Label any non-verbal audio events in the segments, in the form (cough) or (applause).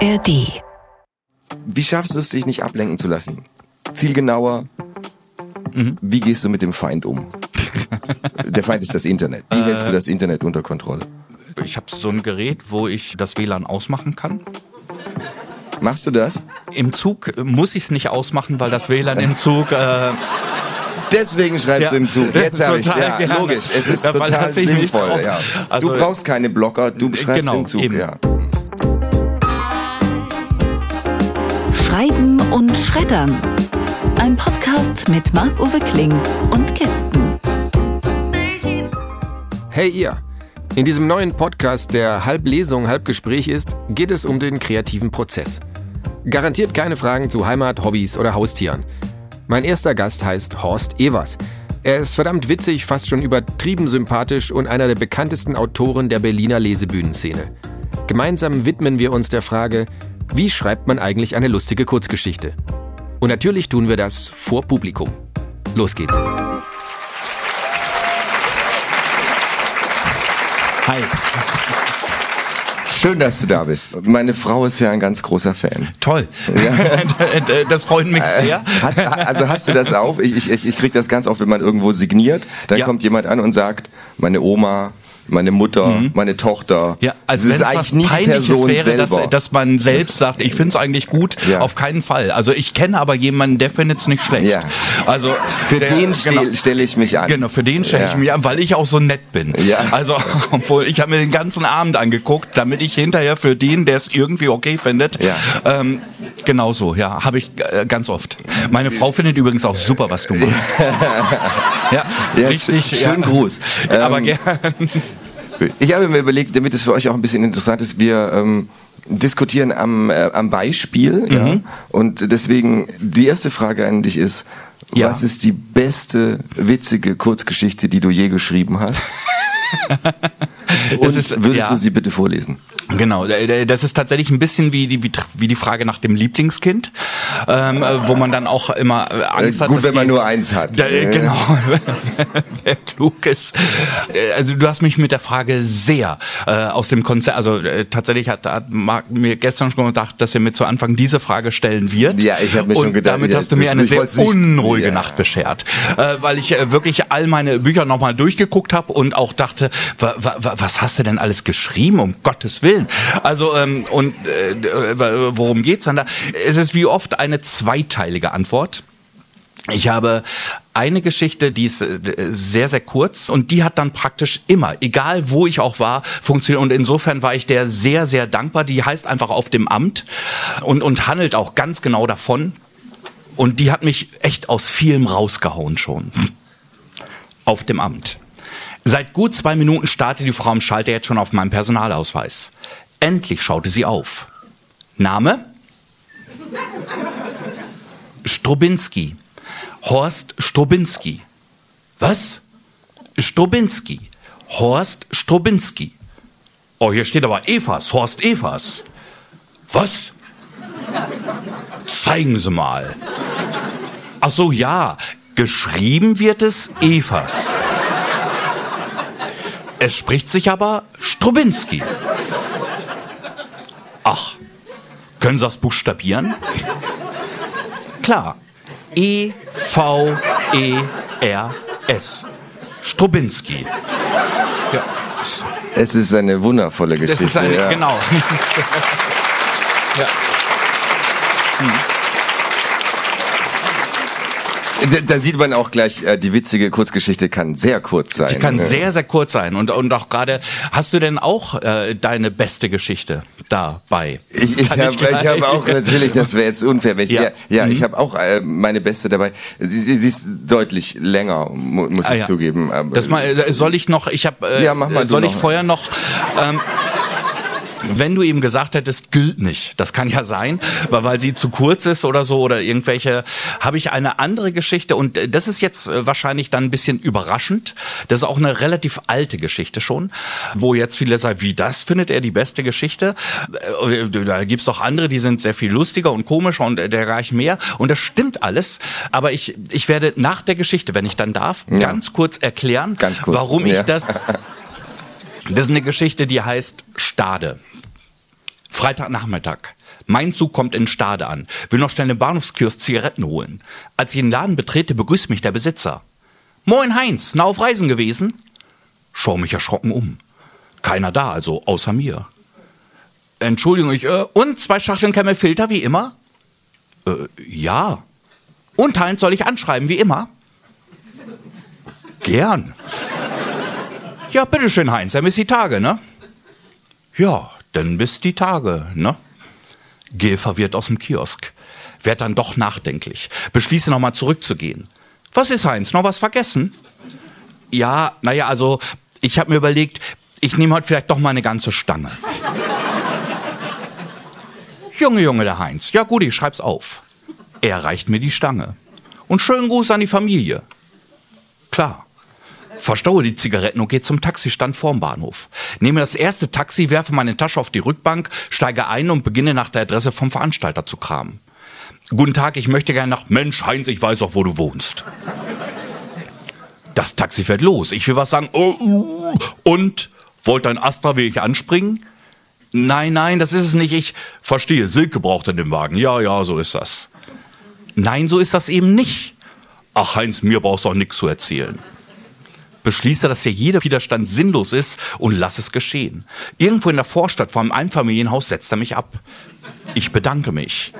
ARD. Wie schaffst du es, dich nicht ablenken zu lassen? Zielgenauer. Wie gehst du mit dem Feind um? Der Feind ist das Internet. Wie hältst du das Internet unter Kontrolle? Ich habe so ein Gerät, wo ich das WLAN ausmachen kann. Machst du das? Im Zug muss ich es nicht ausmachen, weil das WLAN im Zug. Äh, Deswegen schreibst Ja. du im Zug. Jetzt habe ich Total Ja, gerne. logisch. Es ist Ja, total sinnvoll. Ja. Also- du brauchst keine Blocker, du schreibst Genau, im Zug. eben. Ja. Schreiben und Schreddern. Ein Podcast mit Marc-Uwe Kling und Gästen. Hey ihr! In diesem neuen Podcast, der halb Lesung, halb Gespräch ist, geht es um den kreativen Prozess. Garantiert keine Fragen zu Heimat, Hobbys oder Haustieren. Mein erster Gast heißt Horst Evers. Er ist verdammt witzig, fast schon übertrieben sympathisch und einer der bekanntesten Autoren der Berliner Lesebühnenszene. Gemeinsam widmen wir uns der Frage, wie schreibt man eigentlich eine lustige Kurzgeschichte? Und natürlich tun wir das vor Publikum. Los geht's. hi. Schön, dass du da bist. Meine Frau ist ja ein ganz großer Fan. Toll. (laughs) das freut mich sehr. Hast, also hast du das auch? Ich, ich, ich krieg das ganz oft, wenn man irgendwo signiert. Dann Ja. kommt jemand an und sagt, meine Oma, meine Mutter, meine Tochter. Mhm. Ja, also es was nie die Peinliches Person wäre, dass, selber. dass man selbst sagt, ich finde es eigentlich gut, Ja. auf keinen Fall. Also ich kenne aber jemanden, der findet es nicht schlecht. Ja. Also Für der- den genau. stell- stelle ich mich an. Genau, für den stelle ich Ja. mich an, weil ich auch so nett bin. Ja. Also, (laughs) obwohl ich habe mir den ganzen Abend angeguckt, damit ich hinterher für den, der es irgendwie okay findet, Ja. ähm, genauso, ja, habe ich äh, ganz oft. Meine Frau findet übrigens auch super, was du machst. (laughs) ja, Ja, richtig. sch- schönen Gruß. aber Ähm, gern. Ich habe mir überlegt, damit es für euch auch ein bisschen interessant ist, wir ähm, diskutieren am, äh, am Beispiel. Ja? Mhm. Und deswegen, die erste Frage an dich ist, Ja. was ist die beste, witzige Kurzgeschichte, die du je geschrieben hast? (laughs) (laughs) Und ist- würdest ja. du sie bitte vorlesen? Genau, äh, das ist tatsächlich ein bisschen wie die, wie, die Frage nach dem Lieblingskind, ähm, äh, wo man dann auch immer äh, Angst Äh, hat. gut, dass wenn man die- nur eins hat. Da, äh, genau, (laughs) wer klug ist. Äh, Also du hast mich mit der Frage sehr äh, aus dem Konzept, also äh, tatsächlich hat, hat Marc mir gestern schon gedacht, dass er mir zu Anfang diese Frage stellen wird. Ja, ich hab mir schon Und gedacht, damit hast du mir das- eine sehr wollt's nicht- unruhige ja. Nacht beschert, äh, weil ich äh, wirklich all meine Bücher nochmal durchgeguckt habe und auch dachte, wa, wa, wa, was hast du denn alles geschrieben, um Gottes Willen? Also, ähm, und äh, äh, worum geht's dann da? Es ist wie oft eine zweiteilige Antwort. Ich habe eine Geschichte, die ist äh, sehr, sehr kurz und die hat dann praktisch immer, egal wo ich auch war, funktioniert. Und insofern war ich der sehr, sehr dankbar. Die heißt einfach auf dem Amt und, und handelt auch ganz genau davon. Und die hat mich echt aus vielem rausgehauen schon. Auf dem Amt. Seit gut zwei Minuten starrte die Frau am Schalter jetzt schon auf meinen Personalausweis. Endlich schaute sie auf. Name? Strobinski. Horst Strobinski. Was? Strobinski. Horst Strobinski. Oh, hier steht aber Evas, Horst Evas. Was? Zeigen Sie mal. Ach so, ja. Geschrieben wird es Evas. Es spricht sich aber Strobinski. Ach, können Sie das buchstabieren? Klar. E E-V-E-R-S. Strobinski. Ja, Es ist eine wundervolle das Geschichte. ist eine, ja. genau. (laughs) ja. Da, da sieht man auch gleich, äh, die witzige Kurzgeschichte kann sehr kurz sein. Die kann Äh, sehr, sehr kurz sein. Und, und auch gerade, hast du denn auch äh, deine beste Geschichte dabei? Ich, ich habe hab auch natürlich, das wäre jetzt unfair. Wenn ich, ja, Ja. ja, Mhm. ich habe auch äh, meine beste dabei. Sie, sie, sie ist deutlich länger, mu muss Ah, ich ja. zugeben. Aber Das mal, äh, soll ich noch, ich habe, äh, Ja, mach mal soll ich noch. vorher noch, ähm, wenn du eben gesagt hättest, gilt nicht, das kann ja sein, weil, weil sie zu kurz ist oder so oder irgendwelche, habe ich eine andere Geschichte und äh, das ist jetzt äh, wahrscheinlich dann ein bisschen überraschend. Das ist auch eine relativ alte Geschichte schon, wo jetzt viele sagen, wie das findet er die beste Geschichte? Äh, Da gibt's doch andere, die sind sehr viel lustiger und komischer und dergleichen mehr und das stimmt alles, aber ich, ich werde nach der Geschichte, wenn ich dann darf, Ja. ganz kurz erklären, Ganz kurz, warum ja. ich das (laughs) das ist eine Geschichte, die heißt Stade. Freitagnachmittag. Mein Zug kommt in Stade an, will noch schnell im Bahnhofskiosk Zigaretten holen. Als ich den Laden betrete, begrüßt mich der Besitzer. Moin Heinz, na auf Reisen gewesen? Schau mich erschrocken um. Keiner da, also außer mir. Entschuldigung, ich, äh, und zwei Schachteln Camel Filter wie immer? Äh, ja. Und Heinz soll ich anschreiben wie immer? Gern. Ja, bitteschön, Heinz, dann bis die Tage, ne? Ja, dann bis die Tage, ne? Gehe verwirrt aus dem Kiosk. Werd dann doch nachdenklich. Beschließe nochmal zurückzugehen. Was ist, Heinz? Noch was vergessen? Ja, naja, also, ich habe mir überlegt, ich nehme heute vielleicht doch mal eine ganze Stange. Junge, Junge, der Heinz. Ja gut, ich schreib's auf. Er reicht mir die Stange. Und schönen Gruß an die Familie. Klar. Verstaue die Zigaretten und gehe zum Taxistand vorm Bahnhof. Nehme das erste Taxi, werfe meine Tasche auf die Rückbank, steige ein und beginne nach der Adresse vom Veranstalter zu kramen. Guten Tag, ich möchte gerne nach Mensch, Heinz, ich weiß auch, wo du wohnst. Das Taxi fährt los. Ich will was sagen. Oh, und? Wollte ein Astra ich anspringen? Nein, nein, das ist es nicht. Ich verstehe. Silke braucht in dem Wagen. Ja, ja, so ist das. Nein, so ist das eben nicht. Ach, Heinz, mir brauchst du auch nichts zu erzählen. Beschließe, dass hier jeder Widerstand sinnlos ist und lass es geschehen. Irgendwo in der Vorstadt vor einem Einfamilienhaus setzt er mich ab. Ich bedanke mich.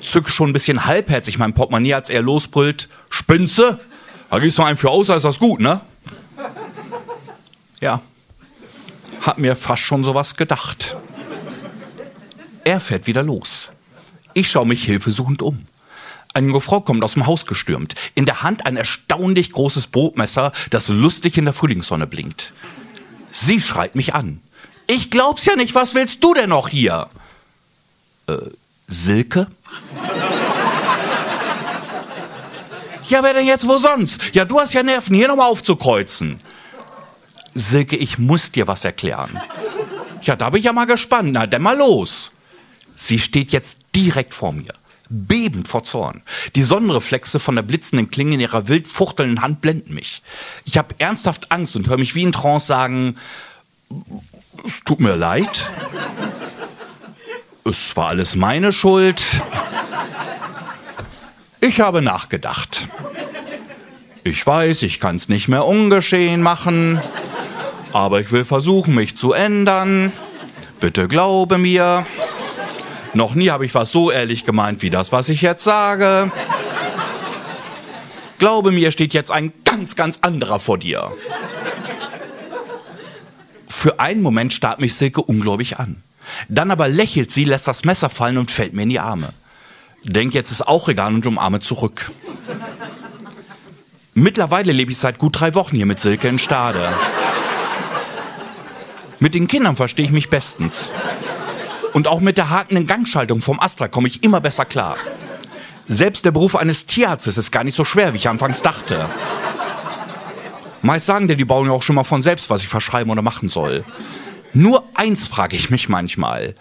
Zücke schon ein bisschen halbherzig mein Portemonnaie, als er losbrüllt. Spinze? Da gibst du einen für aus, ist das gut, ne? Ja, hab mir fast schon sowas gedacht. Er fährt wieder los. Ich schaue mich hilfesuchend um. Eine junge Frau kommt aus dem Haus gestürmt. In der Hand ein erstaunlich großes Brotmesser, das lustig in der Frühlingssonne blinkt. Sie schreit mich an. Ich glaub's ja nicht, was willst du denn noch hier? Äh, Silke? ja, wer denn jetzt wo sonst? Ja, du hast ja Nerven, hier nochmal aufzukreuzen. Silke, ich muss dir was erklären. Ja, da bin ich ja mal gespannt. Na, dann mal los. Sie steht jetzt direkt vor mir, bebend vor Zorn. Die Sonnenreflexe von der blitzenden Klinge in ihrer wild fuchtelnden Hand blenden mich. Ich habe ernsthaft Angst und höre mich wie in Trance sagen, es tut mir leid. Es war alles meine Schuld. Ich habe nachgedacht. Ich weiß, ich kann es nicht mehr ungeschehen machen aber ich will versuchen, mich zu ändern. Bitte glaube mir. Noch nie habe ich was so ehrlich gemeint wie das, was ich jetzt sage. Glaube mir, steht jetzt ein ganz, ganz anderer vor dir. Für einen Moment starrt mich Silke ungläubig an. Dann aber lächelt sie, lässt das Messer fallen und fällt mir in die Arme. Denk, jetzt ist auch egal und umarme zurück. Mittlerweile lebe ich seit gut drei Wochen hier mit Silke in Stade. Mit den Kindern verstehe ich mich bestens. Und auch mit der hakenden Gangschaltung vom Astra komme ich immer besser klar. Selbst der Beruf eines Tierarztes ist gar nicht so schwer, wie ich anfangs dachte. Meist sagen dir die Bauern ja auch schon mal von selbst, was ich verschreiben oder machen soll. Nur eins frage ich mich manchmal.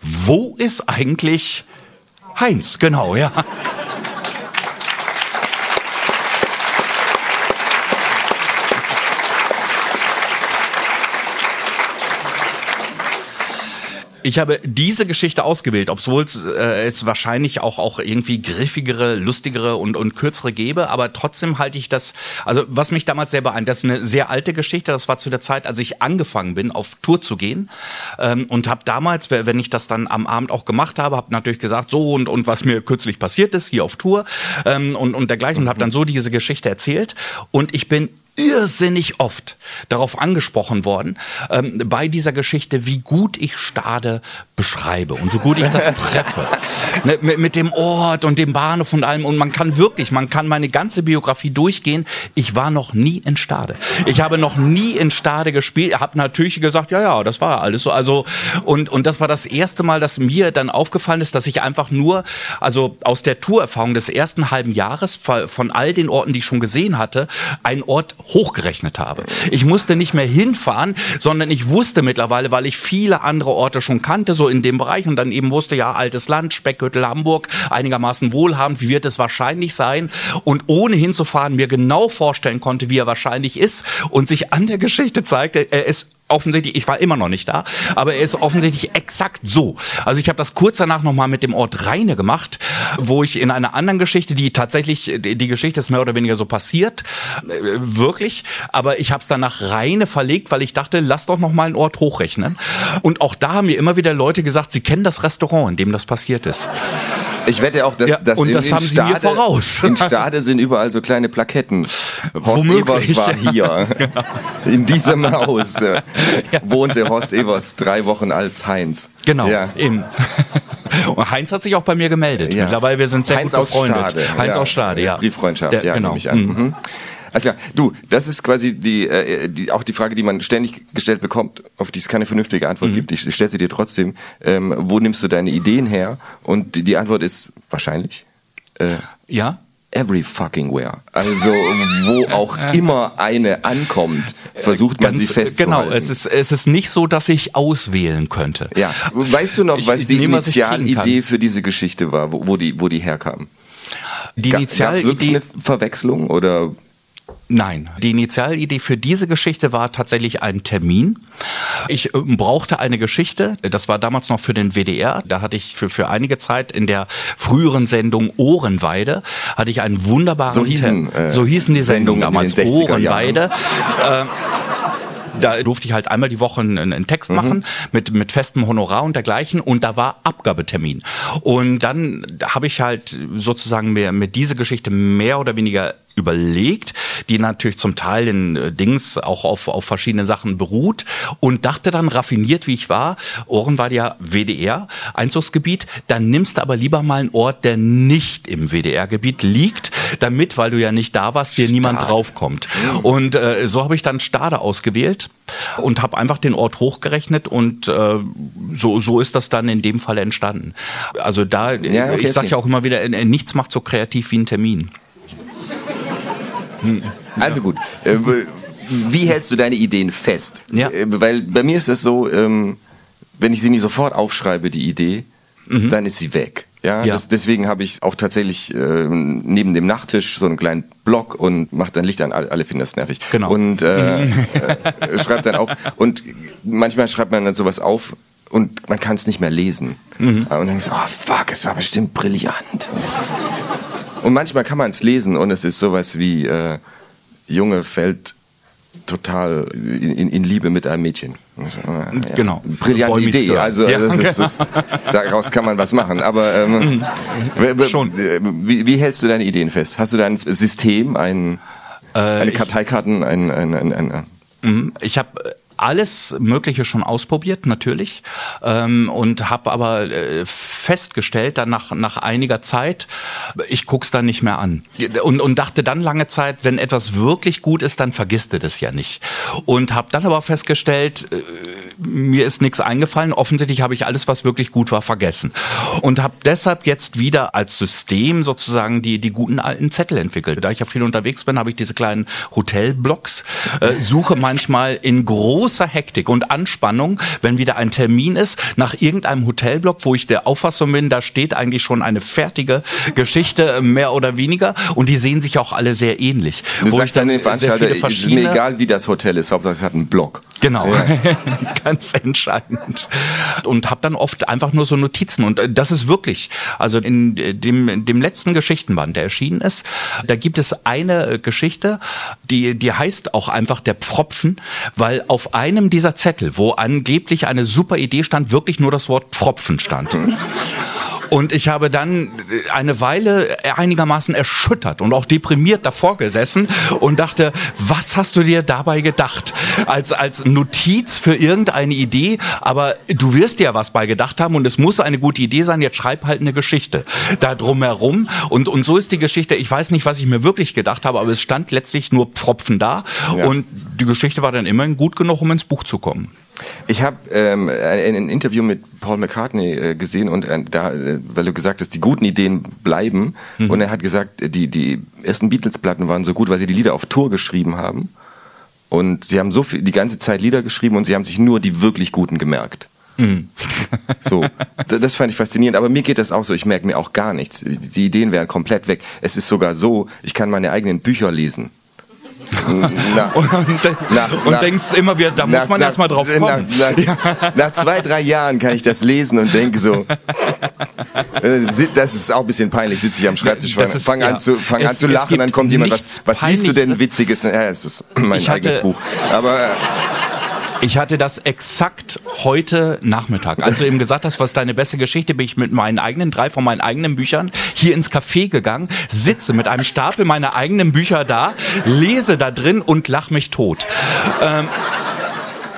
Wo ist eigentlich Heinz? Genau, ja. Ich habe diese Geschichte ausgewählt, obwohl äh, es wahrscheinlich auch, auch irgendwie griffigere, lustigere und, und kürzere gäbe, aber trotzdem halte ich das, also was mich damals sehr beeindruckt, das ist eine sehr alte Geschichte, das war zu der Zeit, als ich angefangen bin, auf Tour zu gehen ähm, und habe damals, wenn ich das dann am Abend auch gemacht habe, habe natürlich gesagt, so und, und was mir kürzlich passiert ist, hier auf Tour ähm, und, und dergleichen und habe dann so diese Geschichte erzählt und ich bin irrsinnig oft darauf angesprochen worden, ähm, bei dieser Geschichte, wie gut ich Stade beschreibe und wie gut ich das treffe. (laughs) ne, mit, mit, dem Ort und dem Bahnhof und allem. Und man kann wirklich, man kann meine ganze Biografie durchgehen. Ich war noch nie in Stade. Ich habe noch nie in Stade gespielt. Habe natürlich gesagt, ja, ja, das war alles so. Also, und, und das war das erste Mal, dass mir dann aufgefallen ist, dass ich einfach nur, also aus der Tourerfahrung des ersten halben Jahres von all den Orten, die ich schon gesehen hatte, einen Ort hochgerechnet habe. Ich musste nicht mehr hinfahren, sondern ich wusste mittlerweile, weil ich viele andere Orte schon kannte, so in dem Bereich und dann eben wusste, ja, altes Land, Speckgürtel Hamburg, einigermaßen wohlhabend, wie wird es wahrscheinlich sein? Und ohne hinzufahren mir genau vorstellen konnte, wie er wahrscheinlich ist und sich an der Geschichte zeigte, er ist offensichtlich, ich war immer noch nicht da, aber er ist offensichtlich exakt so. Also ich habe das kurz danach nochmal mit dem Ort Rheine gemacht, wo ich in einer anderen Geschichte, die tatsächlich, die Geschichte ist mehr oder weniger so passiert, äh, wirklich, aber ich habe es dann nach Rheine verlegt, weil ich dachte, lass doch nochmal einen Ort hochrechnen. Und auch da haben mir immer wieder Leute gesagt, sie kennen das Restaurant, in dem das passiert ist. Ich wette auch, dass, Ja, dass und in, das in haben sie Stade, mir voraus. in Stade sind überall so kleine Plaketten. Horst Womöglich. Evers war hier. (laughs) (laughs) In diesem Haus äh, wohnte Horst Evers drei Wochen als Heinz. Genau, Ja. eben. (laughs) Und Heinz hat sich auch bei mir gemeldet. Ja. Mittlerweile, wir sind sehr Heinz gut aus befreundet. Stade. Heinz aus Stade, ja. Brieffreundschaft, Der- ja, genau. nehme ich an. Mhm. Alles klar. Du, das ist quasi die, äh, die, auch die Frage, die man ständig gestellt bekommt, auf die es keine vernünftige Antwort Mhm. gibt. Ich, ich stelle sie dir trotzdem. Ähm, wo nimmst du deine Ideen her? Und die, die Antwort ist wahrscheinlich äh, Ja? every fucking where. Also wo (laughs) auch immer eine ankommt, versucht man sie festzuhalten. Genau, es ist, es ist nicht so, dass ich auswählen könnte. ja. Weißt du noch, Ich- was die Initialidee für diese Geschichte war, wo, wo die, wo die herkam? Die Gab es wirklich Initialidee, eine Verwechslung oder nein, die Initialidee für diese Geschichte war tatsächlich ein Termin. Ich äh, brauchte eine Geschichte, das war damals noch für den WDR, da hatte ich für, für einige Zeit in der früheren Sendung Ohrenweide, hatte ich einen wunderbaren So hießen, äh, so hießen die Sendungen in damals, den 60er Jahren. Ohrenweide. Ähm, da durfte ich halt einmal die Woche einen, einen Text Mhm. machen mit, mit festem Honorar und dergleichen und da war Abgabetermin. Und dann habe ich halt sozusagen mir, mir diese Geschichte mehr oder weniger überlegt, die natürlich zum Teil in äh, Dings auch auf, auf verschiedene Sachen beruht und dachte dann, raffiniert wie ich war, Ohren war ja WDR, Einzugsgebiet, dann nimmst du aber lieber mal einen Ort, der nicht im WDR-Gebiet liegt, damit, weil du ja nicht da warst, dir niemand Stade. draufkommt. Und äh, so habe ich dann Stade ausgewählt und habe einfach den Ort hochgerechnet und äh, so, so ist das dann in dem Fall entstanden. Also da, Ja, okay, ich sage ja auch immer wieder, äh, nichts macht so kreativ wie ein Termin. Also gut. Äh, wie hältst du deine Ideen fest? Ja. Äh, Weil bei mir ist es so, ähm, wenn ich sie nicht sofort aufschreibe, die Idee, dann ist sie weg. Ja, Mhm. Ja. Das, deswegen habe ich auch tatsächlich äh, neben dem Nachttisch so einen kleinen Block und mache dann Licht an. Alle finden das nervig. Genau. Und äh, äh, schreibt dann auf. Und manchmal schreibt man dann sowas auf und man kann es nicht mehr lesen. Mhm. Und dann so, oh fuck, es war bestimmt brillant. Und manchmal kann man es lesen und es ist sowas wie äh, Junge fällt total in, in, Liebe mit einem Mädchen. Ja, Genau. Brillante Boy Idee. Also Ja. das ist, das, (laughs) daraus kann man was machen. Aber ähm, w- Schon. Wie, wie hältst du deine Ideen fest? Hast du da ein System, ein, eine ich- Karteikarten, ein, ein, ein, ein, ein Ich habe alles Mögliche schon ausprobiert, natürlich, ähm, und habe aber äh, festgestellt, dann nach, nach einiger Zeit, ich guck's dann nicht mehr an. Und, und dachte dann lange Zeit, wenn etwas wirklich gut ist, dann vergisst du das ja nicht. Und habe dann aber festgestellt, äh, mir ist nichts eingefallen. Offensichtlich habe ich alles, was wirklich gut war, vergessen. Und habe deshalb jetzt wieder als System sozusagen die, die guten alten Zettel entwickelt. Da ich ja viel unterwegs bin, habe ich diese kleinen Hotelblocks, äh, suche manchmal in großer Hektik und Anspannung, wenn wieder ein Termin ist, nach irgendeinem Hotelblock, wo ich der Auffassung bin, da steht eigentlich schon eine fertige Geschichte, mehr oder weniger. Und die sehen sich auch alle sehr ähnlich. Du Wo sagst ich dann den Veranstalter, ist mir egal wie das Hotel ist, Hauptsache es hat einen Block. Genau, (laughs) (laughs) ganz (laughs) entscheidend. Und habe dann oft einfach nur so Notizen. Und äh, das ist wirklich, also in äh, dem, in dem letzten Geschichtenband, der erschienen ist, da gibt es eine äh, Geschichte, die, die heißt auch einfach der Pfropfen, weil auf einem dieser Zettel, wo angeblich eine super Idee stand, wirklich nur das Wort Pfropfen stand. (laughs) Und ich habe dann eine Weile einigermaßen erschüttert und auch deprimiert davor gesessen und dachte, was hast du dir dabei gedacht? Als, als Notiz für irgendeine Idee, aber du wirst dir ja was bei gedacht haben und es muss eine gute Idee sein, jetzt schreib halt eine Geschichte da drumherum. Und, und so ist die Geschichte, ich weiß nicht, was ich mir wirklich gedacht habe, aber es stand letztlich nur Pfropfen da Ja. und die Geschichte war dann immerhin gut genug, um ins Buch zu kommen. Ich habe ähm, ein, ein Interview mit Paul McCartney äh, gesehen und äh, da, äh, weil du gesagt hast, die guten Ideen bleiben. Und er hat gesagt, äh, die, die ersten Beatles-Platten waren so gut, weil sie die Lieder auf Tour geschrieben haben. Und sie haben so viel, die ganze Zeit Lieder geschrieben und sie haben sich nur die wirklich guten gemerkt. (laughs) so, D- das fand ich faszinierend. Aber mir geht das auch so. Ich merke mir auch gar nichts. Die Ideen wären komplett weg. Es ist sogar so, ich kann meine eigenen Bücher lesen. (laughs) Na, Und, Nach- und nach- denkst immer wieder, da muss man erst mal drauf kommen. Nach, (laughs) nach, nach zwei, drei Jahren kann ich das lesen und denke so, (laughs) äh, das ist auch ein bisschen peinlich, sitze ich am Schreibtisch, fang, Das ist- fang, ja. an, zu, fang Es- an zu lachen, dann kommt jemand, was, was liest du denn. Witziges? Ja, es ist mein hatte- eigenes Buch. Aber äh, Ich hatte das exakt heute Nachmittag. Als du eben gesagt hast, was ist deine beste Geschichte, bin ich mit meinen eigenen drei von meinen eigenen Büchern hier ins Café gegangen, sitze mit einem Stapel meiner eigenen Bücher da, lese da drin und lach mich tot. Ähm,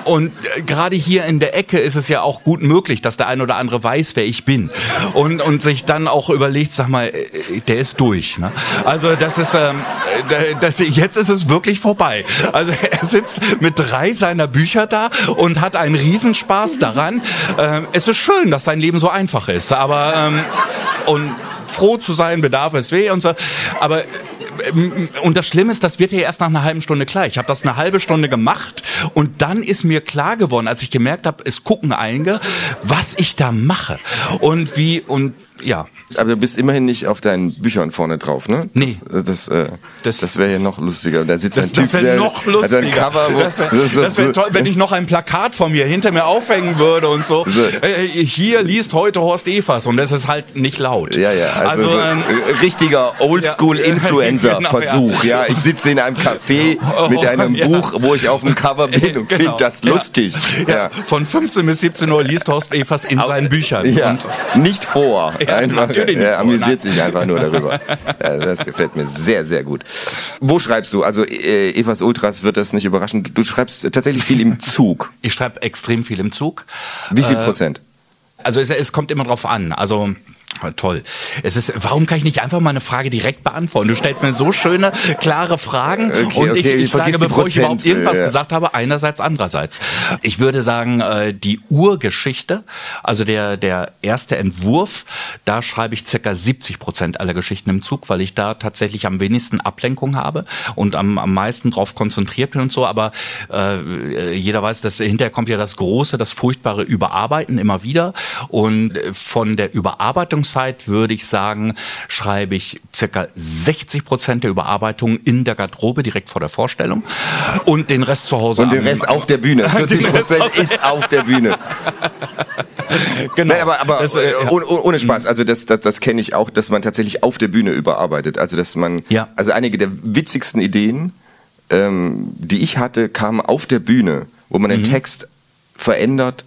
und äh, gerade hier in der Ecke ist es ja auch gut möglich, dass der ein oder andere weiß, wer ich bin. Und, und sich dann auch überlegt, sag mal, äh, der ist durch. Ne? Also das ist, ähm, äh, das, jetzt ist es wirklich vorbei. Also (laughs) er sitzt mit drei seiner Bücher da und hat einen Riesenspaß daran. Ähm, es ist schön, dass sein Leben so einfach ist. Aber ähm, und froh zu sein bedarf es weh und so. Aber und das Schlimme ist, das wird ja erst nach einer halben Stunde klar. Ich habe das eine halbe Stunde gemacht und dann ist mir klar geworden, als ich gemerkt habe, es gucken einige, was ich da mache und wie und ja. aber du bist immerhin nicht auf deinen Büchern vorne drauf, ne? Nee. Das, das, äh, Das- das, wäre ja noch lustiger. Da sitzt Das, ein Typ, das wäre noch lustiger. ein Cover, wo, das wäre so- wär toll, wenn ich noch ein Plakat von mir hinter mir aufhängen würde und so. So. Äh, hier liest heute Horst Evers und das ist halt nicht laut. Ja, ja, also, Also, so, ähm, äh, richtiger Oldschool-Influencer-Versuch. (laughs) genau, ja. ich sitze in einem Café mit einem Ja. Buch, wo ich auf dem Cover bin und (laughs) Genau. finde das Ja. lustig. Ja. Von 15 bis 17 Uhr liest Horst Evers in seinen Büchern. Ja, Und nicht vor. Ja, einfach, natürlich nicht er vor, amüsiert sich einfach nur (laughs) darüber. Das gefällt mir sehr, sehr gut. Wo schreibst du? Also äh, Evas Ultras wird das nicht überraschen. Du, du schreibst tatsächlich viel im Zug. (laughs) ich schreibe extrem viel im Zug. Wie viel Äh, Prozent? Also es, es kommt immer drauf an. Also toll. Es ist, warum kann ich nicht einfach mal eine Frage direkt beantworten? Du stellst mir so schöne, klare Fragen Okay, und ich, okay, ich vergiss sage, die bevor ich überhaupt Prozent, irgendwas ja. gesagt habe, einerseits, andererseits. Ich würde sagen, äh, die Urgeschichte, also der, der erste Entwurf, da schreibe ich circa 70 Prozent aller Geschichten im Zug, weil ich da tatsächlich am wenigsten Ablenkung habe und am, am meisten drauf konzentriert bin und so. Aber äh, jeder weiß, dass hinterher kommt ja das große, das furchtbare Überarbeiten immer wieder. Und äh, von der Überarbeitungszeit würde ich sagen, schreibe ich circa 60 Prozent der Überarbeitung in der Garderobe direkt vor der Vorstellung und den Rest zu Hause. Und den Rest auf der Bühne. 40 (laughs) Den Rest Prozent ist auf der Bühne. (laughs) Genau. Nein, aber, aber Das, äh, ohne, ohne Spaß. Also das, das, das kenne ich auch, dass man tatsächlich auf der Bühne überarbeitet. Also dass man, Ja. also einige der witzigsten Ideen, ähm, die ich hatte, kamen auf der Bühne, wo man den Mhm. Text verändert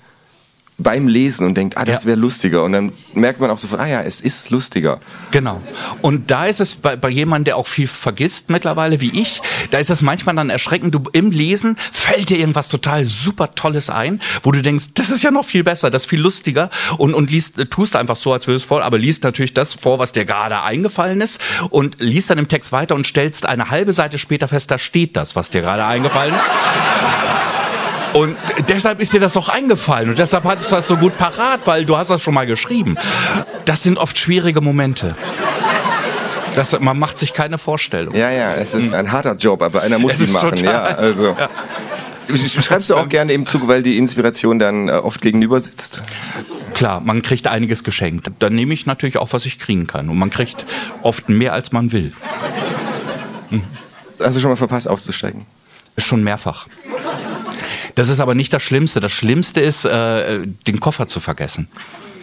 beim Lesen und denkt, ah, das Ja. wäre lustiger. Und dann merkt man auch sofort, ah ja, es ist lustiger. Genau. Und da ist es bei, bei jemandem, der auch viel vergisst mittlerweile, wie ich, da ist es manchmal dann erschreckend. Du im Lesen fällt dir irgendwas total super Tolles ein, wo du denkst, das ist ja noch viel besser, das ist viel lustiger und und liest, tust einfach so, als würdest du es vor, aber liest natürlich das vor, was dir gerade eingefallen ist und liest dann im Text weiter und stellst eine halbe Seite später fest, da steht das, was dir gerade eingefallen ist. Und deshalb ist dir das doch eingefallen und deshalb hattest du das so gut parat, weil du hast das schon mal geschrieben. Das sind oft schwierige Momente. Das, man macht sich keine Vorstellung. Ja, ja, es ist ein harter Job, aber einer muss. Es ihn machen. total- (laughs) Ja, also. Sch- Schreibst du auch gerne im Zug, weil die Inspiration dann äh, oft gegenüber sitzt? Klar, man kriegt einiges geschenkt. Dann nehme ich natürlich auch, was ich kriegen kann. Und man kriegt oft mehr, als man will. Hast du schon mal verpasst, auszusteigen? Schon mehrfach. Das ist aber nicht das Schlimmste. Das Schlimmste ist, äh, den Koffer zu vergessen.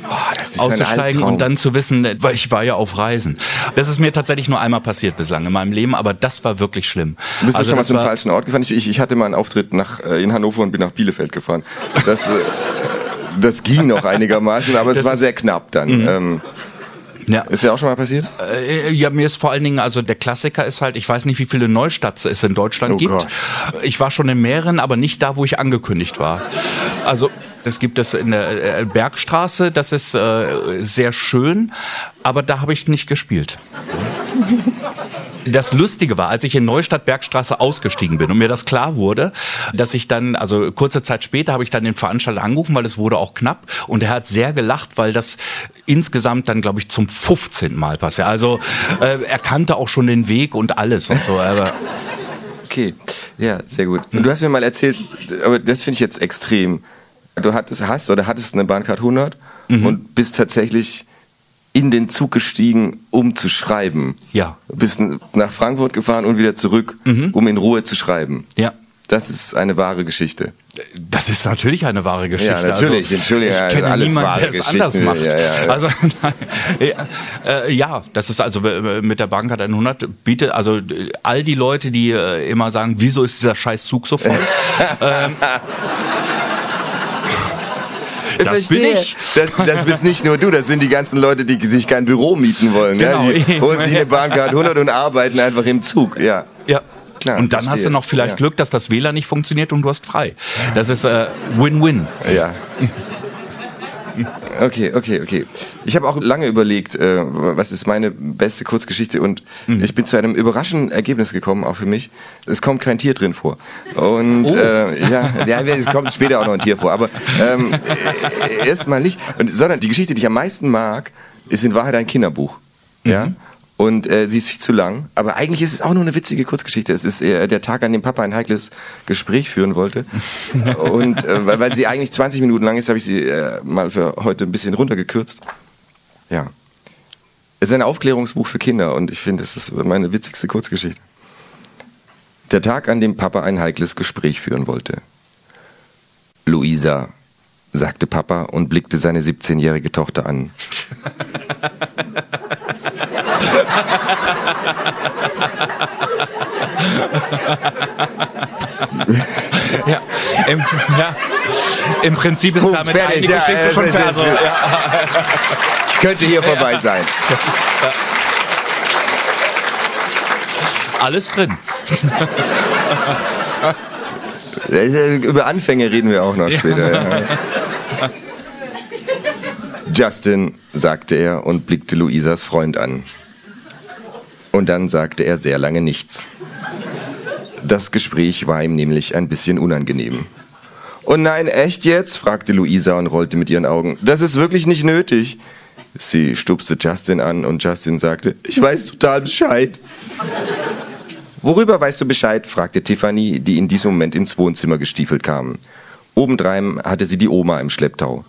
Oh, auszusteigen und dann zu wissen, äh, weil ich war ja auf Reisen. Das ist mir tatsächlich nur einmal passiert bislang in meinem Leben, aber das war wirklich schlimm. Bist du Also schon mal zum war- falschen Ort gefahren? Ich, ich, hatte mal einen Auftritt nach, äh, in Hannover und bin nach Bielefeld gefahren. Das, äh, das ging noch einigermaßen, aber es Das war ist- Mhm. sehr knapp dann. Ähm, Ja. ist dir auch schon mal passiert? Äh, Ja, mir ist vor allen Dingen, also der Klassiker ist halt, ich weiß nicht, wie viele Neustadts es in Deutschland Oh gibt. Gott. Ich war schon in mehreren, aber nicht da, wo ich angekündigt war. Also es gibt es in der äh, Bergstraße, das ist äh, sehr schön, aber da habe ich nicht gespielt. Das Lustige war, als ich in Neustadt Bergstraße ausgestiegen bin und mir das klar wurde, dass ich dann, also kurze Zeit später habe ich dann den Veranstalter angerufen, weil es wurde auch knapp und er hat sehr gelacht, weil das insgesamt dann, glaube ich, zum 15. Mal passiert. Also äh, er kannte auch schon den Weg und alles und so. Aber Okay, ja, sehr gut. Du hast mir mal erzählt, aber das finde ich jetzt extrem. Du hattest, hast oder hattest eine Bahncard 100 Mhm. und bist tatsächlich in den Zug gestiegen, um zu schreiben. Ja. Bist nach Frankfurt gefahren und wieder zurück, um in Ruhe zu schreiben. Ja. Das ist eine wahre Geschichte. Das ist natürlich eine wahre Geschichte. Ja, natürlich. Also, Entschuldigung, ich also kenne alles niemanden, wahre der es anders macht. Ja, ja, ja. Also (laughs) äh, ja, das ist also äh, mit der Bahncard 100 bietet also äh, all die Leute, die äh, immer sagen, wieso ist dieser scheiß Zug so voll? (laughs) ähm, das bin ich. Das, das bist nicht nur du, das sind die ganzen Leute, die sich kein Büro mieten wollen. Genau. Ja? Die (laughs) holen sich eine Bahncard 100 und arbeiten einfach im Zug. Ja. Ja. Klar, und dann hast verstehe. du noch vielleicht Ja. Glück, dass das WLAN nicht funktioniert und du hast frei. Das ist äh, Win-Win. Ja. Okay, okay, okay. Ich habe auch lange überlegt, äh, was ist meine beste Kurzgeschichte und Mhm. ich bin zu einem überraschenden Ergebnis gekommen, auch für mich. Es kommt kein Tier drin vor. Und Oh. äh, ja, ja, es kommt später auch noch ein Tier vor, aber ähm, äh, erstmal nicht. Und, sondern die Geschichte, die ich am meisten mag, ist in Wahrheit ein Kinderbuch. Ja. Und äh, sie ist viel zu lang, aber eigentlich ist es auch nur eine witzige Kurzgeschichte. Es ist äh, der Tag, an dem Papa ein heikles Gespräch führen wollte. (laughs) Und äh, weil, weil sie eigentlich 20 Minuten lang ist, habe ich sie äh, mal für heute ein bisschen runtergekürzt. Ja. Es ist ein Aufklärungsbuch für Kinder und ich finde, es ist meine witzigste Kurzgeschichte. Der Tag, an dem Papa ein heikles Gespräch führen wollte. Luisa, sagte Papa und blickte seine 17-jährige Tochter an. (laughs) (laughs) Ja. Im, ja. Im Prinzip ist Punkt, damit fertig, die ja, Geschichte es schon fertig. es- Ja. Könnte hier vorbei sein. Alles drin. (laughs) Äh, Über Anfänge reden wir auch noch später. Ja. (laughs) Justin, sagte er und blickte Luisas Freund an. Und dann sagte er sehr lange nichts. Das Gespräch war ihm nämlich ein bisschen unangenehm. Oh nein, echt jetzt? fragte Luisa und rollte mit ihren Augen. Das ist wirklich nicht nötig. Sie stupste Justin an und Justin sagte, ich weiß total Bescheid. Worüber weißt du Bescheid? fragte Tiffany, die in diesem Moment ins Wohnzimmer gestiefelt kam. Obendrein hatte sie die Oma im Schlepptau.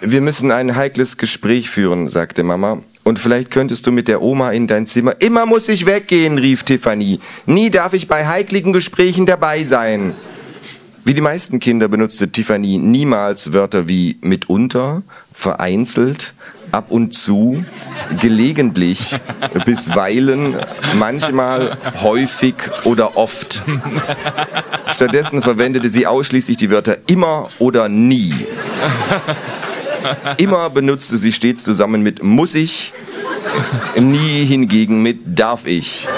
Wir müssen ein heikles Gespräch führen, sagte Mama. Und vielleicht könntest du mit der Oma in dein Zimmer. Immer muss ich weggehen, rief Tiffany. Nie darf ich bei heikligen Gesprächen dabei sein. Wie die meisten Kinder benutzte Tiffany niemals Wörter wie mitunter, vereinzelt, ab und zu, gelegentlich, bisweilen, manchmal, häufig oder oft. Stattdessen verwendete sie ausschließlich die Wörter immer oder nie. Immer benutzte sie stets zusammen mit muss ich, nie hingegen mit darf ich.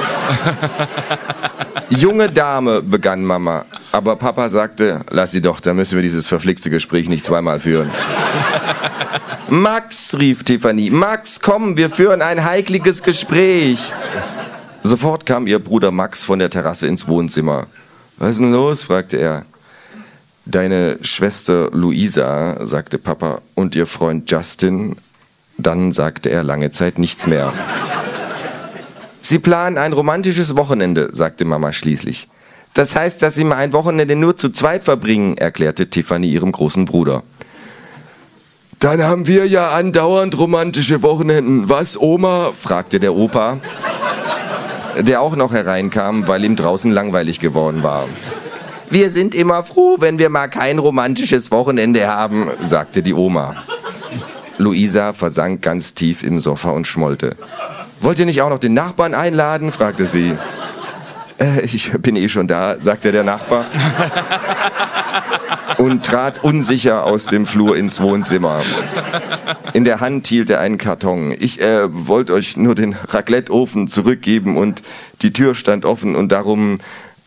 Junge Dame, begann Mama, aber Papa sagte, lass sie doch, da müssen wir dieses verflixte Gespräch nicht zweimal führen. Max, rief Tiffany, Max, komm, wir führen ein heikliges Gespräch. Sofort kam ihr Bruder Max von der Terrasse ins Wohnzimmer. Was ist denn los? fragte er. Deine Schwester Luisa, sagte Papa, und ihr Freund Justin. Dann sagte er lange Zeit nichts mehr. Sie planen ein romantisches Wochenende, sagte Mama schließlich. Das heißt, dass Sie mal ein Wochenende nur zu zweit verbringen, erklärte Tiffany ihrem großen Bruder. Dann haben wir ja andauernd romantische Wochenenden. Was, Oma? fragte der Opa, der auch noch hereinkam, weil ihm draußen langweilig geworden war. Wir sind immer froh, wenn wir mal kein romantisches Wochenende haben, sagte die Oma. Luisa versank ganz tief im Sofa und schmollte. Wollt ihr nicht auch noch den Nachbarn einladen? fragte sie. Äh, ich bin eh schon da, sagte der Nachbar. Und trat unsicher aus dem Flur ins Wohnzimmer. In der Hand hielt er einen Karton. Ich äh, wollte euch nur den Raclette-Ofen zurückgeben und die Tür stand offen und darum.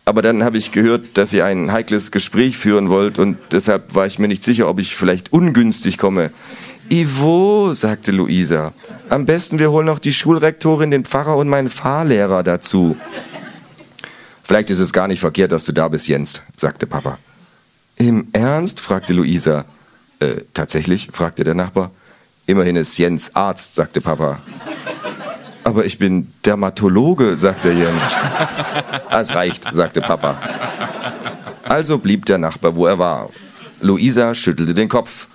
Aber dann habe ich gehört, dass ihr ein heikles Gespräch führen wollt und deshalb war ich mir nicht sicher, ob ich vielleicht ungünstig komme. Ivo, sagte Luisa, am besten wir holen noch die Schulrektorin, den Pfarrer und meinen Fahrlehrer dazu. Vielleicht ist es gar nicht verkehrt, dass du da bist, Jens, sagte Papa. Im Ernst? fragte Luisa. Äh, tatsächlich? fragte der Nachbar. Immerhin ist Jens Arzt, sagte Papa. Aber ich bin Dermatologe, sagte Jens. Ah, Es reicht, sagte Papa. Also blieb der Nachbar, wo er war. Luisa schüttelte den Kopf.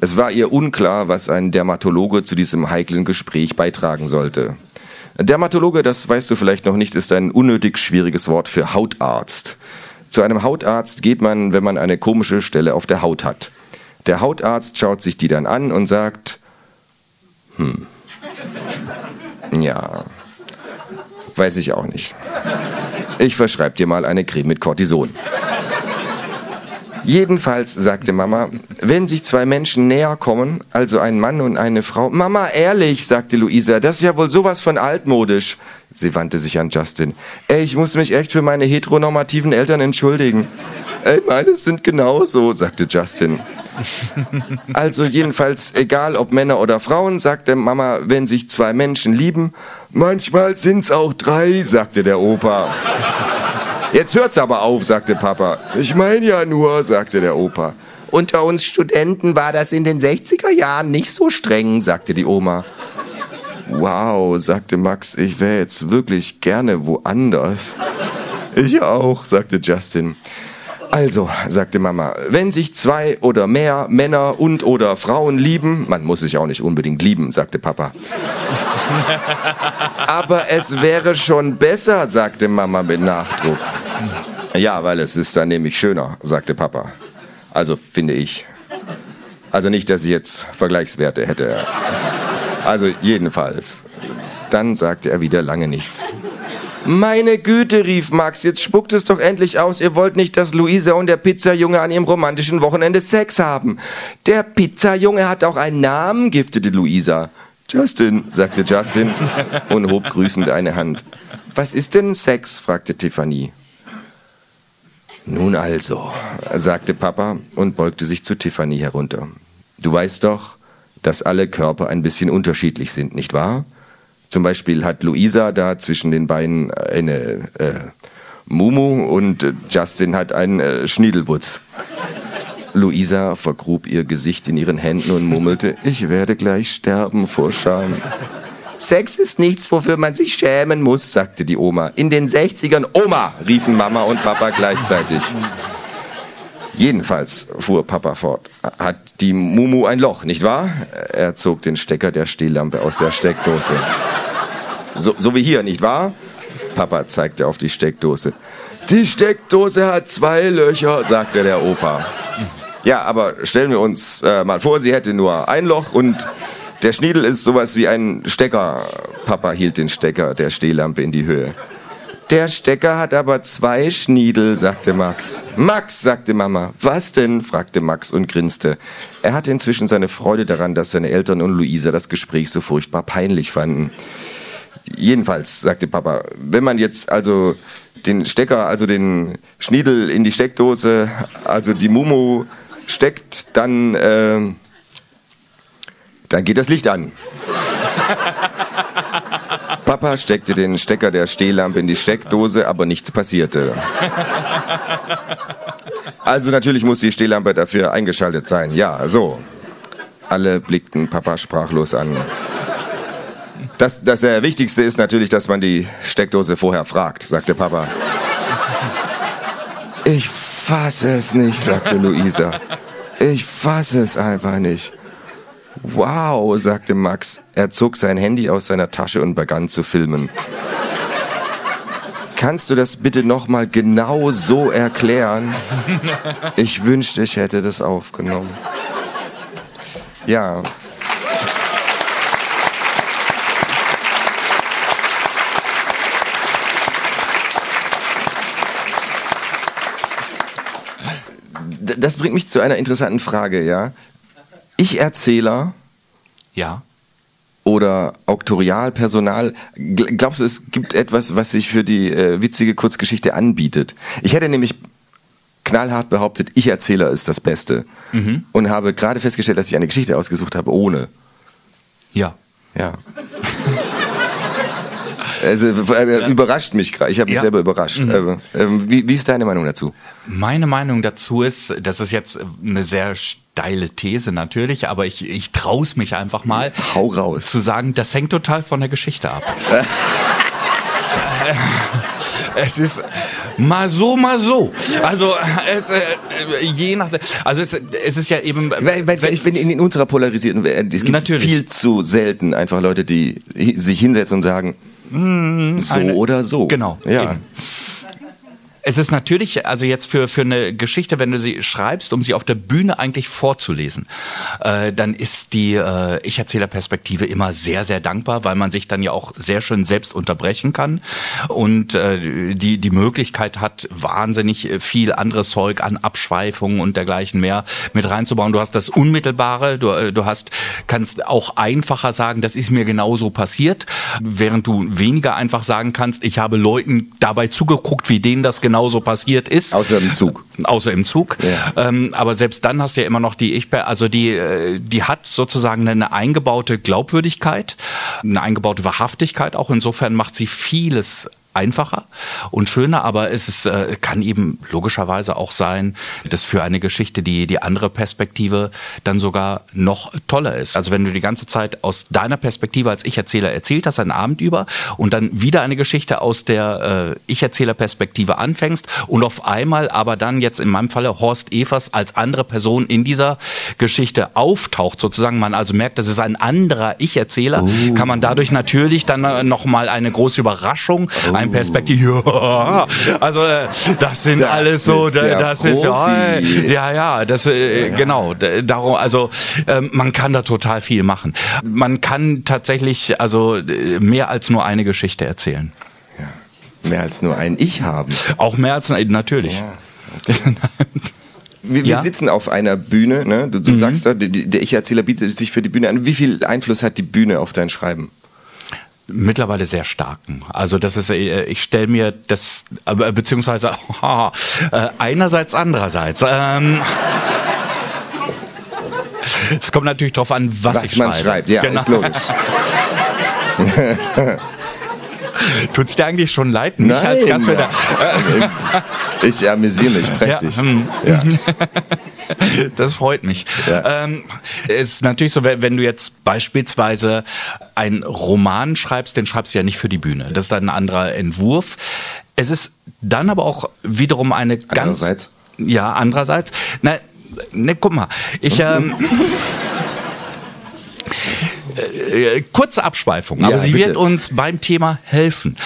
Es war ihr unklar, was ein Dermatologe zu diesem heiklen Gespräch beitragen sollte. Dermatologe, das weißt du vielleicht noch nicht, ist ein unnötig schwieriges Wort für Hautarzt. Zu einem Hautarzt geht man, wenn man eine komische Stelle auf der Haut hat. Der Hautarzt schaut sich die dann an und sagt, hm, ja, weiß ich auch nicht. Ich verschreibe dir mal eine Creme mit Cortison. Jedenfalls, sagte Mama, wenn sich zwei Menschen näher kommen, also ein Mann und eine Frau. Mama, ehrlich, sagte Luisa, das ist ja wohl sowas von altmodisch. Sie wandte sich an Justin. Ey, ich muss mich echt für meine heteronormativen Eltern entschuldigen. Ey, meine sind genauso, sagte Justin. Also jedenfalls, egal ob Männer oder Frauen, sagte Mama, wenn sich zwei Menschen lieben, manchmal sind's auch drei, sagte der Opa. Jetzt hört's aber auf, sagte Papa. Ich meine ja nur, sagte der Opa. Unter uns Studenten war das in den 60er Jahren nicht so streng, sagte die Oma. Wow, sagte Max, ich wäre jetzt wirklich gerne woanders. Ich auch, sagte Justin. Also, sagte Mama, wenn sich zwei oder mehr Männer und oder Frauen lieben, man muss sich auch nicht unbedingt lieben, sagte Papa. (laughs) Aber es wäre schon besser, sagte Mama mit Nachdruck. Ja, weil es ist dann nämlich schöner, sagte Papa. Also finde ich. Also nicht, dass ich jetzt Vergleichswerte hätte. Also jedenfalls. Dann sagte er wieder lange nichts. Meine Güte, rief Max, jetzt spuckt es doch endlich aus. Ihr wollt nicht, dass Luisa und der Pizzajunge an ihrem romantischen Wochenende Sex haben. Der Pizzajunge hat auch einen Namen, giftete Luisa. Justin, sagte Justin und hob grüßend eine Hand. Was ist denn Sex? fragte Tiffany. Nun also, sagte Papa und beugte sich zu Tiffany herunter. Du weißt doch, dass alle Körper ein bisschen unterschiedlich sind, nicht wahr? Zum Beispiel hat Luisa da zwischen den Beinen eine äh, Mumu und äh, Justin hat einen äh, Schniedelwutz. Luisa vergrub ihr Gesicht in ihren Händen und murmelte, (laughs) ich werde gleich sterben vor Scham. Sex ist nichts, wofür man sich schämen muss, sagte die Oma. In den 60ern, Oma, riefen Mama und Papa gleichzeitig. Jedenfalls, fuhr Papa fort, hat die Mumu ein Loch, nicht wahr? Er zog den Stecker der Stehlampe aus der Steckdose. So, so wie hier, nicht wahr? Papa zeigte auf die Steckdose. Die Steckdose hat zwei Löcher, sagte der Opa. Ja, aber stellen wir uns äh, mal vor, sie hätte nur ein Loch und der Schniedel ist sowas wie ein Stecker. Papa hielt den Stecker der Stehlampe in die Höhe. Der Stecker hat aber zwei Schniedel, sagte Max. Max, sagte Mama. Was denn? fragte Max und grinste. Er hatte inzwischen seine Freude daran, dass seine Eltern und Luisa das Gespräch so furchtbar peinlich fanden. Jedenfalls, sagte Papa, wenn man jetzt also den Stecker, also den Schniedel in die Steckdose, also die Mumu steckt, dann, äh, dann geht das Licht an. (laughs) Papa steckte den Stecker der Stehlampe in die Steckdose, aber nichts passierte. Also natürlich muss die Stehlampe dafür eingeschaltet sein. Ja, so. Alle blickten Papa sprachlos an. Das, das äh, Wichtigste ist natürlich, dass man die Steckdose vorher fragt, sagte Papa. Ich fasse es nicht, sagte Luisa. Ich fasse es einfach nicht. Wow, sagte Max. Er zog sein Handy aus seiner Tasche und begann zu filmen. Kannst du das bitte nochmal genau so erklären? Ich wünschte, ich hätte das aufgenommen. Ja. Das bringt mich zu einer interessanten Frage, ja. Ich-Erzähler Ja. oder Auktorialpersonal, gl- glaubst du, es gibt etwas, was sich für die äh, witzige Kurzgeschichte anbietet? Ich hätte nämlich knallhart behauptet, Ich-Erzähler ist das Beste. Und habe gerade festgestellt, dass ich eine Geschichte ausgesucht habe ohne. Ja. Ja. (laughs) Also äh, überrascht mich gerade. Ich habe mich Ja. selber überrascht. Äh, ähm, wie, wie ist deine Meinung dazu? Meine Meinung dazu ist, das ist jetzt eine sehr steile These natürlich, aber ich, ich traue mich einfach mal Hau raus. zu sagen, das hängt total von der Geschichte ab. (laughs) es ist, Mal so, mal so. Also es, äh, je nach, also es, es ist ja eben. Weil, weil, ich finde, in unserer polarisierten Welt, es gibt Natürlich. viel zu selten einfach Leute, die sich hinsetzen und sagen, so eine- oder so. Genau. Ja. Eben. Es ist natürlich, also jetzt für, für eine Geschichte, wenn du sie schreibst, um sie auf der Bühne eigentlich vorzulesen, äh, dann ist die äh, Ich-Erzähler-Perspektive immer sehr, sehr dankbar, weil man sich dann ja auch sehr schön selbst unterbrechen kann und äh, die, die Möglichkeit hat, wahnsinnig viel anderes Zeug an Abschweifungen und dergleichen mehr mit reinzubauen. Du hast das Unmittelbare, du, äh, du hast, kannst auch einfacher sagen, das ist mir genauso passiert, während du weniger einfach sagen kannst, ich habe Leuten dabei zugeguckt, wie denen das genauso passiert ist. Außer im Zug. Außer im Zug. Ja. Ähm, aber selbst dann hast du ja immer noch die Ich, also die, äh, die hat sozusagen eine eingebaute Glaubwürdigkeit, eine eingebaute Wahrhaftigkeit auch. Insofern macht sie vieles einfacher und schöner, aber es ist, äh, kann eben logischerweise auch sein, dass für eine Geschichte die, die andere Perspektive dann sogar noch toller ist. Also wenn du die ganze Zeit aus deiner Perspektive als Ich-Erzähler erzählt hast, einen Abend über und dann wieder eine Geschichte aus der äh, Ich-Erzähler-Perspektive anfängst und auf einmal aber dann jetzt in meinem Falle Horst Evers als andere Person in dieser Geschichte auftaucht, sozusagen man also merkt, das ist ein anderer Ich-Erzähler, kann man dadurch natürlich dann äh, nochmal eine große Überraschung, ein Perspektive, (laughs) ja, also äh, das sind Das alles so, das ist ja, Profi. ja, ja, das äh, genau, d- darum, also ähm, man kann da total viel machen. Man kann tatsächlich also äh, mehr als nur eine Geschichte erzählen. Mehr als nur ein Ich haben. Auch mehr als natürlich. (laughs) Wir, wir Ja? Mhm. sitzen auf einer Bühne, ne? du, du sagst, ja, die- die- der Ich-Erzähler bietet sich für die Bühne an. Wie viel Einfluss hat die Bühne auf dein Schreiben? Mittlerweile sehr starken. Also das ist, äh, ich stelle mir das, beziehungsweise (laughs) äh, einerseits, andererseits. Ähm, (laughs) es kommt natürlich darauf an, was, Was ich man schreibe. schreibt, ja, Genau. ist logisch. (laughs) (laughs) Tut's dir eigentlich schon leid, als Nein. Gastgeber? Ich amüsiere mich prächtig. Ja, hm. Ja. (laughs) Das freut mich. Ja. Ähm, es ist natürlich so, wenn du jetzt beispielsweise einen Roman schreibst, den schreibst du ja nicht für die Bühne. Das ist dann ein anderer Entwurf. Es ist dann aber auch wiederum eine ganz Andererseits? ja andererseits. Na, ne, guck mal, ich ähm, (laughs) äh, kurze Abschweifung, aber Ja, sie bitte. wird uns beim Thema helfen.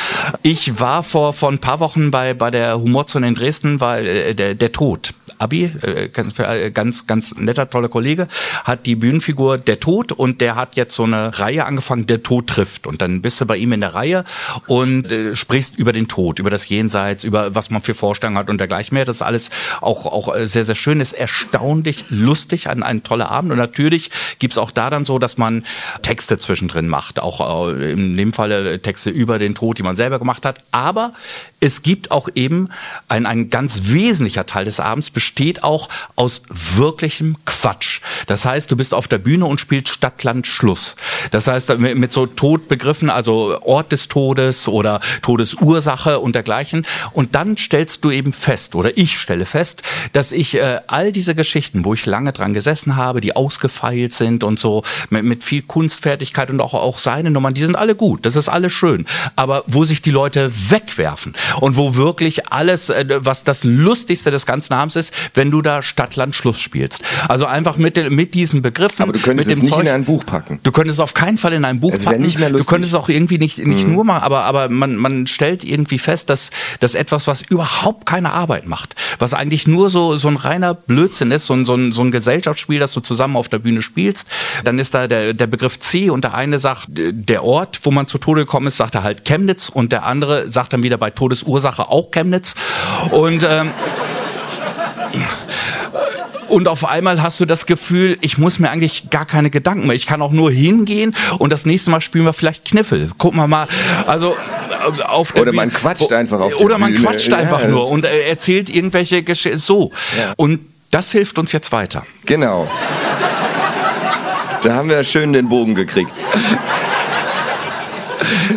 Ich war vor, vor ein paar Wochen bei, bei der Humorzone in Dresden, weil äh, der, der Tod, Abi, äh, ganz, äh, ganz, ganz netter, toller Kollege, hat die Bühnenfigur Der Tod und der hat jetzt so eine Reihe angefangen, Der Tod trifft. Und dann bist du bei ihm in der Reihe und äh, sprichst über den Tod, über das Jenseits, über was man für Vorstellungen hat und dergleichen mehr. Das ist alles auch, auch äh, sehr, sehr schön, ist erstaunlich lustig, ein, ein toller Abend. Und natürlich gibt's auch da dann so, dass man Texte zwischendrin macht, auch äh, in dem Falle Texte über den Tod, die man selber gemacht hat. Aber es gibt auch eben ein, ein ganz wesentlicher Teil des Abends besteht auch aus wirklichem Quatsch. Das heißt, du bist auf der Bühne und spielst Stadt, Land, Schluss. Das heißt, mit, mit so Todbegriffen, also Ort des Todes oder Todesursache und dergleichen. Und dann stellst du eben fest, oder ich stelle fest, dass ich äh, all diese Geschichten, wo ich lange dran gesessen habe, die ausgefeilt sind und so, mit, mit viel Kunstfertigkeit und auch, auch seine Nummern, die sind alle gut, das ist alles schön. Aber wo sich die Leute wegwerfen und wo wirklich alles, äh, was das Lustigste des ganzen Abends ist, wenn du da Stadt, Land, Schluss spielst. Also einfach mit, den- mit diesen Begriffen. Aber du könntest mit es dem nicht Zeug, in ein Buch packen. Du könntest es auf keinen Fall in ein Buch Es packen. nicht mehr du lustig. könntest es auch irgendwie nicht, nicht nur machen, aber, aber man, man stellt irgendwie fest, dass, dass etwas, was überhaupt keine Arbeit macht, was eigentlich nur so, so ein reiner Blödsinn ist, so ein, so ein, so ein Gesellschaftsspiel, das du zusammen auf der Bühne spielst, dann ist da der, der Begriff C und der eine sagt, der Ort, wo man zu Tode gekommen ist, sagt er halt Chemnitz und der andere sagt dann wieder bei Todesursache auch Chemnitz und, ähm, und auf einmal hast du das Gefühl, ich muss mir eigentlich gar keine Gedanken mehr. Ich kann auch nur hingehen und das nächste Mal spielen wir vielleicht Kniffel. Gucken wir mal. Also äh, auf der Oder man quatscht einfach auf der Oder man Bühne. quatscht Ja, einfach das- nur und äh, erzählt irgendwelche Geschichten. So. Und das hilft uns jetzt weiter. Genau. Da haben wir schön den Bogen gekriegt.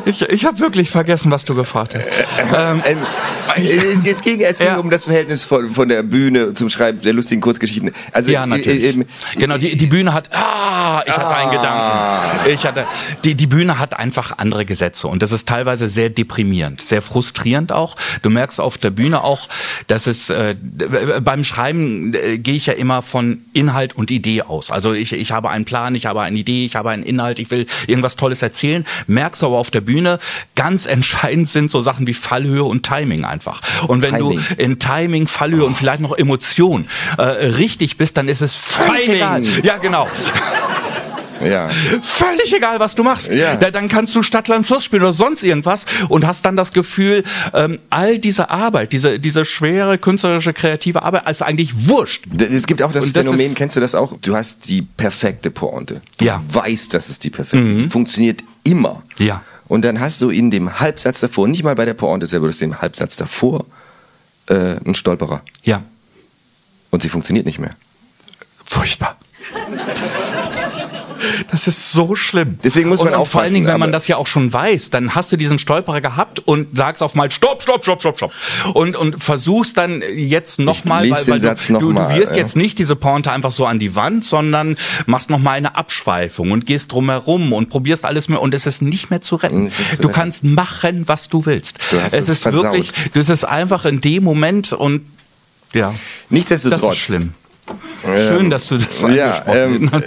Ich, ich habe wirklich vergessen, was du gefragt hast. Ähm, es, es ging, es ging Ja. um das Verhältnis von, von der Bühne zum Schreiben der lustigen Kurzgeschichten. Also, Ja, natürlich. äh, ähm, genau, die, die Bühne hat, ah, ich hatte einen Gedanken. Ich hatte, die, die Bühne hat einfach andere Gesetze und das ist teilweise sehr deprimierend, sehr frustrierend auch. Du merkst auf der Bühne auch, dass es, äh, beim Schreiben äh, gehe ich ja immer von Inhalt und Idee aus. Also ich, ich habe einen Plan, ich habe eine Idee, ich habe einen Inhalt, ich will irgendwas Tolles erzählen. Merkst aber auf der Bühne, ganz entscheidend sind so Sachen wie Fallhöhe und Timing einfach. Und wenn Timing. du in Timing, Fallhöhe und vielleicht noch Emotion äh, richtig bist, dann ist es völlig Timing. egal. Ja, genau. Ja. Völlig egal, was du machst. Ja. Da, dann kannst du Stadtland Fluss spielen oder sonst irgendwas und hast dann das Gefühl, ähm, all diese Arbeit, diese, diese schwere künstlerische, kreative Arbeit, ist eigentlich wurscht. Es gibt auch das Und das Phänomen, ist- kennst du das auch? Du hast die perfekte Pointe. Du Ja. Mhm. weißt, dass es die perfekte ist. Sie funktioniert immer. Ja. Und dann hast du in dem Halbsatz davor, nicht mal bei der Pointe selber, du hast im Halbsatz davor äh, einen Stolperer. Ja. Und sie funktioniert nicht mehr. Furchtbar. (laughs) Das, das ist so schlimm. Deswegen muss und, man und Vor allen aufpassen, Dingen, wenn man das ja auch schon weiß, dann hast du diesen Stolperer gehabt und sagst auf mal Stopp, Stopp, Stopp, Stopp, Stopp. Und, und versuchst dann jetzt nochmal, weil, weil du, noch du, du wirst ja. jetzt nicht diese Pointe einfach so an die Wand, sondern machst nochmal eine Abschweifung und gehst drumherum und probierst alles mehr und es ist nicht mehr zu retten. Zu du retten. kannst machen, was du willst. Du hast es es ist versaut. wirklich, das ist einfach in dem Moment und ja, das Nichtsdestotrotz. ist schlimm. Ähm, Schön, dass du das ja, angesprochen ähm, hast.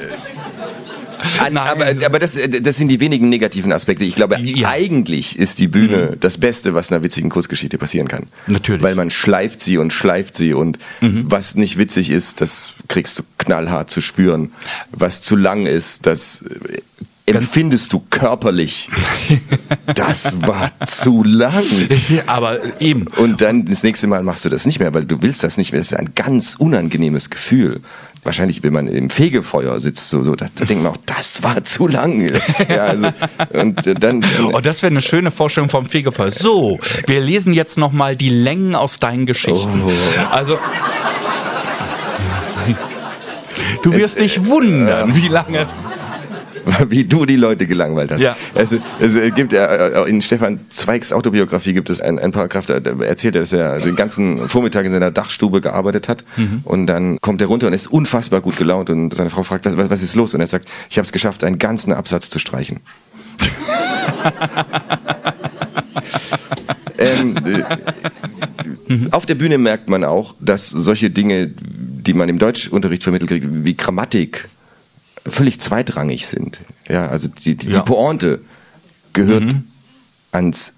Nein. aber aber das, das sind die wenigen negativen Aspekte. Ich glaube, Ja. Mhm. eigentlich ist die Bühne das Beste, was einer witzigen Kurzgeschichte passieren kann. Natürlich. Mhm. Weil man schleift sie und schleift sie und was nicht witzig ist, das kriegst du knallhart zu spüren. Was zu lang ist, das äh, empfindest du körperlich. (laughs) das war zu lang. Aber eben. Und dann das nächste Mal machst du das nicht mehr, weil du willst das nicht mehr. Das ist ein ganz unangenehmes Gefühl. Wahrscheinlich, wenn man im Fegefeuer sitzt, so, so da, da denkt man auch, das war zu lang. (laughs) Ja, also, und äh, dann. Oh, das wäre eine schöne Vorstellung vom Fegefeuer. So, wir lesen jetzt noch mal die Längen aus deinen Geschichten. Oh. Also Du wirst dich wundern, wie lange. (laughs) wie du die Leute gelangweilt hast. Ja. Es, es gibt äh, in Stefan Zweigs Autobiografie gibt es einen, einen Paragraph, da erzählt er, dass er den ganzen Vormittag in seiner Dachstube gearbeitet hat Mhm. und dann kommt er runter und ist unfassbar gut gelaunt und seine Frau fragt, was, was, was ist los? Und er sagt, ich habe es geschafft, einen ganzen Absatz zu streichen. (laughs) ähm, äh, Auf der Bühne merkt man auch, dass solche Dinge, die man im Deutschunterricht vermittelt kriegt, wie Grammatik, völlig zweitrangig sind. Ja, also die, die, Ja. die Pointe gehört ans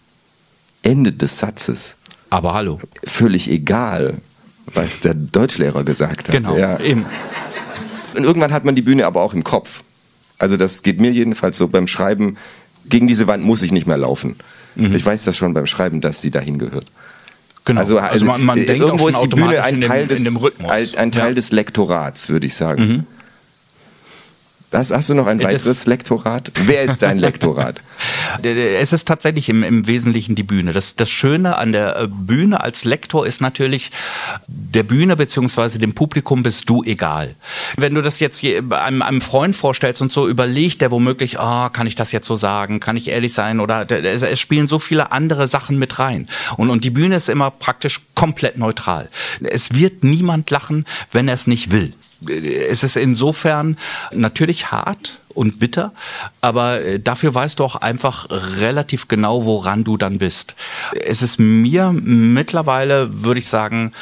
Ende des Satzes. Aber hallo. Völlig egal, was der Deutschlehrer gesagt hat. Genau. Ja. Eben. Und irgendwann hat man die Bühne aber auch im Kopf. Also das geht mir jedenfalls so beim Schreiben. Gegen diese Wand muss ich nicht mehr laufen. Ich weiß das schon beim Schreiben, dass sie dahin gehört. Genau. Also, also, man, man denkt irgendwo ist die Bühne ein dem, Teil des dem Rhythmus. ein, Teil ja. des Lektorats, würde ich sagen. Hast, hast du noch ein Äh, das- weiteres Lektorat? Wer ist dein Lektorat? (laughs) Es ist tatsächlich im, im Wesentlichen die Bühne. Das, das Schöne an der äh, Bühne als Lektor ist natürlich, der Bühne beziehungsweise dem Publikum bist du egal. Wenn du das jetzt je- einem, einem Freund vorstellst und so überlegt, der womöglich, ah, kann ich das jetzt so sagen, kann ich ehrlich sein oder der- es, es spielen so viele andere Sachen mit rein. Und, und die Bühne ist immer praktisch komplett neutral. Es wird niemand lachen, wenn er es nicht will. Es ist insofern natürlich hart und bitter, aber äh, dafür weißt du auch einfach relativ genau, woran du dann bist. Es ist mir mittlerweile, würde ich sagen,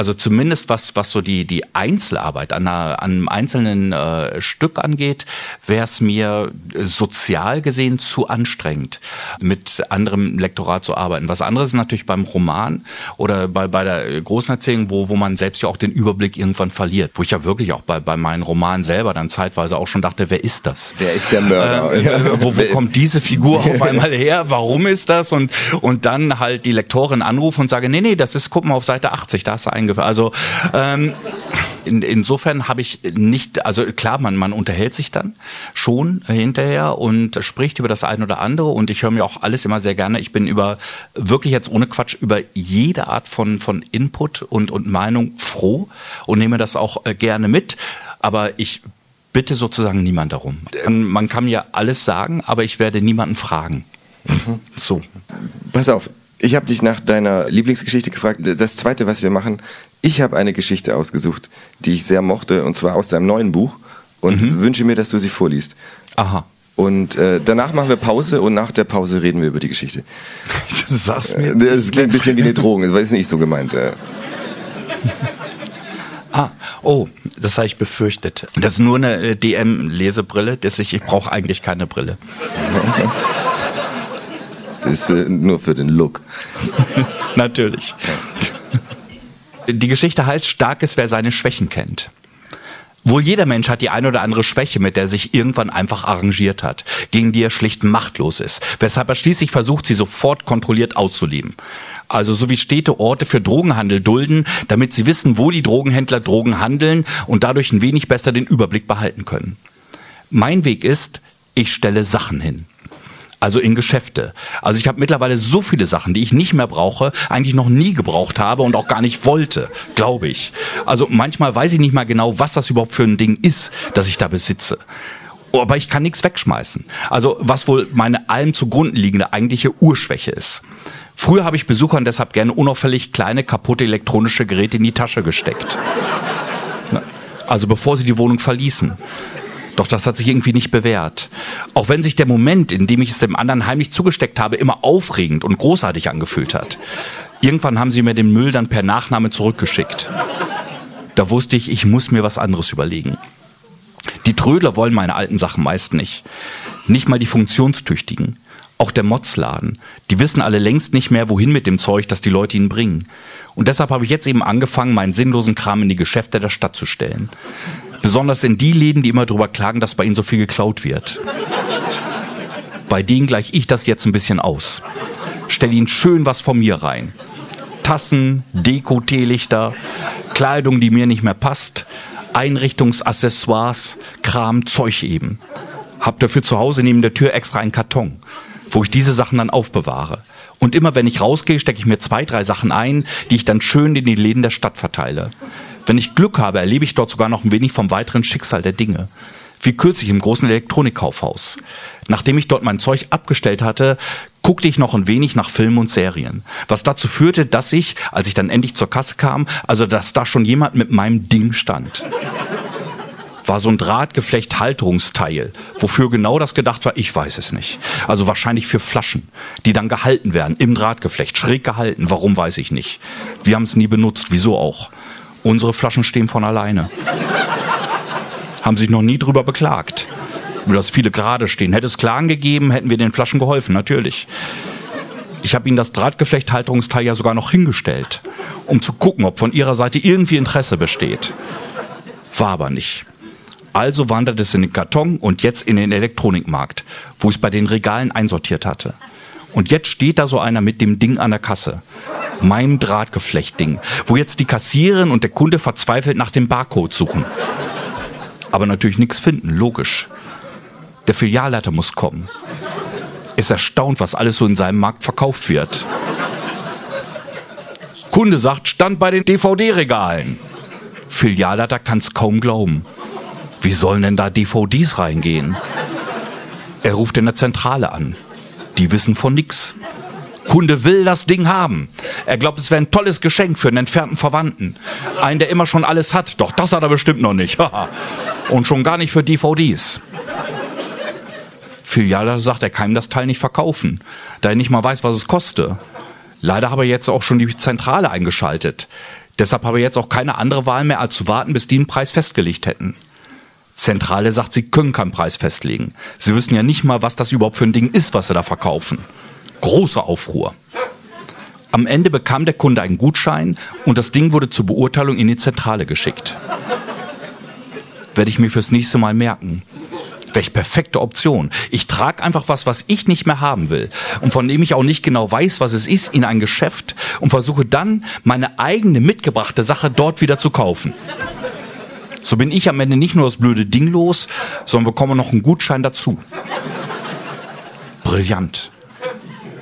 also zumindest was, was so die, die Einzelarbeit an, einer, an einem einzelnen äh, Stück angeht, wäre es mir sozial gesehen zu anstrengend, mit anderem Lektorat zu arbeiten. Was anderes ist natürlich beim Roman oder bei, bei der großen Erzählung, wo, wo man selbst ja auch den Überblick irgendwann verliert. Wo ich ja wirklich auch bei, bei meinen Romanen selber dann zeitweise auch schon dachte, wer ist das? Wer ist der Mörder? Äh, äh, wo, wo kommt diese Figur auf einmal her? Warum ist das? Und, und dann halt die Lektorin anrufen und sage, nee, nee, das ist, guck mal auf Seite 80, da hast du eingefallen. Also ähm, in, insofern habe ich nicht, also klar, man, man unterhält sich dann schon hinterher und spricht über das eine oder andere und ich höre mir auch alles immer sehr gerne. Ich bin über, wirklich jetzt ohne Quatsch, über jede Art von, von Input und, und Meinung froh und nehme das auch äh, gerne mit. Aber ich bitte sozusagen niemand darum. Ähm, Man kann mir alles sagen, aber ich werde niemanden fragen. So. Pass auf, Ich habe dich nach deiner Lieblingsgeschichte gefragt. Das zweite, was wir machen, ich habe eine Geschichte ausgesucht, die ich sehr mochte, und zwar aus deinem neuen Buch und mhm. wünsche mir, dass du sie vorliest. Aha. Und äh, danach machen wir Pause und nach der Pause reden wir über die Geschichte. (laughs) Du sagst mir. Das klingt ein bisschen wie eine Drohung, das ist nicht so gemeint. Äh. (laughs) Ah, oh, das habe ich befürchtet. Das ist nur eine äh, DM-Lesebrille, ich, ich brauche eigentlich keine Brille. (laughs) Das ist äh, nur für den Look. (laughs) Natürlich. Die Geschichte heißt, stark ist, wer seine Schwächen kennt. Wohl jeder Mensch hat die eine oder andere Schwäche, mit der er sich irgendwann einfach arrangiert hat, gegen die er schlicht machtlos ist, weshalb er schließlich versucht, sie sofort kontrolliert auszuleben. Also so wie Städte Orte für Drogenhandel dulden, damit sie wissen, wo die Drogenhändler Drogen handeln und dadurch ein wenig besser den Überblick behalten können. Mein Weg ist, ich stelle Sachen hin also in Geschäfte. Also ich habe mittlerweile so viele Sachen, die ich nicht mehr brauche, eigentlich noch nie gebraucht habe und auch gar nicht wollte, glaube ich. Also manchmal weiß ich nicht mal genau, was das überhaupt für ein Ding ist, das ich da besitze. Aber ich kann nichts wegschmeißen. Also was wohl meine allem zugrunde liegende eigentliche Urschwäche ist. Früher habe ich Besuchern deshalb gerne unauffällig kleine kaputte elektronische Geräte in die Tasche gesteckt. Also bevor sie die Wohnung verließen. Doch das hat sich irgendwie nicht bewährt. Auch wenn sich der Moment, in dem ich es dem anderen heimlich zugesteckt habe, immer aufregend und großartig angefühlt hat. Irgendwann haben sie mir den Müll dann per Nachname zurückgeschickt. Da wusste ich, ich muss mir was anderes überlegen. Die Trödler wollen meine alten Sachen meist nicht. Nicht mal die funktionstüchtigen. Auch der Motzladen. Die wissen alle längst nicht mehr, wohin mit dem Zeug, das die Leute ihnen bringen. Und deshalb habe ich jetzt eben angefangen, meinen sinnlosen Kram in die Geschäfte der Stadt zu stellen. Besonders in die Läden, die immer drüber klagen, dass bei ihnen so viel geklaut wird. Bei denen gleich ich das jetzt ein bisschen aus. Stell ihnen schön was von mir rein. Tassen, Deko, Teelichter, Kleidung, die mir nicht mehr passt, Einrichtungsaccessoires, Kram, Zeug eben. Hab dafür zu Hause neben der Tür extra einen Karton, wo ich diese Sachen dann aufbewahre. Und immer wenn ich rausgehe, stecke ich mir zwei, drei Sachen ein, die ich dann schön in die Läden der Stadt verteile. Wenn ich Glück habe, erlebe ich dort sogar noch ein wenig vom weiteren Schicksal der Dinge. Wie kürzlich im großen Elektronikkaufhaus. Nachdem ich dort mein Zeug abgestellt hatte, guckte ich noch ein wenig nach Filmen und Serien. Was dazu führte, dass ich, als ich dann endlich zur Kasse kam, also dass da schon jemand mit meinem Ding stand. War so ein Drahtgeflecht-Halterungsteil. Wofür genau das gedacht war, ich weiß es nicht. Also wahrscheinlich für Flaschen, die dann gehalten werden, im Drahtgeflecht, schräg gehalten. Warum weiß ich nicht. Wir haben es nie benutzt, wieso auch. Unsere Flaschen stehen von alleine. Haben sich noch nie drüber beklagt. Über das viele gerade stehen. Hätte es Klagen gegeben, hätten wir den Flaschen geholfen, natürlich. Ich habe ihnen das Drahtgeflechthalterungsteil ja sogar noch hingestellt, um zu gucken, ob von ihrer Seite irgendwie Interesse besteht. War aber nicht. Also wandert es in den Karton und jetzt in den Elektronikmarkt, wo ich es bei den Regalen einsortiert hatte. Und jetzt steht da so einer mit dem Ding an der Kasse meinem Drahtgeflechtding, wo jetzt die Kassiererin und der Kunde verzweifelt nach dem Barcode suchen. Aber natürlich nichts finden, logisch. Der Filialleiter muss kommen. Ist erstaunt, was alles so in seinem Markt verkauft wird. Kunde sagt, stand bei den DVD-Regalen. Filialleiter kann's kaum glauben. Wie sollen denn da DVDs reingehen? Er ruft in der Zentrale an. Die wissen von nix. Kunde will das Ding haben. Er glaubt, es wäre ein tolles Geschenk für einen entfernten Verwandten. Einen, der immer schon alles hat. Doch das hat er bestimmt noch nicht. (laughs) Und schon gar nicht für DVDs. Filiale sagt, er kann ihm das Teil nicht verkaufen, da er nicht mal weiß, was es koste. Leider habe er jetzt auch schon die Zentrale eingeschaltet. Deshalb habe er jetzt auch keine andere Wahl mehr, als zu warten, bis die einen Preis festgelegt hätten. Zentrale sagt, sie können keinen Preis festlegen. Sie wissen ja nicht mal, was das überhaupt für ein Ding ist, was sie da verkaufen. Großer Aufruhr. Am Ende bekam der Kunde einen Gutschein und das Ding wurde zur Beurteilung in die Zentrale geschickt. Werde ich mir fürs nächste Mal merken. Welch perfekte Option. Ich trage einfach was, was ich nicht mehr haben will und von dem ich auch nicht genau weiß, was es ist, in ein Geschäft und versuche dann, meine eigene mitgebrachte Sache dort wieder zu kaufen. So bin ich am Ende nicht nur das blöde Ding los, sondern bekomme noch einen Gutschein dazu. Brillant.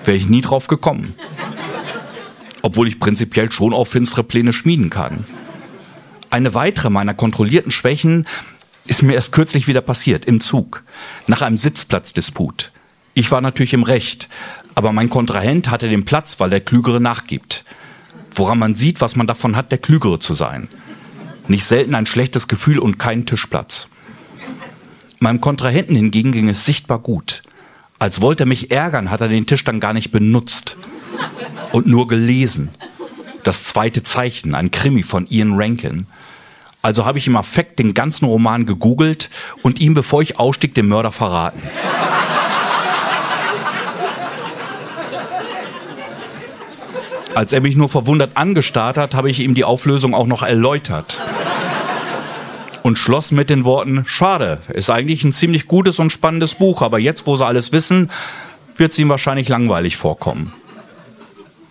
Wäre ich nie drauf gekommen. Obwohl ich prinzipiell schon auf finstere Pläne schmieden kann. Eine weitere meiner kontrollierten Schwächen ist mir erst kürzlich wieder passiert, im Zug, nach einem Sitzplatzdisput. Ich war natürlich im Recht, Aber mein Kontrahent hatte den Platz, weil der Klügere nachgibt. Woran man sieht, was man davon hat, der Klügere zu sein. Nicht selten ein schlechtes Gefühl und keinen Tischplatz. Meinem Kontrahenten hingegen ging es sichtbar gut. Als wollte er mich ärgern, hat er den Tisch dann gar nicht benutzt und nur gelesen. Das zweite Zeichen, ein Krimi von Ian Rankin. Also habe ich im Affekt den ganzen Roman gegoogelt und ihm, bevor ich ausstieg, den Mörder verraten. Als er mich nur verwundert angestarrt hat, habe ich ihm die Auflösung auch noch erläutert. Und schloss mit den Worten, schade, ist eigentlich ein ziemlich gutes und spannendes Buch, aber jetzt, wo sie alles wissen, wird es ihm wahrscheinlich langweilig vorkommen.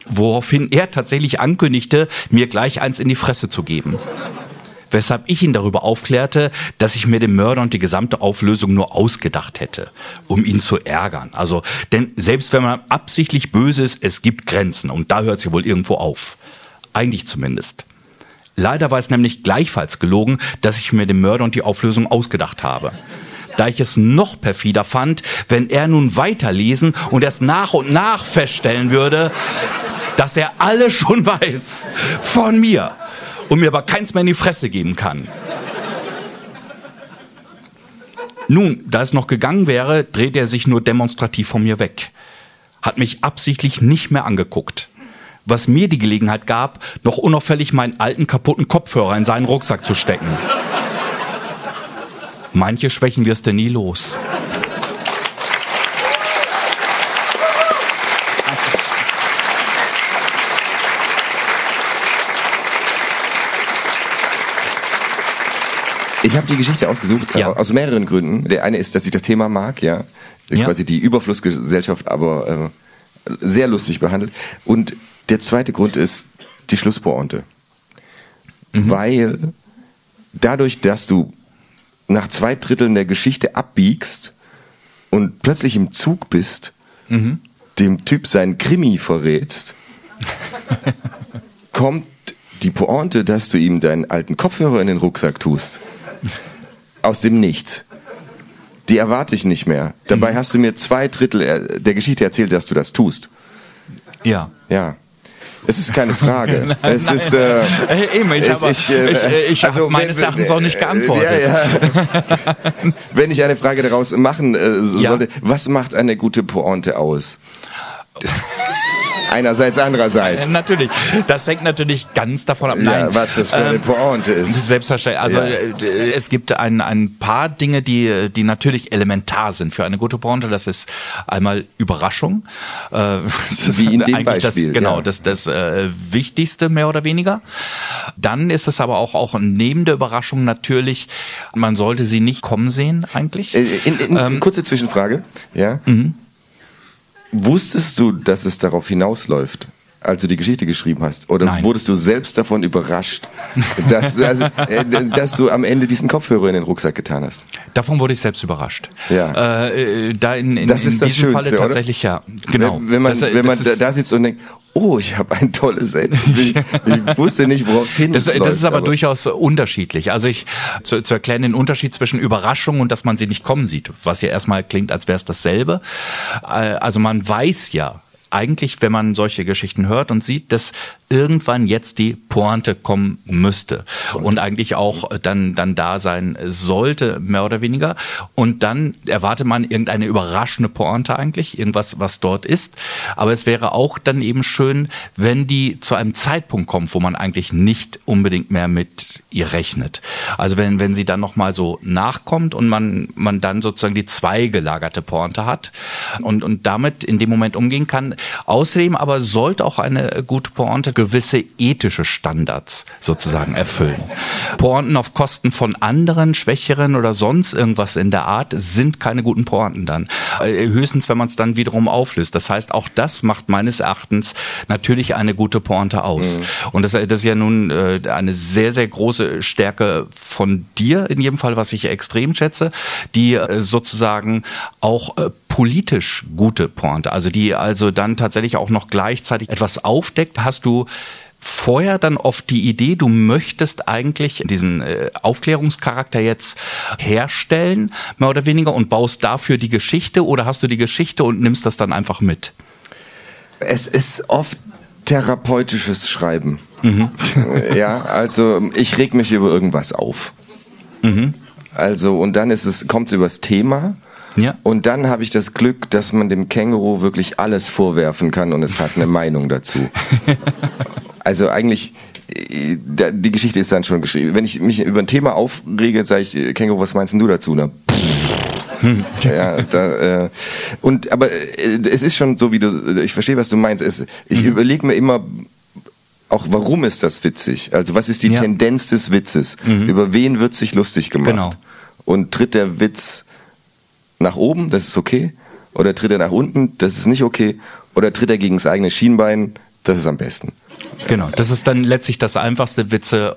Woraufhin er tatsächlich ankündigte, mir gleich eins in die Fresse zu geben weshalb ich ihn darüber aufklärte, dass ich mir den Mörder und die gesamte Auflösung nur ausgedacht hätte, um ihn zu ärgern. Also, denn selbst wenn man absichtlich böse ist, es gibt Grenzen und da hört sie wohl irgendwo auf. Eigentlich zumindest. Leider war es nämlich gleichfalls gelogen, dass ich mir den Mörder und die Auflösung ausgedacht habe da ich es noch perfider fand, wenn er nun weiterlesen und erst nach und nach feststellen würde, dass er alle schon weiß von mir und mir aber keins mehr in die Fresse geben kann. Nun, da es noch gegangen wäre, dreht er sich nur demonstrativ von mir weg. Hat mich absichtlich nicht mehr angeguckt. Was mir die Gelegenheit gab, noch unauffällig meinen alten kaputten Kopfhörer in seinen Rucksack zu stecken. Manche Schwächen wirst du nie los. Ich habe die Geschichte ausgesucht, ja. aus mehreren Gründen. Der eine ist, dass ich das Thema mag, ja. ja. Quasi die Überflussgesellschaft, aber äh, sehr lustig behandelt. Und der zweite Grund ist die Schlusspointe. Mhm. Weil dadurch, dass du nach zwei Dritteln der Geschichte abbiegst und plötzlich im Zug bist, mhm. dem Typ seinen Krimi verrätst, (laughs) kommt die Pointe, dass du ihm deinen alten Kopfhörer in den Rucksack tust aus dem Nichts. Die erwarte ich nicht mehr. Dabei hast du mir zwei Drittel der Geschichte erzählt, dass du das tust. Ja. Ja. Es ist keine Frage. (laughs) nein, es nein. ist. Äh, Eben, ich, habe, ich, äh, ich, äh, ich also, meines Erachtens auch nicht geantwortet. Ja, ja. (laughs) wenn ich eine Frage daraus machen äh, sollte, ja. was macht eine gute Pointe aus? (laughs) Einerseits, andererseits. Äh, natürlich. Das hängt natürlich ganz davon ab. Nein, ja, was das für eine ähm, Pointe ist. Selbstverständlich. Also ja. Äh, es gibt ein, ein paar Dinge, die, die natürlich elementar sind für eine gute Pointe. Das ist einmal Überraschung. Äh, (laughs) Wie in dem Beispiel. Das, genau, ja. das, das äh, Wichtigste mehr oder weniger. Dann ist es aber auch, auch neben der Überraschung natürlich, man sollte sie nicht kommen sehen eigentlich. In, in, in, ähm, kurze Zwischenfrage. Ja. Mhm. Wusstest du, dass es darauf hinausläuft? Als du die Geschichte geschrieben hast? Oder Nein. wurdest du selbst davon überrascht, dass, (laughs) also, äh, dass du am Ende diesen Kopfhörer in den Rucksack getan hast? Davon wurde ich selbst überrascht. Ja. Äh, da in, in, das ist in das diesem Schönste, Falle tatsächlich oder? ja. Genau. Wenn man, das, wenn man da, da sitzt und denkt, oh, ich habe ein tolles Ende. Ich, (laughs) ich wusste nicht, worauf es hin das, das ist aber, aber, durchaus unterschiedlich. Also ich zu, zu erklären den Unterschied zwischen Überraschung und dass man sie nicht kommen sieht, was ja erstmal klingt, als wäre es dasselbe. Äh, also man weiß ja, eigentlich, wenn man solche Geschichten hört und sieht, dass irgendwann jetzt die Pointe kommen müsste. Und eigentlich auch dann dann da sein sollte mehr oder weniger. Und dann erwartet man irgendeine überraschende Pointe eigentlich irgendwas was dort ist. Aber es wäre auch dann eben schön wenn die zu einem Zeitpunkt kommt wo man eigentlich nicht unbedingt mehr mit ihr rechnet. Also wenn wenn sie dann noch mal so nachkommt und man man dann sozusagen die zweigelagerte Pointe hat und und damit in dem Moment umgehen kann. Außerdem aber sollte auch eine gute Pointe gewisse ethische Standards sozusagen erfüllen. Pointen auf Kosten von anderen, schwächeren oder sonst irgendwas in der Art sind keine guten Pointen dann. Äh, höchstens, wenn man es dann wiederum auflöst. Das heißt, auch das macht meines Erachtens natürlich eine gute Pointe aus. Mhm. Und das, das ist ja nun äh, eine sehr, sehr große Stärke von dir, in jedem Fall, was ich extrem schätze, die äh, sozusagen auch politisch gute Pointe, also die also dann tatsächlich auch noch gleichzeitig etwas aufdeckt. Hast du vorher dann oft die Idee, du möchtest eigentlich diesen äh, Aufklärungscharakter jetzt herstellen, mehr oder weniger, und baust dafür die Geschichte oder hast du die Geschichte und nimmst das dann einfach mit? Es ist oft therapeutisches Schreiben. Mhm. (laughs) Ja, also ich reg mich über irgendwas auf. Mhm. Also und dann ist es kommt es übers Thema. Ja. Und dann habe ich das Glück, dass man dem Känguru wirklich alles vorwerfen kann und es hat eine Meinung dazu. (laughs) Also eigentlich die Geschichte ist dann schon geschrieben. Wenn ich mich über ein Thema aufrege, sage ich, Känguru, was meinst du dazu? Na, hm. ja, da, äh, und aber äh, es ist schon so, wie du, ich verstehe, was du meinst. Es, ich mhm. überlege mir immer, auch warum ist das witzig? Also was ist die ja. Tendenz des Witzes? Mhm. Über wen wird sich lustig gemacht? Genau. Und tritt der Witz nach oben, das ist okay? Oder tritt er nach unten, das ist nicht okay? Oder tritt er gegen das eigene Schienbein, das ist am besten. Genau, das ist dann letztlich das einfachste Witze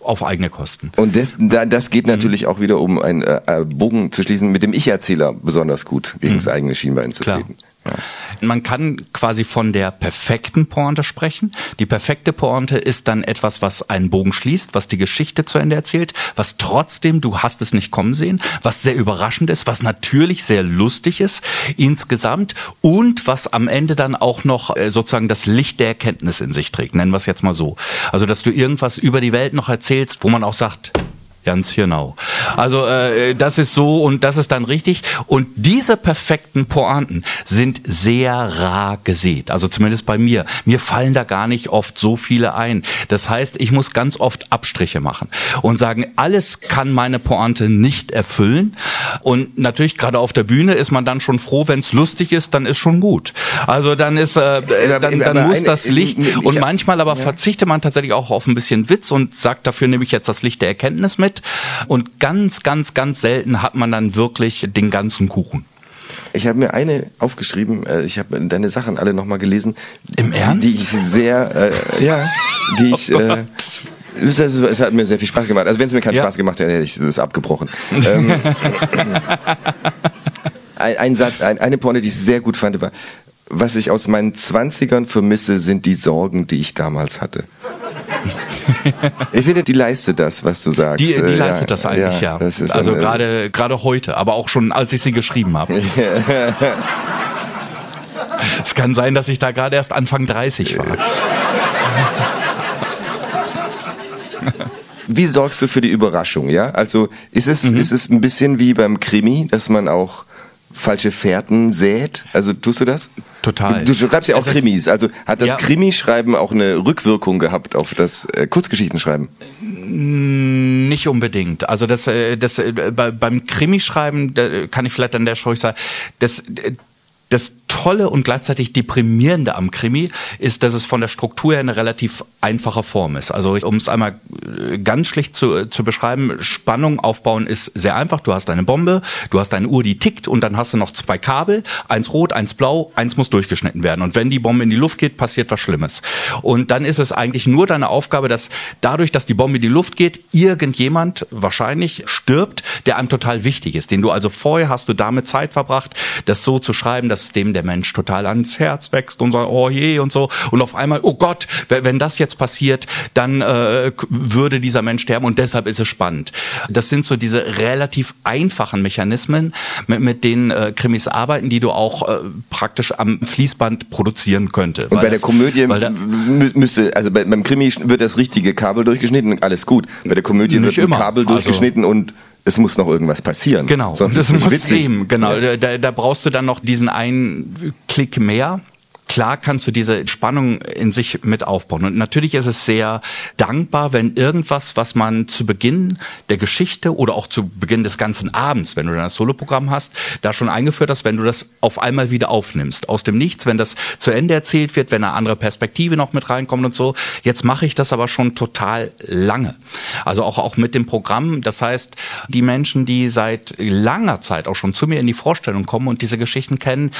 auf eigene Kosten. Und das, das geht natürlich mhm. auch wieder um einen äh, Bogen zu schließen, mit dem Ich-Erzähler besonders gut gegen mhm. das eigene Schienbein zu Klar. treten. Ja. Man kann quasi von der perfekten Pointe sprechen. Die perfekte Pointe ist dann etwas, was einen Bogen schließt, was die Geschichte zu Ende erzählt, was trotzdem, du hast es nicht kommen sehen, was sehr überraschend ist, was natürlich sehr lustig ist insgesamt und was am Ende dann auch noch äh, sozusagen das Licht der Erkenntnis in sich trägt, nennen wir es jetzt mal so. Also, dass du irgendwas über die Welt noch erzählst, wo man auch sagt, Ganz genau. Also äh, das ist so und das ist dann richtig. Und diese perfekten Pointen sind sehr rar gesät. Also zumindest bei mir. Mir fallen da gar nicht oft so viele ein. Das heißt, ich muss ganz oft Abstriche machen und sagen, alles kann meine Pointe nicht erfüllen. Und natürlich gerade auf der Bühne ist man dann schon froh, wenn es lustig ist, dann ist schon gut. Also dann ist äh, dann, dann muss das Licht und manchmal aber verzichtet man tatsächlich auch auf ein bisschen Witz und sagt, dafür nehme ich jetzt das Licht der Erkenntnis mit mit. Und ganz, ganz, ganz selten hat man dann wirklich den ganzen Kuchen. Ich habe mir eine aufgeschrieben, äh, ich habe deine Sachen alle nochmal gelesen. Im Ernst? Die ich sehr, äh, ja, die ich... Äh, es, es, hat mir sehr viel Spaß gemacht. Also wenn es mir keinen ja. Spaß gemacht hätte, hätte ich das abgebrochen. (laughs) ähm, ein, ein Satz, ein, eine Pointe, die ich sehr gut fand, war, was ich aus meinen Zwanzigern vermisse, sind die Sorgen, die ich damals hatte. (laughs) ich finde, die leistet das, was du sagst. Die, die äh, leistet ja, das eigentlich, ja. ja. also gerade gerade heute, aber auch schon, als ich sie geschrieben habe. (laughs) es kann sein, dass ich da gerade erst Anfang 30 war. Wie sorgst du für die Überraschung, ja? Also ist es, mhm. ist es ein bisschen wie beim Krimi, dass man auch falsche Fährten sät? Also tust du das? Total. Du, schreibst ja auch Krimis. Also hat das ja. Krimischreiben auch eine Rückwirkung gehabt auf das äh, Kurzgeschichtenschreiben? Nicht unbedingt. Also das, äh, das äh, bei, beim Krimischreiben da kann ich vielleicht an der Stelle sagen, das das Tolle und gleichzeitig deprimierende am Krimi ist, dass es von der Struktur her eine relativ einfache Form ist. Also um es einmal äh, ganz schlicht zu, äh, zu beschreiben, Spannung aufbauen ist sehr einfach. Du hast eine Bombe, du hast eine Uhr, die tickt und dann hast du noch zwei Kabel, eins rot, eins blau, eins muss durchgeschnitten werden. Und wenn die Bombe in die Luft geht, passiert was Schlimmes. Und dann ist es eigentlich nur deine Aufgabe, dass dadurch, dass die Bombe in die Luft geht, irgendjemand wahrscheinlich stirbt, der einem total wichtig ist, den du also vorher hast du damit Zeit verbracht, das so zu schreiben, dass dem der Mensch total ans Herz wächst und sagt, oh je und so. Und auf einmal, oh Gott, wenn das jetzt passiert, dann äh, würde dieser Mensch sterben und deshalb ist es spannend. Das sind so diese relativ einfachen Mechanismen, mit, mit denen äh, Krimis arbeiten, die du auch äh, praktisch am Fließband produzieren könnte. Und bei der Komödie da, müsste, also beim Krimi wird das richtige Kabel durchgeschnitten, alles gut. Bei der Komödie wird ein Kabel also durchgeschnitten also, und es muss noch irgendwas passieren. Genau. Sonst das ist es muss witzig. eben, genau. Ja. Da, da brauchst du dann noch diesen einen Klick mehr. Klar kannst du diese Spannung in sich mit aufbauen. Und natürlich ist es sehr dankbar, wenn irgendwas, was man zu Beginn der Geschichte oder auch zu Beginn des ganzen Abends, wenn du dann das Soloprogramm hast, da schon eingeführt hast, wenn du das auf einmal wieder aufnimmst. Aus dem Nichts, wenn das zu Ende erzählt wird, wenn eine andere Perspektive noch mit reinkommt und so. Jetzt mache ich das aber schon total lange. Also auch, auch mit dem Programm. Das heißt, die Menschen, die seit langer Zeit auch schon zu mir in die Vorstellung kommen und diese Geschichten kennen,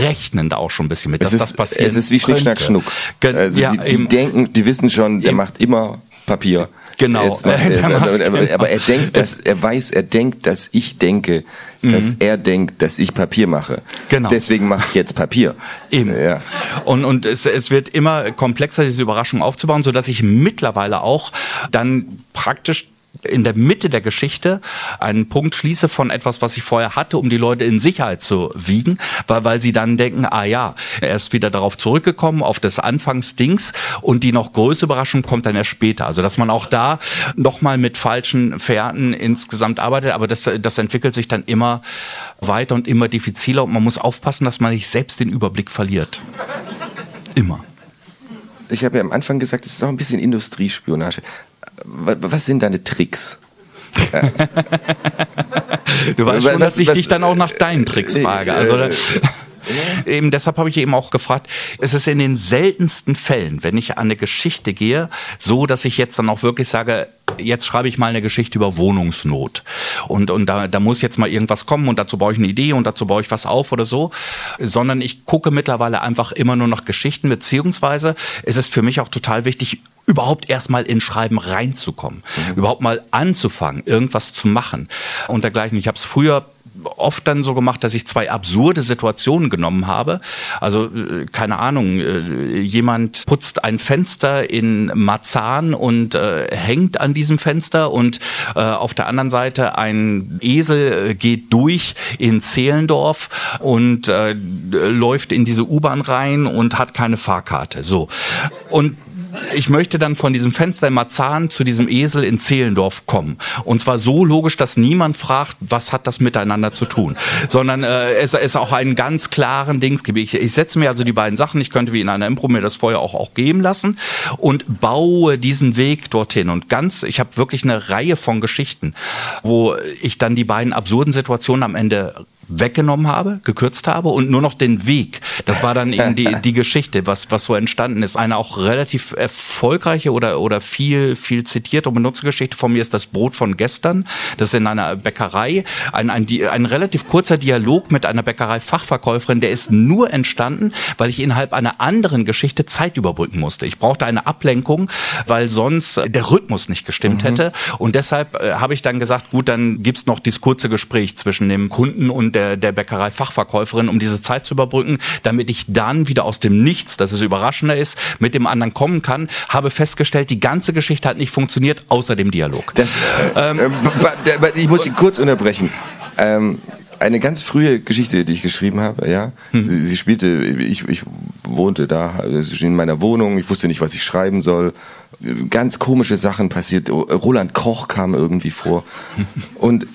rechnen da auch schon ein bisschen mit, dass das passieren Es ist wie Schnick, Schnack, Schnuck. Also ja, die, die denken, die wissen schon, der eben. macht immer Papier. Genau. (laughs) Er, aber, aber, aber, er (laughs) denkt, dass er weiß, er denkt, dass ich denke, dass mhm. er denkt, dass ich Papier mache. Genau. Deswegen mache ich jetzt Papier. Eben. Ja. Und, und es, es wird immer komplexer, diese Überraschung aufzubauen, so dass ich mittlerweile auch dann praktisch in der Mitte der Geschichte einen Punkt schließe von etwas, was ich vorher hatte, um die Leute in Sicherheit zu wiegen, weil, weil sie dann denken, ah ja, er ist wieder darauf zurückgekommen, auf das Anfangsdings und die noch größere Überraschung kommt dann erst später. Also dass man auch da nochmal mit falschen Fährten insgesamt arbeitet, aber das, das entwickelt sich dann immer weiter und immer diffiziler und man muss aufpassen, dass man nicht selbst den Überblick verliert. Immer. Ich habe ja am Anfang gesagt, es ist auch ein bisschen Industriespionage. Was sind deine Tricks? (laughs) du weißt schon, dass ich was, dich dann auch nach deinen Tricks äh, frage. Also äh, (laughs) Eben deshalb habe ich eben auch gefragt, es ist in den seltensten Fällen, wenn ich an eine Geschichte gehe, so, dass ich jetzt dann auch wirklich sage, jetzt schreibe ich mal eine Geschichte über Wohnungsnot. Und, und da, da muss jetzt mal irgendwas kommen und dazu baue ich eine Idee und dazu baue ich was auf oder so. Sondern ich gucke mittlerweile einfach immer nur nach Geschichten, beziehungsweise ist es für mich auch total wichtig, überhaupt erstmal in Schreiben reinzukommen, mhm. überhaupt mal anzufangen, irgendwas zu machen und dergleichen. Ich habe es früher oft dann so gemacht, dass ich zwei absurde Situationen genommen habe. Also äh, keine Ahnung, äh, jemand putzt ein Fenster in Marzahn und äh, hängt an diesem Fenster und äh, auf der anderen Seite ein Esel äh, geht durch in Zehlendorf und äh, läuft in diese U-Bahn rein und hat keine Fahrkarte. So. Und ich möchte dann von diesem Fenster in Marzahn zu diesem Esel in Zehlendorf kommen. Und zwar so logisch, dass niemand fragt, was hat das miteinander zu tun, sondern äh, es ist auch einen ganz klaren Dings. Ich, ich setze mir also die beiden Sachen, ich könnte wie in einer Impro mir das vorher auch, auch geben lassen und baue diesen Weg dorthin. Und ganz, ich habe wirklich eine Reihe von Geschichten, wo ich dann die beiden absurden Situationen am Ende weggenommen habe, gekürzt habe und nur noch den Weg. Das war dann eben die, (laughs) die Geschichte, was, was so entstanden ist. Eine auch relativ erfolgreiche oder, oder viel, viel zitierte und benutzte Geschichte von mir ist das Brot von gestern. Das ist in einer Bäckerei. Ein, ein, ein relativ kurzer Dialog mit einer Bäckerei-Fachverkäuferin, der ist nur entstanden, weil ich innerhalb einer anderen Geschichte Zeit überbrücken musste. Ich brauchte eine Ablenkung, weil sonst der Rhythmus nicht gestimmt mhm. hätte. Und deshalb äh, habe ich dann gesagt, gut, dann gibt's noch dieses kurze Gespräch zwischen dem Kunden und der, der Bäckerei-Fachverkäuferin, um diese Zeit zu überbrücken, damit ich dann wieder aus dem Nichts, dass es überraschender ist, mit dem anderen kommen kann, habe festgestellt, die ganze Geschichte hat nicht funktioniert, außer dem Dialog. Das, ähm, äh, ich muss Sie kurz unterbrechen. Ähm, eine ganz frühe Geschichte, die ich geschrieben habe, ja. Hm. Sie, sie, spielte, ich, ich wohnte da in meiner Wohnung, ich wusste nicht, was ich schreiben soll. Ganz komische Sachen passiert. Roland Koch kam irgendwie vor. (laughs) Und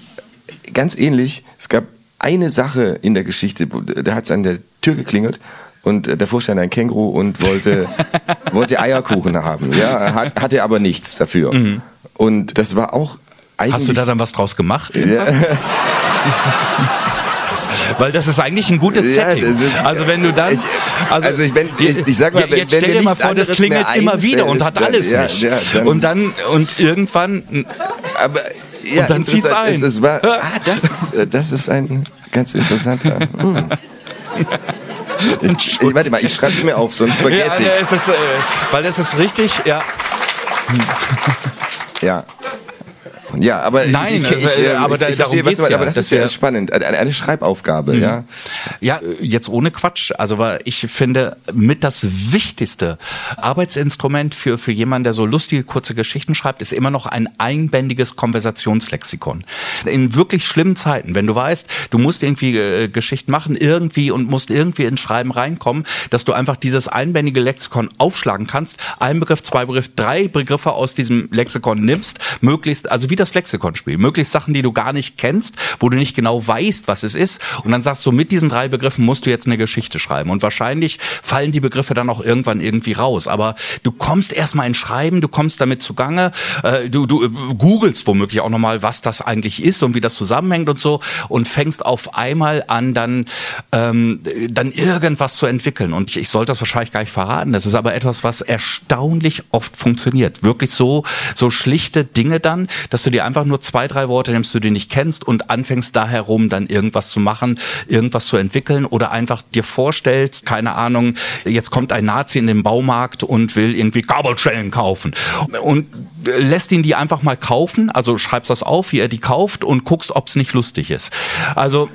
ganz ähnlich, es gab eine Sache in der Geschichte, da hat es an der Tür geklingelt und äh, davor stand ein Känguru und wollte, (laughs) wollte Eierkuchen haben. Ja, hat, hatte aber nichts dafür. Mhm. Und das war auch eigentlich. Hast du da dann was draus gemacht? Ja. (laughs) Weil das ist eigentlich ein gutes ja, Setting. Ist, also wenn du dann, also, also ich, wenn, ich, ich sag mal, wenn, jetzt stell dir mal vor, das klingelt immer wieder und hat alles ja, nicht. Ja, dann, und dann und irgendwann. Aber ja, und dann zieht's ein. Es, es war, ah, das ist, äh, das ist ein ganz interessanter. (laughs) Hm. Ich, ich, warte mal, ich schreibe es mir auf, sonst vergesse ja, ich es. Äh, weil das ist richtig, ja. Ja. Ja, aber Nein, ich, ich, ich, äh, aber, da, ich verstehe, was, ja. aber das, ist ja spannend. Eine, eine Schreibaufgabe, mhm. ja. Ja, jetzt ohne Quatsch. Also weil ich finde, mit das wichtigste Arbeitsinstrument für, für jemanden, der so lustige, kurze Geschichten schreibt, ist immer noch ein einbändiges Konversationslexikon. In wirklich schlimmen Zeiten, wenn du weißt, du musst irgendwie äh, Geschichten machen, irgendwie und musst irgendwie ins Schreiben reinkommen, dass du einfach dieses einbändige Lexikon aufschlagen kannst, ein Begriff, zwei Begriff, drei Begriffe aus diesem Lexikon nimmst, möglichst, also wieder das Lexikonspiel. Möglichst Sachen, die du gar nicht kennst, wo du nicht genau weißt, was es ist. Und dann sagst du, mit diesen drei Begriffen musst du jetzt eine Geschichte schreiben. Und wahrscheinlich fallen die Begriffe dann auch irgendwann irgendwie raus. Aber du kommst erstmal ins Schreiben, du kommst damit zugange, äh, du, du äh, googelst womöglich auch nochmal, was das eigentlich ist und wie das zusammenhängt und so und fängst auf einmal an, dann, ähm, dann irgendwas zu entwickeln. Und ich, ich sollte das wahrscheinlich gar nicht verraten. Das ist aber etwas, was erstaunlich oft funktioniert. Wirklich so, so schlichte Dinge dann, dass du dir einfach nur zwei, drei Worte nimmst, die du nicht kennst und anfängst da herum dann irgendwas zu machen, irgendwas zu entwickeln oder einfach dir vorstellst, keine Ahnung, jetzt kommt ein Nazi in den Baumarkt und will irgendwie Kabelschellen kaufen und lässt ihn die einfach mal kaufen, also schreibst das auf, wie er die kauft und guckst, ob es nicht lustig ist. Also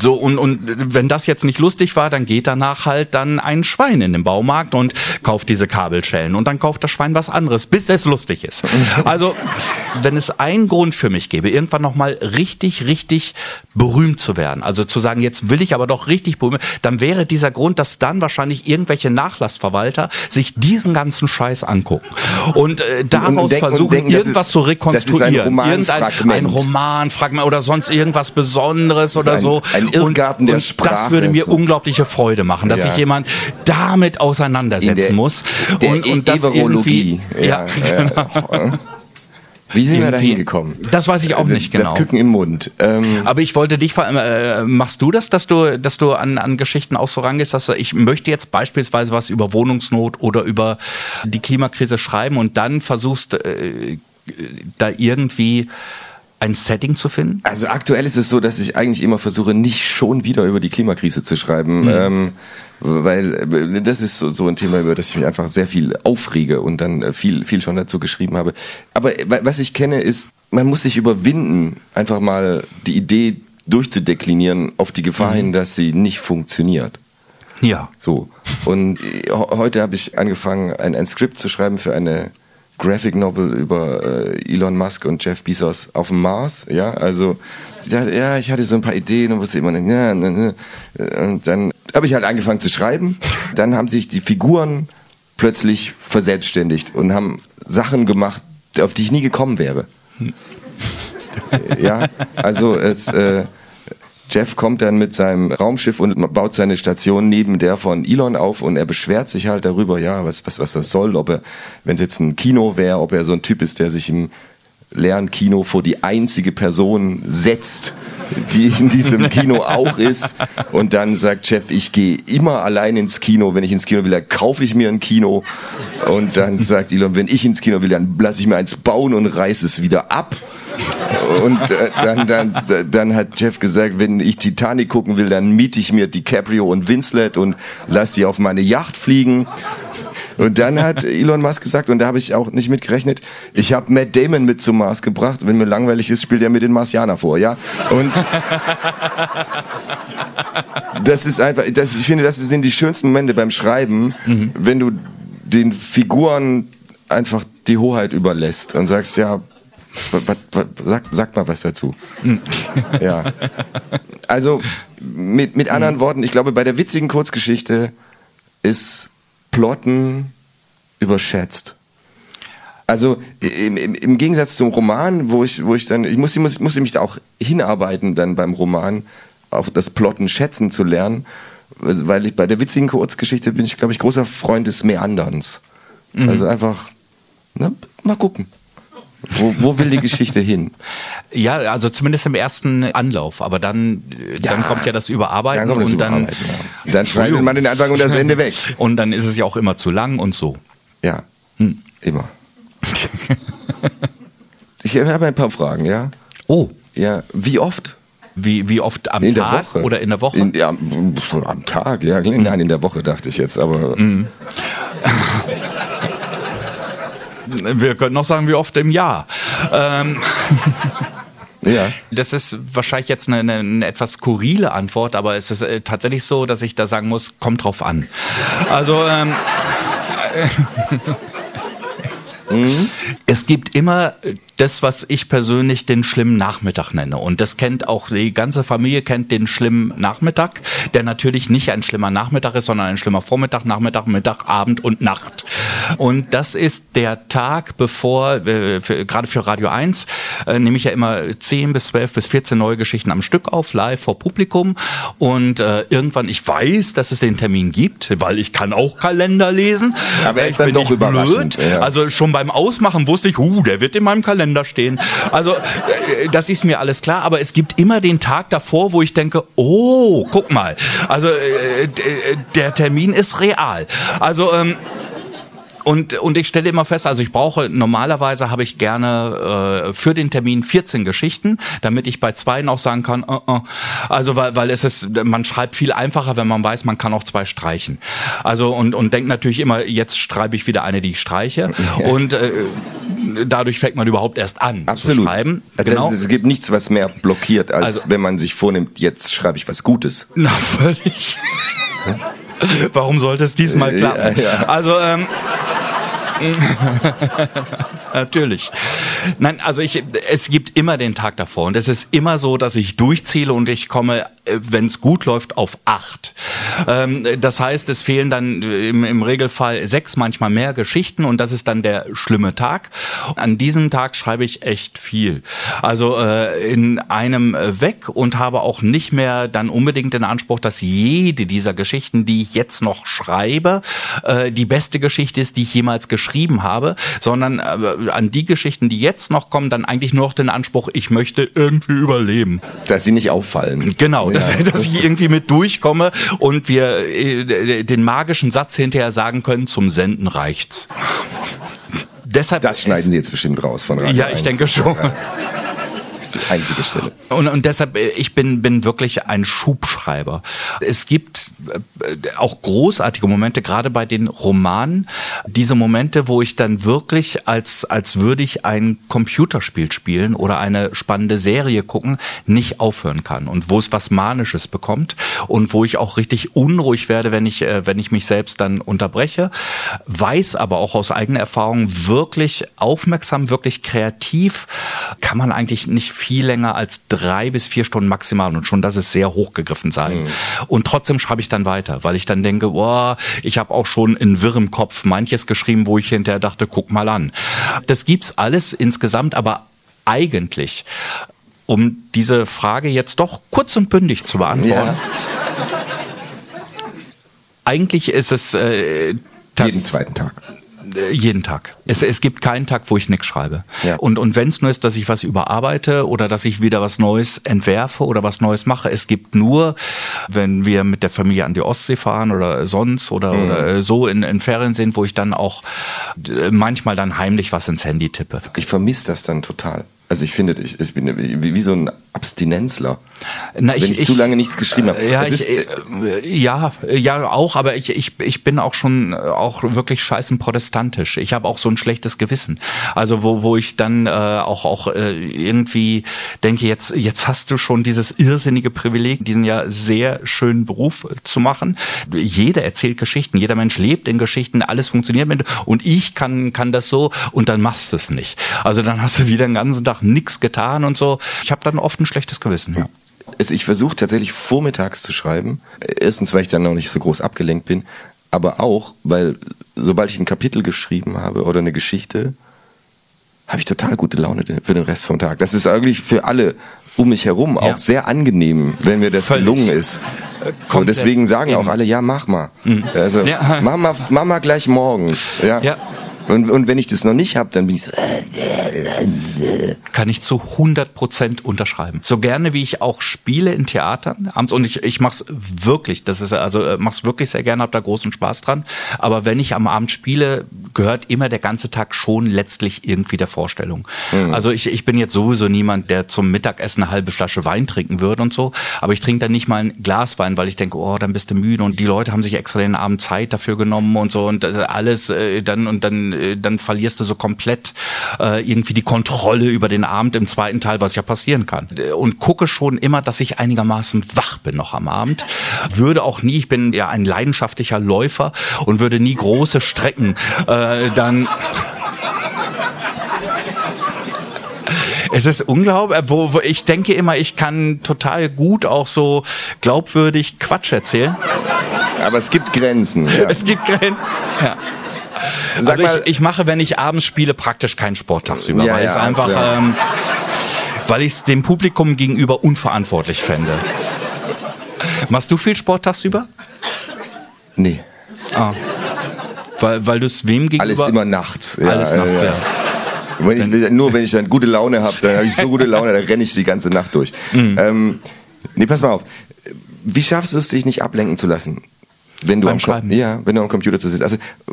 So, und, und wenn das jetzt nicht lustig war, dann geht danach halt dann ein Schwein in den Baumarkt und kauft diese Kabelschellen. Und dann kauft das Schwein was anderes, bis es lustig ist. Also, wenn es einen Grund für mich gäbe, irgendwann nochmal richtig, richtig berühmt zu werden, also zu sagen, jetzt will ich aber doch richtig berühmt, dann wäre dieser Grund, dass dann wahrscheinlich irgendwelche Nachlassverwalter sich diesen ganzen Scheiß angucken und äh, daraus und und versuchen, denken, irgendwas ist- zu das ist ein rekonstruieren. Irgendein Romanfragment. ein Romanfragment oder sonst irgendwas Besonderes oder so. Ein Irrgarten und, der und Sprache, Das würde mir unglaubliche Freude machen, dass Ja. sich jemand damit auseinandersetzen In der- muss. Der und, und das Everologie. irgendwie, ja, genau. ja. Wie sind wir da hingekommen? Das weiß ich auch nicht genau. Das Küken im Mund. Ähm, Aber ich wollte dich fragen, äh, machst du das, dass du, dass du an, an Geschichten auch so rangehst, dass du, ich möchte jetzt beispielsweise was über Wohnungsnot oder über die Klimakrise schreiben und dann versuchst, äh, da irgendwie ein Setting zu finden? Also aktuell ist es so, dass ich eigentlich immer versuche, nicht schon wieder über die Klimakrise zu schreiben, Mhm. ähm, weil äh, das ist so, so ein Thema, über das ich mich einfach sehr viel aufrege und dann äh, viel, viel schon dazu geschrieben habe. Aber äh, wa- was ich kenne, ist, man muss sich überwinden, einfach mal die Idee durchzudeklinieren auf die Gefahr Mhm. hin, dass sie nicht funktioniert. Ja. So. Und heute habe ich angefangen, ein, ein Skript zu schreiben für eine Graphic Novel über äh, Elon Musk und Jeff Bezos auf dem Mars. Ja, also ja, ja, ich hatte so ein paar Ideen und wusste immer nicht, ja, ne, ne. und dann habe ich halt angefangen zu schreiben. Dann haben sich die Figuren plötzlich verselbstständigt und haben Sachen gemacht, auf die ich nie gekommen wäre. Ja, also es, äh, Jeff kommt dann mit seinem Raumschiff und baut seine Station neben der von Elon auf und er beschwert sich halt darüber, ja, was, was, was das soll, ob er, wenn es jetzt ein Kino wäre, ob er so ein Typ ist, der sich im leeren Kino vor die einzige Person setzt, die in diesem Kino auch ist und dann sagt Jeff, ich gehe immer allein ins Kino, wenn ich ins Kino will, dann kaufe ich mir ein Kino und dann sagt Elon, wenn ich ins Kino will, dann lasse ich mir eins bauen und reiß es wieder ab. Und äh, dann, dann, dann hat Jeff gesagt, wenn ich Titanic gucken will, dann miete ich mir DiCaprio und Winslet und lass die auf meine Yacht fliegen. Und dann hat (laughs) Elon Musk gesagt, und da habe ich auch nicht mit gerechnet, ich habe Matt Damon mit zum Mars gebracht. Wenn mir langweilig ist, spielt er mir den Marsianer vor, ja? Und (laughs) das ist einfach, das, ich finde, das sind die schönsten Momente beim Schreiben, wenn du den Figuren einfach die Hoheit überlässt und sagst, ja, was, was, was, sag, sag mal was dazu. (laughs) ja. Also mit, mit anderen Worten, ich glaube, bei der witzigen Kurzgeschichte ist Plotten überschätzt. Also im, im, im Gegensatz zum Roman, wo ich, wo ich dann, ich musste, muss, musste mich da auch hinarbeiten dann beim Roman, auf das Plotten schätzen zu lernen, weil ich bei der witzigen Kurzgeschichte bin ich, glaube ich, großer Freund des Meanderns. Also einfach, na, mal gucken. Wo, wo will die Geschichte hin? (laughs) Ja, also zumindest im ersten Anlauf, aber dann, äh, dann Ja, kommt ja das Überarbeiten Dann kommt das und dann Überarbeiten, ja. Dann schneidet man den Anfang und das Ende weg. (laughs) und dann ist es ja auch immer zu lang und so. Ja, Hm. immer. (laughs) Ich habe ein paar Fragen, ja? Oh, Ja, wie oft? wie, wie oft am In der Tag Woche. oder in der Woche? In, ja, am Tag, ja. Nein, in der Woche dachte ich jetzt, aber. Mhm. Wir können noch sagen, wie oft im Jahr. Ähm, Ja. Das ist wahrscheinlich jetzt eine, eine, eine etwas skurrile Antwort, aber es ist äh, tatsächlich so, dass ich da sagen muss, kommt drauf an. Also ähm, es gibt immer das, was ich persönlich den schlimmen Nachmittag nenne. Und das kennt auch die ganze Familie kennt den schlimmen Nachmittag, der natürlich nicht ein schlimmer Nachmittag ist, sondern ein schlimmer Vormittag, Nachmittag, Mittag, Abend und Nacht. Und das ist der Tag, bevor, äh, für, gerade für Radio 1, äh, nehme ich ja immer 10 bis 12 bis 14 neue Geschichten am Stück auf, live vor Publikum. Und äh, irgendwann, ich weiß, dass es den Termin gibt, weil ich kann auch Kalender lesen. Aber er ist Ich dann doch überraschend, ja. Also schon beim Ausmachen wusste ich, uh, der wird in meinem Kalender stehen. Also äh, das ist mir alles klar, aber es gibt immer den Tag davor, wo ich denke, oh, guck mal. Also äh, äh, der Termin ist real. Also ähm, und, und ich stelle immer fest, also ich brauche, normalerweise habe ich gerne äh, für den Termin 14 Geschichten, damit ich bei zwei noch sagen kann, uh, uh. also weil, weil es ist, man schreibt viel einfacher, wenn man weiß, man kann auch zwei streichen. Also und, und denkt natürlich immer, jetzt schreibe ich wieder eine, die ich streiche. Und äh, dadurch fängt man überhaupt erst an Absolut. zu schreiben. Also genau. es, es gibt nichts, was mehr blockiert, als Also- wenn man sich vornimmt, jetzt schreibe ich was Gutes. Na, völlig. (laughs) Warum sollte es diesmal klappen? ja, ja. Also, ähm, (laughs) Natürlich. Nein, also ich, es gibt immer den Tag davor und es ist immer so, dass ich durchzähle und ich komme, wenn es gut läuft, auf acht. Ähm, das heißt, es fehlen dann im, im Regelfall sechs, manchmal mehr Geschichten und das ist dann der schlimme Tag. An diesem Tag schreibe ich echt viel. Also äh, in einem äh, weg und habe auch nicht mehr dann unbedingt den Anspruch, dass jede dieser Geschichten, die ich jetzt noch schreibe, äh, die beste Geschichte ist, die ich jemals geschrieben habe, sondern äh, an die Geschichten, die jetzt noch kommen, dann eigentlich nur noch den Anspruch, ich möchte irgendwie überleben. Dass sie nicht auffallen. Genau, (laughs) dass, dass ich irgendwie mit durchkomme und wir äh, den magischen Satz hinterher sagen können, zum Senden reicht's. Deshalb Das schneiden sie jetzt bestimmt raus von Radio Ja, ich 1. denke schon. Die einzige Stelle. Und, und deshalb, äh, ich bin, bin wirklich ein Schubschreiber. Es gibt äh, auch großartige Momente, gerade bei den Romanen, diese Momente, wo ich dann wirklich, als, als würde ich ein Computerspiel spielen oder eine spannende Serie gucken, nicht aufhören kann. Und wo es was Manisches bekommt und wo ich auch richtig unruhig werde, wenn ich, äh, wenn ich mich selbst dann unterbreche. Weiß aber auch aus eigener Erfahrung, wirklich aufmerksam, wirklich kreativ, kann man eigentlich nicht viel länger als drei bis vier Stunden maximal und schon das ist sehr hochgegriffen sein. Und trotzdem schreibe ich dann weiter, weil ich dann denke, boah, ich habe auch schon in wirrem Kopf manches geschrieben, wo ich hinterher dachte, guck mal an. Das gibt's alles insgesamt, aber eigentlich, um diese Frage jetzt doch kurz und bündig zu beantworten, eigentlich ist es äh, Jeden zweiten Tag. Äh, jeden Tag. Es, es gibt keinen Tag, wo ich nichts schreibe. Ja. Und, und wenn es nur ist, dass ich was überarbeite oder dass ich wieder was Neues entwerfe oder was Neues mache. Es gibt nur, wenn wir mit der Familie an die Ostsee fahren oder sonst oder, Mhm. oder äh, so in, in Ferien sind, wo ich dann auch äh, manchmal dann heimlich was ins Handy tippe. Ich vermisse das dann total. Also ich finde, ich, ich bin wie, wie so ein Abstinenzler. Na, wenn ich, zu lange nichts geschrieben habe. Ja, ich, ist, äh, ja, ja, auch, aber ich, ich, ich bin auch schon äh, auch wirklich scheißen protestantisch. Ich habe auch so ein schlechtes Gewissen. Also wo, wo ich dann äh, auch, auch äh, irgendwie denke, jetzt, jetzt hast du schon dieses irrsinnige Privileg, diesen ja sehr schönen Beruf zu machen. Jeder erzählt Geschichten, jeder Mensch lebt in Geschichten, alles funktioniert mit und ich kann, kann das so und dann machst du es nicht. Also dann hast du wieder den ganzen Tag nichts getan und so. Ich habe dann oft ein schlechtes Gewissen. Ja. ich versuche tatsächlich vormittags zu schreiben. Erstens, weil ich dann noch nicht so groß abgelenkt bin, aber auch, weil sobald ich ein Kapitel geschrieben habe oder eine Geschichte, habe ich total gute Laune für den Rest vom Tag. Das ist eigentlich für alle um mich herum Ja. auch sehr angenehm, wenn mir das Völlig. gelungen ist. So, deswegen sagen auch Eben. alle, ja, mach mal. Also, Ja. mach mal, mach mal gleich morgens. Ja. Ja. Und, und wenn ich das noch nicht habe, dann bin ich so, kann ich zu 100 Prozent unterschreiben. So gerne wie ich auch spiele in Theatern abends und ich, ich mach's wirklich, das ist also äh, mach's wirklich sehr gerne, hab da großen Spaß dran. Aber wenn ich am Abend spiele, gehört immer der ganze Tag schon letztlich irgendwie der Vorstellung. Also ich, ich bin jetzt sowieso niemand, der zum Mittagessen eine halbe Flasche Wein trinken würde und so, aber ich trinke dann nicht mal ein Glas Wein, weil ich denke, oh, dann bist du müde und die Leute haben sich extra den Abend Zeit dafür genommen und so und alles äh, dann und dann äh, dann verlierst du so komplett äh, irgendwie die Kontrolle über den Abend im zweiten Teil, was ja passieren kann. Und gucke schon immer, dass ich einigermaßen wach bin noch am Abend. Würde auch nie, ich bin ja ein leidenschaftlicher Läufer und würde nie große Strecken äh, dann Es ist unglaublich, wo, wo ich denke immer, ich kann total gut auch so glaubwürdig Quatsch erzählen. aber es gibt Grenzen. Ja. Es gibt Grenzen. Ja. Sag also mal, ich, ich mache, wenn ich abends spiele, praktisch keinen Sport tagsüber, Ja, weil ja, es einfach, ja. ähm, weil ich es dem Publikum gegenüber unverantwortlich fände. Machst du viel Sport tagsüber? nee, Weil, weil du es wem gegenüber? alles immer nachts. Ja, Alles nachts, äh, ja. Wenn ich, nur wenn ich dann gute Laune habe, dann habe ich so gute Laune, dann renne ich die ganze Nacht durch. Mhm. Ähm, nee, pass mal auf. Wie schaffst du es, dich nicht ablenken zu lassen? Wenn du am Schreiben? Ja, wenn du am Computer zu sitzt. Also äh,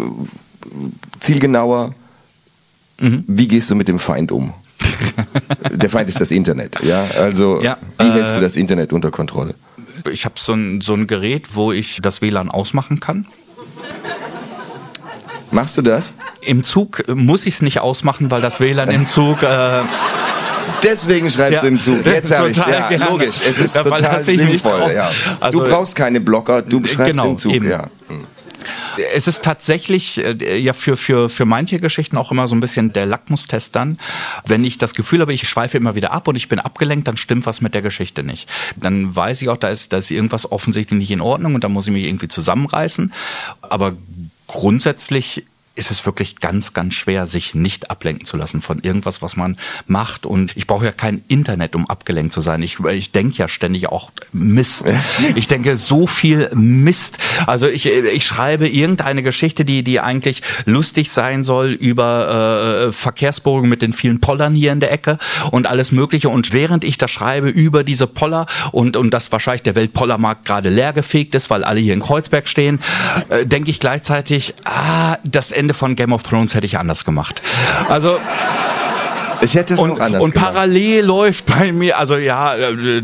zielgenauer, Mhm. wie gehst du mit dem Feind um? (laughs) Der Feind ist das Internet, ja. Also Ja, wie äh, hältst du das Internet unter Kontrolle? Ich habe so ein, so ein Gerät, wo ich das WLAN ausmachen kann. Machst du das? Im Zug muss ich es nicht ausmachen, weil das WLAN im Zug. Äh, Deswegen schreibst Ja. du im Zug. Jetzt habe ich ja gerne. logisch. Es ist weil total sinnvoll. Ja. Also- du brauchst keine Blocker, du schreibst Genau, im Zug. eben. Ja. es ist tatsächlich äh, ja für, für, für manche Geschichten auch immer so ein bisschen der Lackmustest dann. Wenn ich das Gefühl habe, ich schweife immer wieder ab und ich bin abgelenkt, dann stimmt was mit der Geschichte nicht. Dann weiß ich auch, da ist, da ist irgendwas offensichtlich nicht in Ordnung und da muss ich mich irgendwie zusammenreißen. Aber grundsätzlich ist es wirklich ganz, ganz schwer, sich nicht ablenken zu lassen von irgendwas, was man macht. Und ich brauche ja kein Internet, um abgelenkt zu sein. Ich, ich denke ja ständig auch Mist. (laughs) Ich denke so viel Mist. Also ich, ich schreibe irgendeine Geschichte, die, die eigentlich lustig sein soll über äh, Verkehrsbogen mit den vielen Pollern hier in der Ecke und alles Mögliche. Und während ich das schreibe über diese Poller und, und dass wahrscheinlich der Weltpollermarkt gerade leergefegt ist, weil alle hier in Kreuzberg stehen, äh, denke ich gleichzeitig, ah, das Ende von Game of Thrones hätte ich anders gemacht. Also Ich hätte es und, noch anders und gemacht. parallel läuft bei mir, also ja, äh,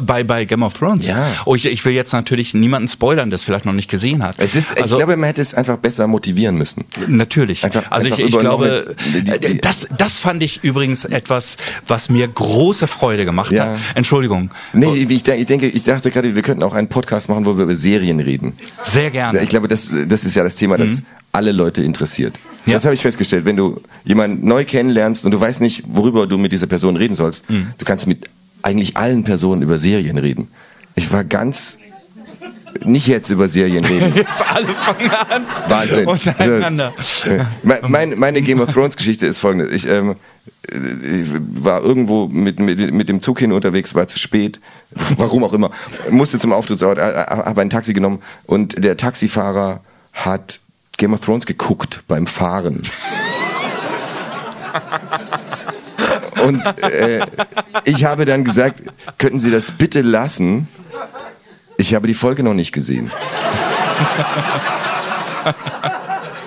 bei, bei Game of Thrones. Ja. Oh, ich, ich will jetzt natürlich niemanden spoilern, der es vielleicht noch nicht gesehen hat. Es ist, also, ich glaube, man hätte es einfach besser motivieren müssen. Natürlich. Einfach- also einfach ich, ich glaube, eine- äh, das, das fand ich übrigens etwas, was mir große Freude gemacht Ja. hat. Entschuldigung. Nee, ich, ich denke, ich dachte gerade, wir könnten auch einen Podcast machen, wo wir über Serien reden. Sehr gerne. Ich glaube, das, das ist ja das Thema, das alle Leute interessiert. Ja. Das habe ich festgestellt. Wenn du jemanden neu kennenlernst und du weißt nicht, worüber du mit dieser Person reden sollst, du kannst mit eigentlich allen Personen über Serien reden. Ich war ganz nicht jetzt über Serien (laughs) reden. Jetzt alle fangen an. Wahnsinn. Untereinander. Äh, me- Mein, meine Game of Thrones Geschichte ist folgende. Ich, ähm, äh, ich war irgendwo mit, mit, mit dem Zug hin unterwegs, war zu spät, (laughs) warum auch immer, musste zum Auftrittsort, habe ein Taxi genommen und der Taxifahrer hat Game of Thrones geguckt beim Fahren. Und äh, ich habe dann gesagt, könnten Sie das bitte lassen? Ich habe die Folge noch nicht gesehen.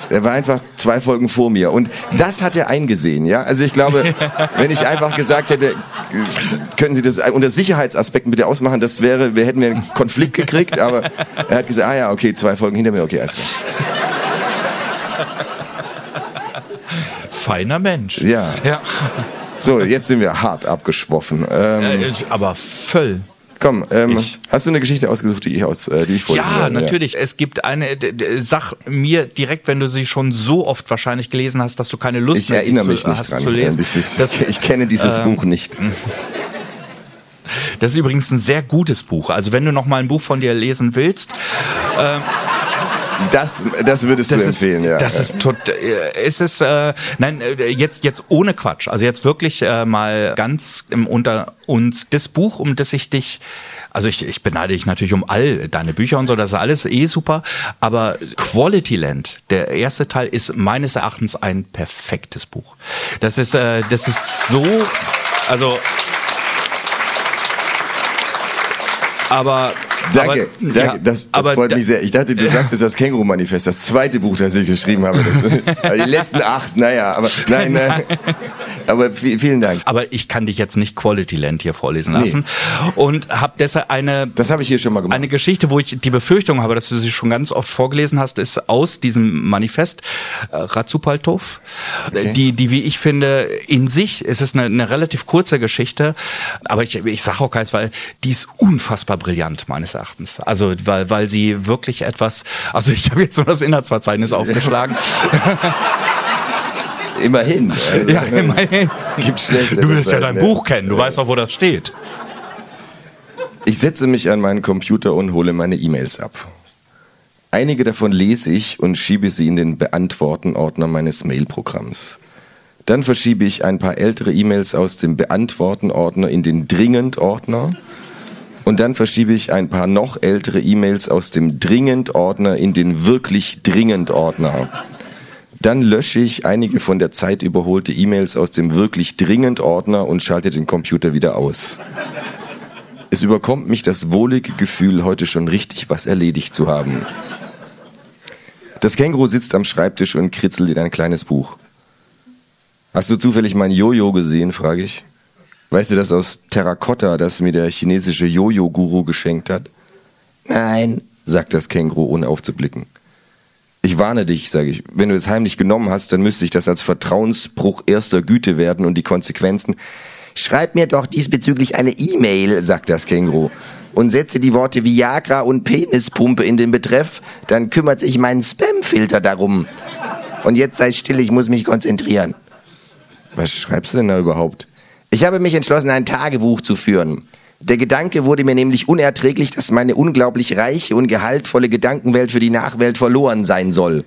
Er war einfach zwei Folgen vor mir. Und das hat er eingesehen, ja. Also ich glaube, wenn ich einfach gesagt hätte, können Sie das unter Sicherheitsaspekten bitte ausmachen, das wäre, wir hätten wir einen Konflikt gekriegt, aber er hat gesagt, ah ja, okay, zwei Folgen hinter mir, okay, alles klar. (laughs) Feiner Mensch. Ja. ja. So, jetzt sind wir hart abgeschwoffen. Ähm, Äh, aber voll. komm, ähm, ich- hast du eine Geschichte ausgesucht, die ich aus, äh, die ich vorlesen Ja, soll? natürlich. Es gibt eine, sag mir direkt, wenn du sie schon so oft wahrscheinlich gelesen hast, dass du keine Lust Ich mehr erinnere zu, mich nicht hast dran. zu lesen. Ist, Das, ich kenne dieses ähm, Buch nicht. (laughs) das ist übrigens ein sehr gutes Buch. Also wenn du noch mal ein Buch von dir lesen willst, Das, das würdest du das empfehlen, ist, ja. das ist tot, äh, ist es, äh, nein, äh, jetzt, jetzt ohne Quatsch. Also jetzt wirklich äh, mal ganz im unter uns. Das Buch, um das ich dich, also ich, ich beneide dich natürlich um all deine Bücher und so, das ist alles eh super. Aber Quality Land, der erste Teil, ist meines Erachtens ein perfektes Buch. Das ist, äh, das ist so, also, aber Danke, aber, danke. ja, das das freut da- mich sehr. Ich dachte, du sagst jetzt das Känguru-Manifest, das zweite Buch, das ich geschrieben habe. Das, (laughs) die letzten acht, naja, aber nein, nein. Aber vi- vielen Dank. aber ich kann dich jetzt nicht Quality Land hier vorlesen Nee. lassen und habe deshalb eine Das habe ich hier schon mal gemacht. eine Geschichte, wo ich die Befürchtung habe, dass du sie schon ganz oft vorgelesen hast, ist aus diesem Manifest äh, Ratsupaltov, Okay. die die wie ich finde in sich es ist eine, eine relativ kurze Geschichte, aber ich ich sage auch keins, weil die ist unfassbar brillant meines Erachtens. Also weil weil sie wirklich etwas, also ich habe jetzt nur das Inhaltsverzeichnis aufgeschlagen. (laughs) Immerhin. Also, (laughs) ja, immerhin. Gibt Du wirst ja dein Seiten, Buch kennen, du weißt doch, wo das steht. Ich setze mich an meinen Computer und hole meine E-Mails ab. Einige davon lese ich und schiebe sie in den Beantworten-Ordner meines Mail-Programms. Dann verschiebe ich ein paar ältere E-Mails aus dem Beantworten-Ordner in den Dringend-Ordner. Und dann verschiebe ich ein paar noch ältere E-Mails aus dem Dringend-Ordner in den wirklich Dringend-Ordner. Dann lösche ich einige von der Zeit überholte E-Mails aus dem wirklich Dringend-Ordner und schalte den Computer wieder aus. Es überkommt mich das wohlige Gefühl, heute schon richtig was erledigt zu haben. Das Känguru sitzt am Schreibtisch und kritzelt in ein kleines Buch. Hast du zufällig mein Jojo gesehen, frage ich. Weißt du das aus Terrakotta, das mir der chinesische Jojo-Guru geschenkt hat? Nein, sagt das Känguru, ohne aufzublicken. Ich warne dich, sage ich. Wenn du es heimlich genommen hast, dann müsste ich das als Vertrauensbruch erster Güte werden und die Konsequenzen. Schreib mir doch diesbezüglich eine E-Mail, sagt das Känguru. Und setze die Worte Viagra und Penispumpe in den Betreff, dann kümmert sich mein Spamfilter darum. Und jetzt sei still, ich muss mich konzentrieren. Was schreibst du denn da überhaupt? Ich habe mich entschlossen, ein Tagebuch zu führen. Der Gedanke wurde mir nämlich unerträglich, dass meine unglaublich reiche und gehaltvolle Gedankenwelt für die Nachwelt verloren sein soll.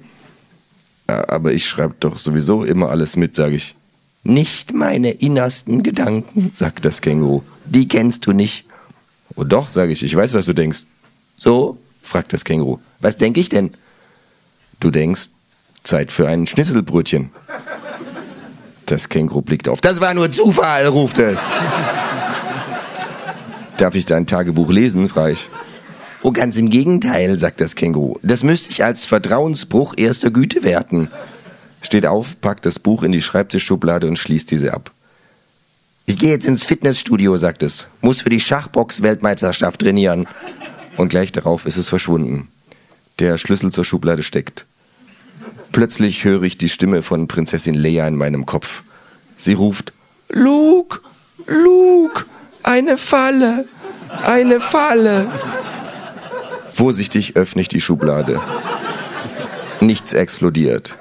Aber ich schreibe doch sowieso immer alles mit, sage ich. Nicht meine innersten Gedanken, sagt das Känguru. Die kennst du nicht. Oh doch, sage ich, ich weiß, was du denkst. So? fragt das Känguru. Was denke ich denn? Du denkst, Zeit für ein Schnitzelbrötchen. Das Känguru blickt auf. Das war nur Zufall, ruft es. (laughs) Darf ich dein Tagebuch lesen? frage ich. Oh, ganz im Gegenteil, sagt das Känguru. Das müsste ich als Vertrauensbruch erster Güte werten. Steht auf, packt das Buch in die Schreibtischschublade und schließt diese ab. Ich gehe jetzt ins Fitnessstudio, sagt es. Muss für die Schachbox-Weltmeisterschaft trainieren. Und gleich darauf ist es verschwunden. Der Schlüssel zur Schublade steckt. Plötzlich höre ich die Stimme von Prinzessin Leia in meinem Kopf. Sie ruft, Luke, Luke, eine Falle, eine Falle. Vorsichtig öffne ich die Schublade. Nichts explodiert.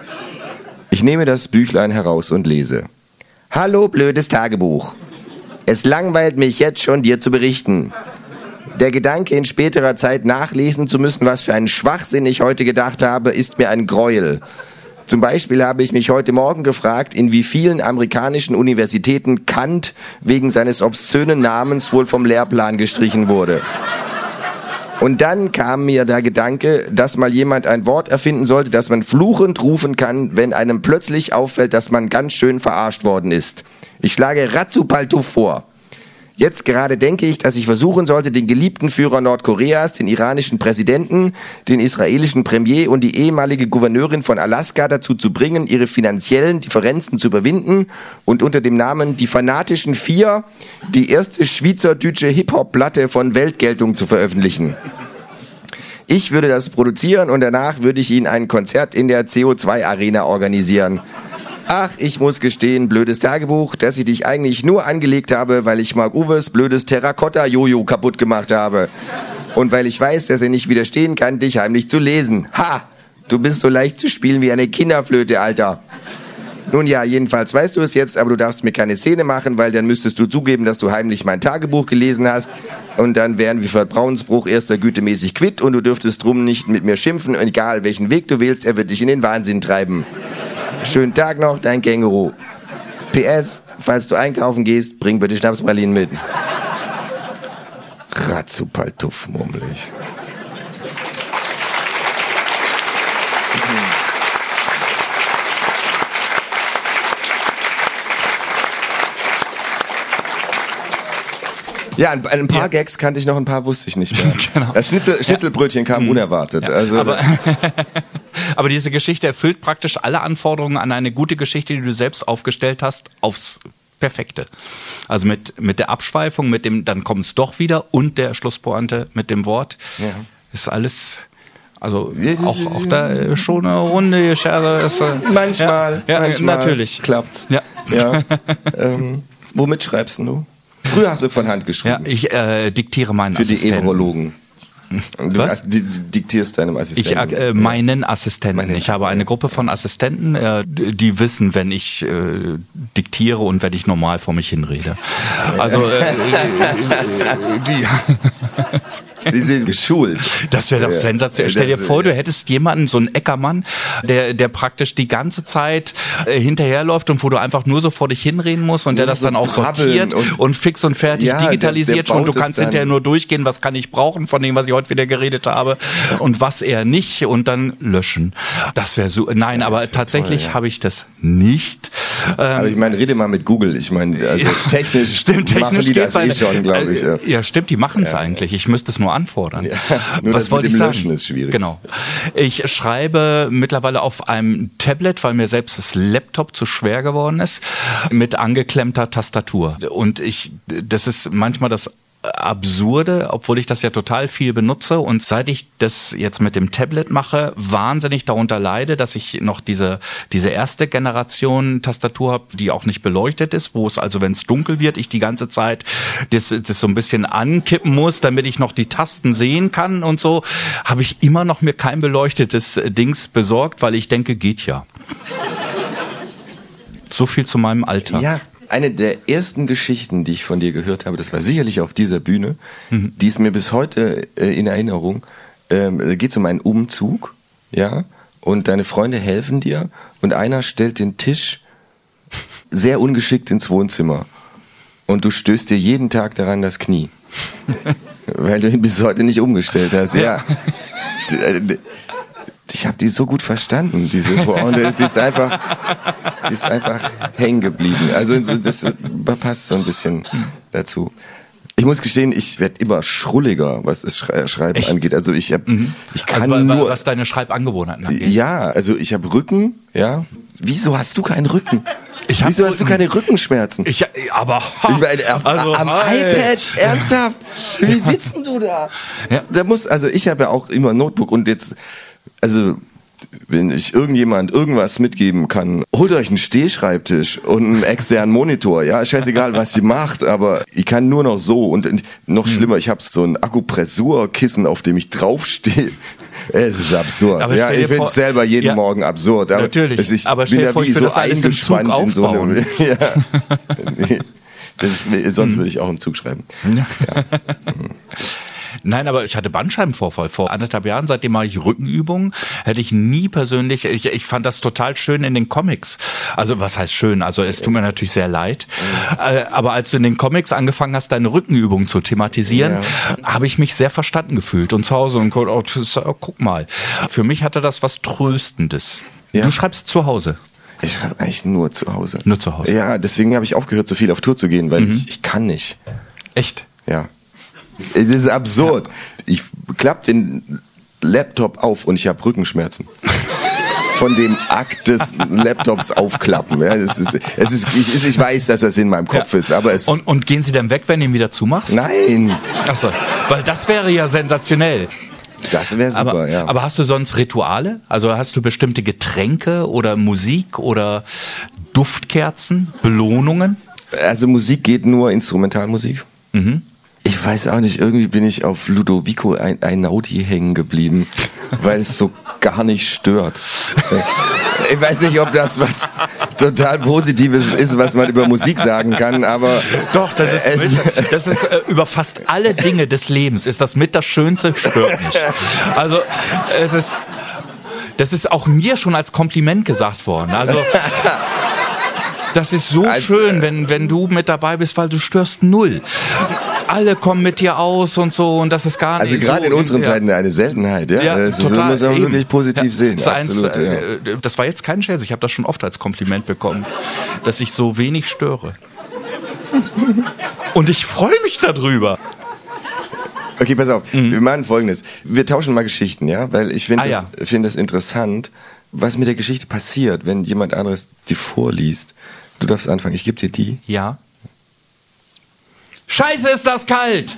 Ich nehme das Büchlein heraus und lese. Hallo, blödes Tagebuch. Es langweilt mich jetzt schon, dir zu berichten. Der Gedanke, in späterer Zeit nachlesen zu müssen, was für einen Schwachsinn ich heute gedacht habe, ist mir ein Gräuel. Zum Beispiel habe ich mich heute Morgen gefragt, in wie vielen amerikanischen Universitäten Kant wegen seines obszönen Namens wohl vom Lehrplan gestrichen wurde. Und dann kam mir der Gedanke, dass mal jemand ein Wort erfinden sollte, das man fluchend rufen kann, wenn einem plötzlich auffällt, dass man ganz schön verarscht worden ist. Ich schlage Ratzupaltuff vor. Jetzt gerade denke ich, dass ich versuchen sollte, den geliebten Führer Nordkoreas, den iranischen Präsidenten, den israelischen Premier und die ehemalige Gouverneurin von Alaska dazu zu bringen, ihre finanziellen Differenzen zu überwinden und unter dem Namen Die Fanatischen Vier die erste schweizerdeutsche Hip-Hop-Platte von Weltgeltung zu veröffentlichen. Ich würde das produzieren und danach würde ich Ihnen ein Konzert in der CO2-Arena organisieren. Ach, ich muss gestehen, blödes Tagebuch, dass ich dich eigentlich nur angelegt habe, weil ich Mark Uwes blödes Terrakotta-Jojo kaputt gemacht habe. Und weil ich weiß, dass er nicht widerstehen kann, dich heimlich zu lesen. Ha! Du bist so leicht zu spielen wie eine Kinderflöte, Alter. Nun ja, jedenfalls weißt du es jetzt, aber du darfst mir keine Szene machen, weil dann müsstest du zugeben, dass du heimlich mein Tagebuch gelesen hast. Und dann wären wir Vertrauensbruch erster Güte mäßig quitt und du dürftest drum nicht mit mir schimpfen. Egal welchen Weg du wählst, er wird dich in den Wahnsinn treiben. Schönen Tag noch, dein Känguru. PS, falls du einkaufen gehst, bring bitte Schnapspralinen mit. Ratzupaltuff, murmel ich. Ja, ein, ein paar ja. Gags kannte ich noch, ein paar wusste ich nicht mehr. (laughs) genau. Das Schnitzel, Schnitzelbrötchen kam mhm. unerwartet. Ja. Also, aber, (laughs) aber diese Geschichte erfüllt praktisch alle Anforderungen an eine gute Geschichte, die du selbst aufgestellt hast, aufs Perfekte. Also mit, mit der Abschweifung, mit dem, dann kommt es doch wieder und der Schlusspointe mit dem Wort. Ja. Ist alles. Also auch, auch da schon eine runde (laughs) Schere ist. Äh, manchmal, ja, manchmal natürlich klappt's. Ja. ja. (laughs) ähm, womit schreibst du? Früher hast du von Hand geschrieben. Ja, ich äh, diktiere meinen Für Assistenten. die Eberologen. Du Was? diktierst deinem Assistenten. Ich, äh, meinen Assistenten. Meinen ich habe eine Gruppe von Assistenten, äh, die wissen, wenn ich äh, diktiere und wenn ich normal vor mich hinrede. Also äh, äh, die, die sind geschult. Das wäre doch sensationell. Stell dir vor, du hättest jemanden, so einen Eckermann, der, der praktisch die ganze Zeit äh, hinterherläuft und wo du einfach nur so vor dich hinreden musst und der das dann auch sortiert und, und, fix und fertig ja, digitalisiert der, der schon. Du kannst hinterher nur durchgehen, was kann ich brauchen von dem, was ich heute wieder geredet habe und was er nicht und dann löschen. Das wäre so. Nein, aber tatsächlich ja. habe ich das nicht. Ähm, aber ich meine, rede mal mit Google. Ich meine, also technisch, (laughs) stimmt, technisch machen die das eh schon, glaube ich. Ja. ja, stimmt, die machen es eigentlich. Ich müsste es nur anfordern. Ja, (laughs) nur was wollte ich sagen? Löschen ist schwierig. Genau. Ich schreibe mittlerweile auf einem Tablet, weil mir selbst das Laptop zu schwer geworden ist, mit angeklemmter Tastatur. Und ich, das ist manchmal das Absurde, obwohl ich das ja total viel benutze und seit ich das jetzt mit dem Tablet mache, wahnsinnig darunter leide, dass ich noch diese, diese erste Generation Tastatur habe, die auch nicht beleuchtet ist, wo es also, wenn es dunkel wird, ich die ganze Zeit das, das so ein bisschen ankippen muss, damit ich noch die Tasten sehen kann und so, habe ich immer noch mir kein beleuchtetes Dings besorgt, weil ich denke, geht ja. So viel zu meinem Alter. Ja, eine der ersten Geschichten, die ich von dir gehört habe, das war sicherlich auf dieser Bühne, mhm. die ist mir bis heute äh, in Erinnerung. Ähm, geht um einen Umzug, ja, und deine Freunde helfen dir und einer stellt den Tisch sehr ungeschickt ins Wohnzimmer und du stößt dir jeden Tag daran das Knie, (laughs) weil du ihn bis heute nicht umgestellt hast. Ja. Ja. Ich habe die so gut verstanden, diese Pointe. (laughs) Die ist einfach, die ist einfach hängen geblieben. Also das passt so ein bisschen dazu. Ich muss gestehen, ich werde immer schrulliger, was das Schreiben Echt? angeht. Also ich habe, mhm. ich kann also, nur, was deine Schreibangewohnheiten angeht. Ja, also ich habe Rücken, ja. Wieso hast du keinen Rücken? Ich Wieso hast du keine Rückenschmerzen? Ich, aber ich meine, auf, also, am hey. iPad, ernsthaft? Wie sitzt du da? Ja. Da muss, also ich habe ja auch immer Notebook und jetzt also wenn ich irgendjemand irgendwas mitgeben kann, holt euch einen Stehschreibtisch und einen externen Monitor. Ja, scheißegal, was ihr macht, aber ich kann nur noch so und noch hm. schlimmer, ich habe so ein Akupressurkissen, auf dem ich draufstehe. Es ist absurd. Aber ja, ich finde es selber jeden ja, Morgen absurd. Aber natürlich. Ich aber bin ja wie so eingespannt in so einem. (laughs) ja. (laughs) Das, sonst hm. würde ich auch im Zug schreiben. Ja. Nein, aber ich hatte Bandscheibenvorfall vor anderthalb Jahren. Seitdem mache ich Rückenübungen. Hätte ich nie persönlich. Ich, ich fand das total schön in den Comics. Also was heißt schön? Also es tut mir natürlich sehr leid. Äh, aber als du in den Comics angefangen hast, deine Rückenübungen zu thematisieren, ja. habe ich mich sehr verstanden gefühlt und zu Hause und oh, guck mal. Für mich hatte das was Tröstendes. Ja. Du schreibst zu Hause. Ich schreibe eigentlich nur zu Hause. Nur zu Hause. Ja, deswegen habe ich aufgehört, so viel auf Tour zu gehen, weil mhm. ich, ich kann nicht. Echt? Ja. Es ist absurd. Ja. Ich klappe den Laptop auf und ich habe Rückenschmerzen. Von dem Akt des Laptops aufklappen. Ja, es ist, es ist, ich, ich weiß, dass das in meinem Kopf ja. ist, aber es. Und, und gehen Sie dann weg, wenn du ihn wieder zumachst? Nein. Achso, weil das wäre ja sensationell. Das wäre super, aber, ja. Aber hast du sonst Rituale? Also hast du bestimmte Getränke oder Musik oder Duftkerzen, Belohnungen? Also Musik geht nur Instrumentalmusik. Mhm. Ich weiß auch nicht, irgendwie bin ich auf Ludovico Einaudi hängen geblieben, weil es so gar nicht stört. Ich weiß nicht, ob das was total Positives ist, was man über Musik sagen kann, aber. Doch, das ist, mit, das ist äh, über fast alle Dinge des Lebens ist das mit das Schönste, stört nicht. Also, es ist, das ist auch mir schon als Kompliment gesagt worden. Also, das ist so als, schön, wenn, wenn du mit dabei bist, weil du störst null alle kommen mit dir aus und so und das ist gar also nicht Also gerade so in unseren Zeiten eine Seltenheit, ja. ja das total, muss man wirklich positiv ja, sehen. Das, Absolut, eins, ja. Äh, das war jetzt kein Scherz, ich habe das schon oft als Kompliment bekommen, dass ich so wenig störe. und ich freue mich darüber. Okay, pass auf. Mhm. Wir machen folgendes. Wir tauschen mal Geschichten, ja? Weil ich finde ah, ja. das, find das interessant, was mit der Geschichte passiert, wenn jemand anderes die vorliest. Du darfst anfangen. Ich gebe dir die. Ja. Scheiße, ist das kalt!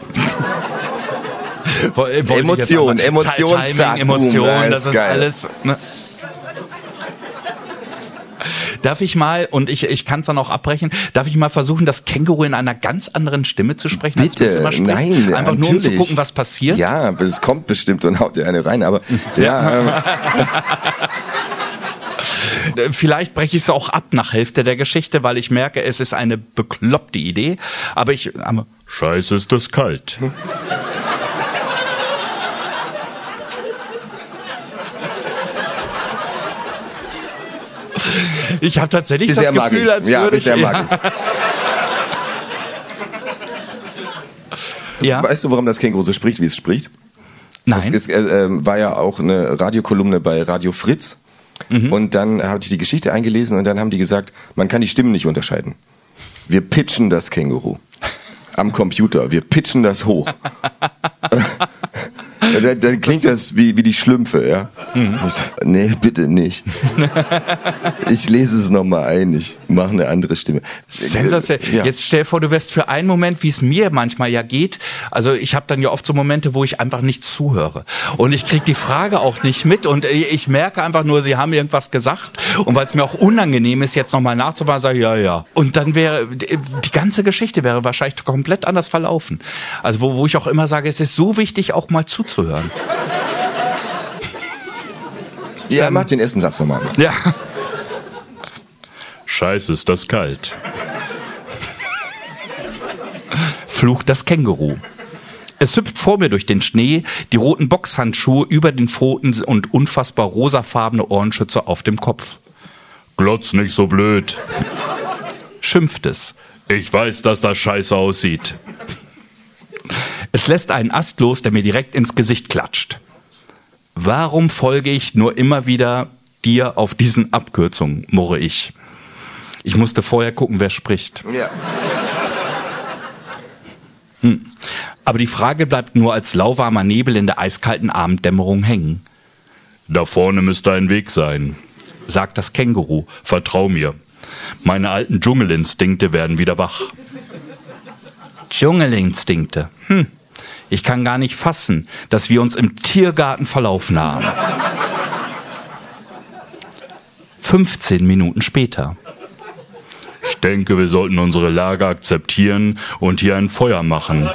Emotion, Emotion, Timing, zack, Emotion, boom, das ist, alles. Ne? Darf ich mal, und ich, ich kann es dann auch abbrechen, darf ich mal versuchen, das Känguru in einer ganz anderen Stimme zu sprechen, Bitte, als du immer sprichst? Nein, Einfach natürlich. nur um zu gucken, was passiert? Ja, es kommt bestimmt und haut dir eine rein, aber (laughs) ja. Ähm. (laughs) Vielleicht breche ich es auch ab nach Hälfte der Geschichte, weil ich merke, es ist eine bekloppte Idee. Aber ich. Aber Scheiße, ist das kalt. (laughs) Ich habe tatsächlich bisher das Gefühl, als ja, würde ich... Ja. (laughs) ja. Weißt du, warum das Känguru so spricht, wie es spricht? Nein. Das ist, äh, ähm, war ja auch eine Radiokolumne bei Radio Fritz. Mhm. Und dann habe ich die Geschichte eingelesen und dann haben die gesagt, man kann die Stimmen nicht unterscheiden. Wir pitchen das Känguru am Computer. Wir pitchen das hoch. (laughs) dann, dann, klingt das wie, wie die Schlümpfe, ja. Mhm. Ich nee, bitte nicht. ich lese es nochmal ein, ich mache eine andere Stimme. Sensationell. Ja. Jetzt stell dir vor, du wärst für einen Moment, wie es mir manchmal ja geht. Also ich habe dann ja oft so Momente, wo ich einfach nicht zuhöre. Und ich krieg die Frage auch nicht mit. Und ich merke einfach nur, sie haben irgendwas gesagt. Und weil es mir auch unangenehm ist, jetzt nochmal nachzufragen, sage ich, ja, ja. Und dann wäre, die ganze Geschichte wäre wahrscheinlich komplett anders verlaufen. Also wo, wo ich auch immer sage, es ist so wichtig, auch mal zuzuhören. Ja, mach den ersten Satz nochmal. Ja. Scheiße, ist das kalt. Flucht das Känguru. Es hüpft vor mir durch den Schnee, die roten Boxhandschuhe über den Pfoten und unfassbar rosafarbene Ohrenschützer auf dem Kopf. Glotz nicht so blöd. Schimpft es. Ich weiß, dass das scheiße aussieht. Es lässt einen Ast los, der mir direkt ins Gesicht klatscht. Warum folge ich nur immer wieder dir auf diesen Abkürzungen, murre ich. Ich musste vorher gucken, wer spricht. Ja. Hm. Aber die Frage bleibt nur als lauwarmer Nebel in der eiskalten Abenddämmerung hängen. Da vorne müsste ein Weg sein, sagt das Känguru. Vertrau mir. Meine alten Dschungelinstinkte werden wieder wach. Dschungelinstinkte. Hm. Ich kann gar nicht fassen, dass wir uns im Tiergarten verlaufen haben. 15 Minuten später. Ich denke, wir sollten unsere Lage akzeptieren und hier ein Feuer machen.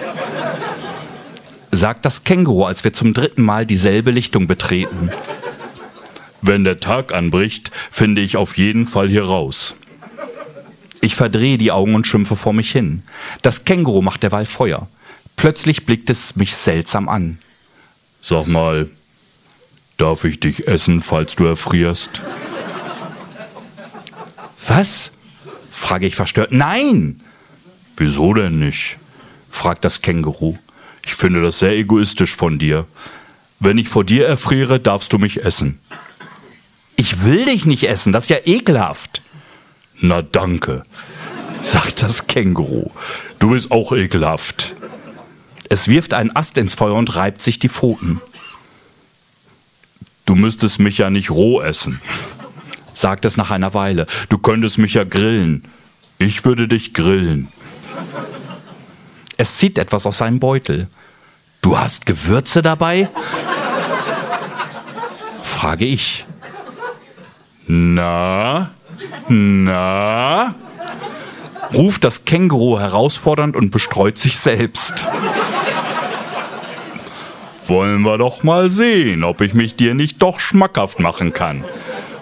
Sagt das Känguru, als wir zum dritten Mal dieselbe Lichtung betreten. Wenn der Tag anbricht, finde ich auf jeden Fall hier raus. Ich verdrehe die Augen und schimpfe vor mich hin. Das Känguru macht derweil Feuer. Plötzlich blickt es mich seltsam an. Sag mal, darf ich dich essen, falls du erfrierst? Was? frage ich verstört. Nein! Wieso denn nicht? fragt das Känguru. Ich finde das sehr egoistisch von dir. Wenn ich vor dir erfriere, darfst du mich essen. Ich will dich nicht essen, das ist ja ekelhaft. Na danke, sagt das Känguru. Du bist auch ekelhaft. Es wirft einen Ast ins Feuer und reibt sich die Pfoten. Du müsstest mich ja nicht roh essen, sagt es nach einer Weile. Du könntest mich ja grillen. Ich würde dich grillen. Es zieht etwas aus seinem Beutel. Du hast Gewürze dabei? frage ich. Na? Na? Ruft das Känguru herausfordernd und bestreut sich selbst. Wollen wir doch mal sehen, ob ich mich dir nicht doch schmackhaft machen kann.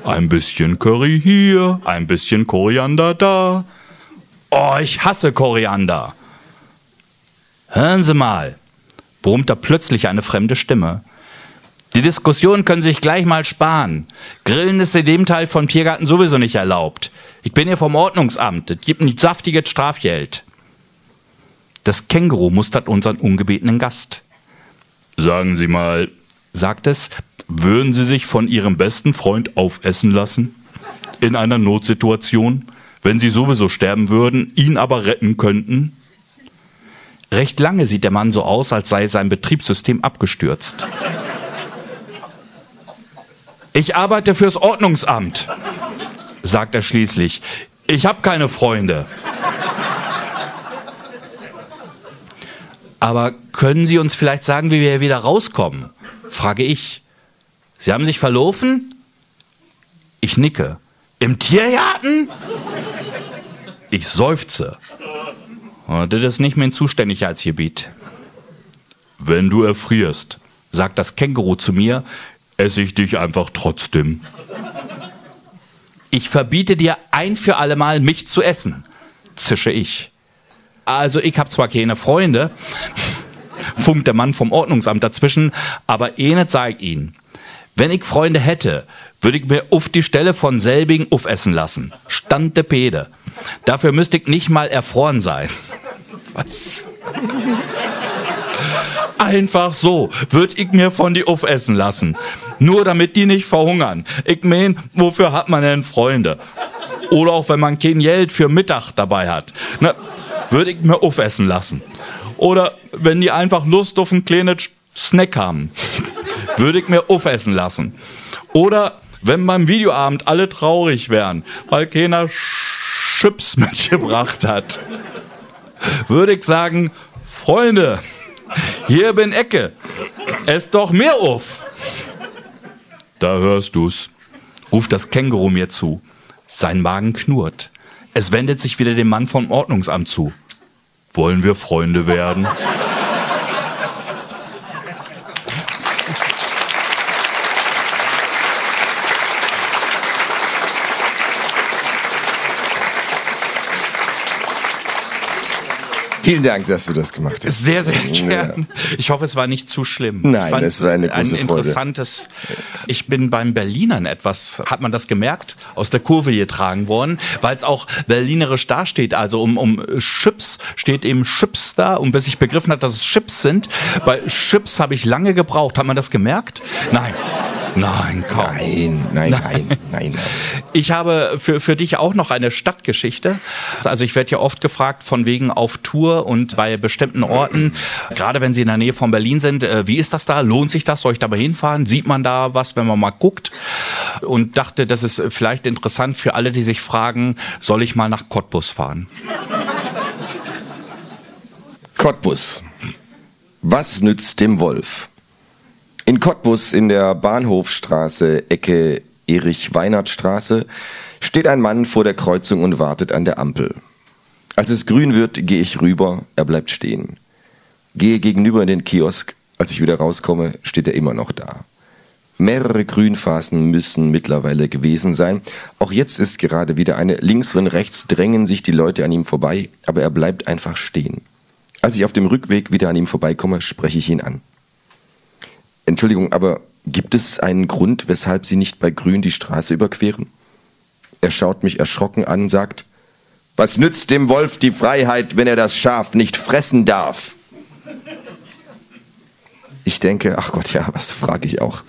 Ein bisschen Curry hier, ein bisschen Koriander da. Oh, ich hasse Koriander. Hören Sie mal, brummt da plötzlich eine fremde Stimme. Die Diskussion können Sie sich gleich mal sparen. Grillen ist in dem Teil vom Tiergarten sowieso nicht erlaubt. Ich bin hier vom Ordnungsamt. Es gibt ein saftiges Strafgeld. Das Känguru mustert unseren ungebetenen Gast. Sagen Sie mal, sagt es, würden Sie sich von Ihrem besten Freund aufessen lassen? In einer Notsituation? Wenn Sie sowieso sterben würden, ihn aber retten könnten? Recht lange sieht der Mann so aus, als sei sein Betriebssystem abgestürzt. Ich arbeite fürs Ordnungsamt, sagt er schließlich. Ich habe keine Freunde. Aber können Sie uns vielleicht sagen, wie wir hier wieder rauskommen? frage ich. Sie haben sich verlaufen? Ich nicke. Im Tiergarten? Ich seufze. Oh, das ist nicht mein Zuständigkeitsgebiet. Wenn du erfrierst, sagt das Känguru zu mir, esse ich dich einfach trotzdem. Ich verbiete dir ein für allemal, mich zu essen, zische ich. Also ich habe zwar keine Freunde, (laughs) funkt der Mann vom Ordnungsamt dazwischen, aber sag ich Ihnen. Wenn ich Freunde hätte, würde ich mir auf die Stelle von selbigen aufessen lassen. Stand de Pede. Dafür müsste ich nicht mal erfroren sein. (laughs) Was? Einfach so würde ich mir von die aufessen lassen. Nur damit die nicht verhungern. Ich mein, wofür hat man denn Freunde? Oder auch wenn man kein Geld für Mittag dabei hat. Ne? würde ich mir aufessen lassen. Oder wenn die einfach Lust auf einen kleinen Snack haben, (laughs) würde ich mir aufessen lassen. Oder wenn beim Videoabend alle traurig wären, weil keiner Chips (laughs) mitgebracht hat, würde ich sagen, Freunde, hier bin Ecke, ess doch mehr auf. Da hörst du's, ruft das Känguru mir zu. Sein Magen knurrt. Es wendet sich wieder dem Mann vom Ordnungsamt zu. Wollen wir Freunde werden? Vielen Dank, dass du das gemacht hast. Sehr, sehr gern. Ich hoffe, es war nicht zu schlimm. Nein, es war eine große ein interessantes. Ich bin beim Berlinern etwas, hat man das gemerkt, aus der Kurve getragen worden, weil es auch berlinerisch dasteht. Also um, um Chips steht eben Chips da und bis ich begriffen hat, dass es Chips sind. Bei Chips habe ich lange gebraucht. Hat man das gemerkt? Nein. Nein, kaum. Nein, nein, nein, nein, nein. Ich habe für, für dich auch noch eine Stadtgeschichte. Also ich werde ja oft gefragt von wegen auf Tour und bei bestimmten Orten, gerade wenn sie in der Nähe von Berlin sind, äh, wie ist das da? Lohnt sich das? Soll ich dabei hinfahren? Sieht man da was, wenn man mal guckt? Und dachte, das ist vielleicht interessant für alle, die sich fragen, soll ich mal nach Cottbus fahren? Cottbus. Was nützt dem Wolf? In Cottbus in der Bahnhofstraße, Ecke Erich-Weinert-Straße, steht ein Mann vor der Kreuzung und wartet an der Ampel. Als es grün wird, gehe ich rüber, er bleibt stehen. Gehe gegenüber in den Kiosk, als ich wieder rauskomme, steht er immer noch da. Mehrere Grünphasen müssen mittlerweile gewesen sein. Auch jetzt ist gerade wieder eine. Links und rechts drängen sich die Leute an ihm vorbei, aber er bleibt einfach stehen. Als ich auf dem Rückweg wieder an ihm vorbeikomme, spreche ich ihn an. Entschuldigung, aber gibt es einen Grund, weshalb Sie nicht bei Grün die Straße überqueren? Er schaut mich erschrocken an, sagt, was nützt dem Wolf die Freiheit, wenn er das Schaf nicht fressen darf? Ich denke, ach Gott, ja, was frage ich auch.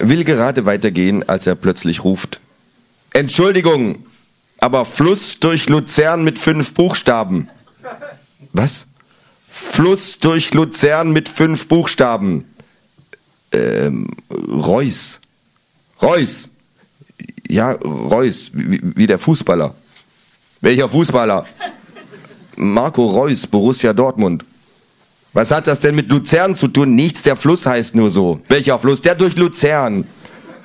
Will gerade weitergehen, als er plötzlich ruft, Entschuldigung, aber Fluss durch Luzern mit fünf Buchstaben. Was? Fluss durch Luzern mit fünf Buchstaben. Ähm, Reus. Reus. Ja, Reus, wie, wie der Fußballer. Welcher Fußballer? Marco Reus, Borussia Dortmund. Was hat das denn mit Luzern zu tun? Nichts, der Fluss heißt nur so. Welcher Fluss? Der durch Luzern.